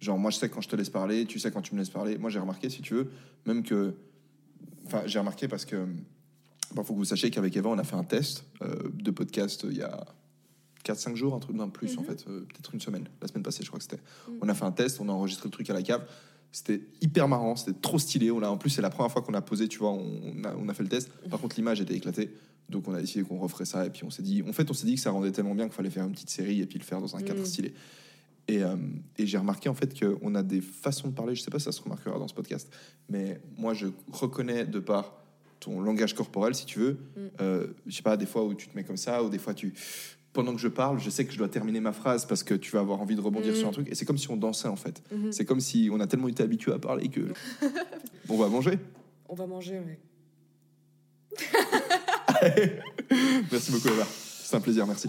Genre, moi, je sais quand je te laisse parler, tu sais quand tu me laisses parler. Moi, j'ai remarqué, si tu veux, même que. Enfin, j'ai remarqué parce que. Il faut que vous sachiez qu'avec Eva, on a fait un test euh, de podcast euh, il y a 4-5 jours, un truc, non, plus en Mhm. fait, euh, peut-être une semaine, la semaine passée, je crois que c'était. Mhm. On a fait un test, on a enregistré le truc à la cave. C'était hyper marrant, c'était trop stylé. On a, en plus, c'est la première fois qu'on a posé, tu vois, on a, on a fait le test. Par contre, l'image était éclatée. Donc, on a décidé qu'on referait ça. Et puis, on s'est dit, en fait, on s'est dit que ça rendait tellement bien qu'il fallait faire une petite série et puis le faire dans un cadre Mhm. stylé. Et, euh, et j'ai remarqué en fait qu'on a des façons de parler. Je sais pas si ça se remarquera dans ce podcast, mais moi, je reconnais de par ton langage corporel, si tu veux, Mm. euh, je sais pas, des fois où tu te mets comme ça, ou des fois tu. Pendant que je parle, je sais que je dois terminer ma phrase parce que tu vas avoir envie de rebondir Mm. sur un truc. Et c'est comme si on dansait en fait. Mhm. C'est comme si on a tellement été habitué à parler que. on va manger. On va manger, mais. Merci beaucoup, Eva. C'est un plaisir, merci.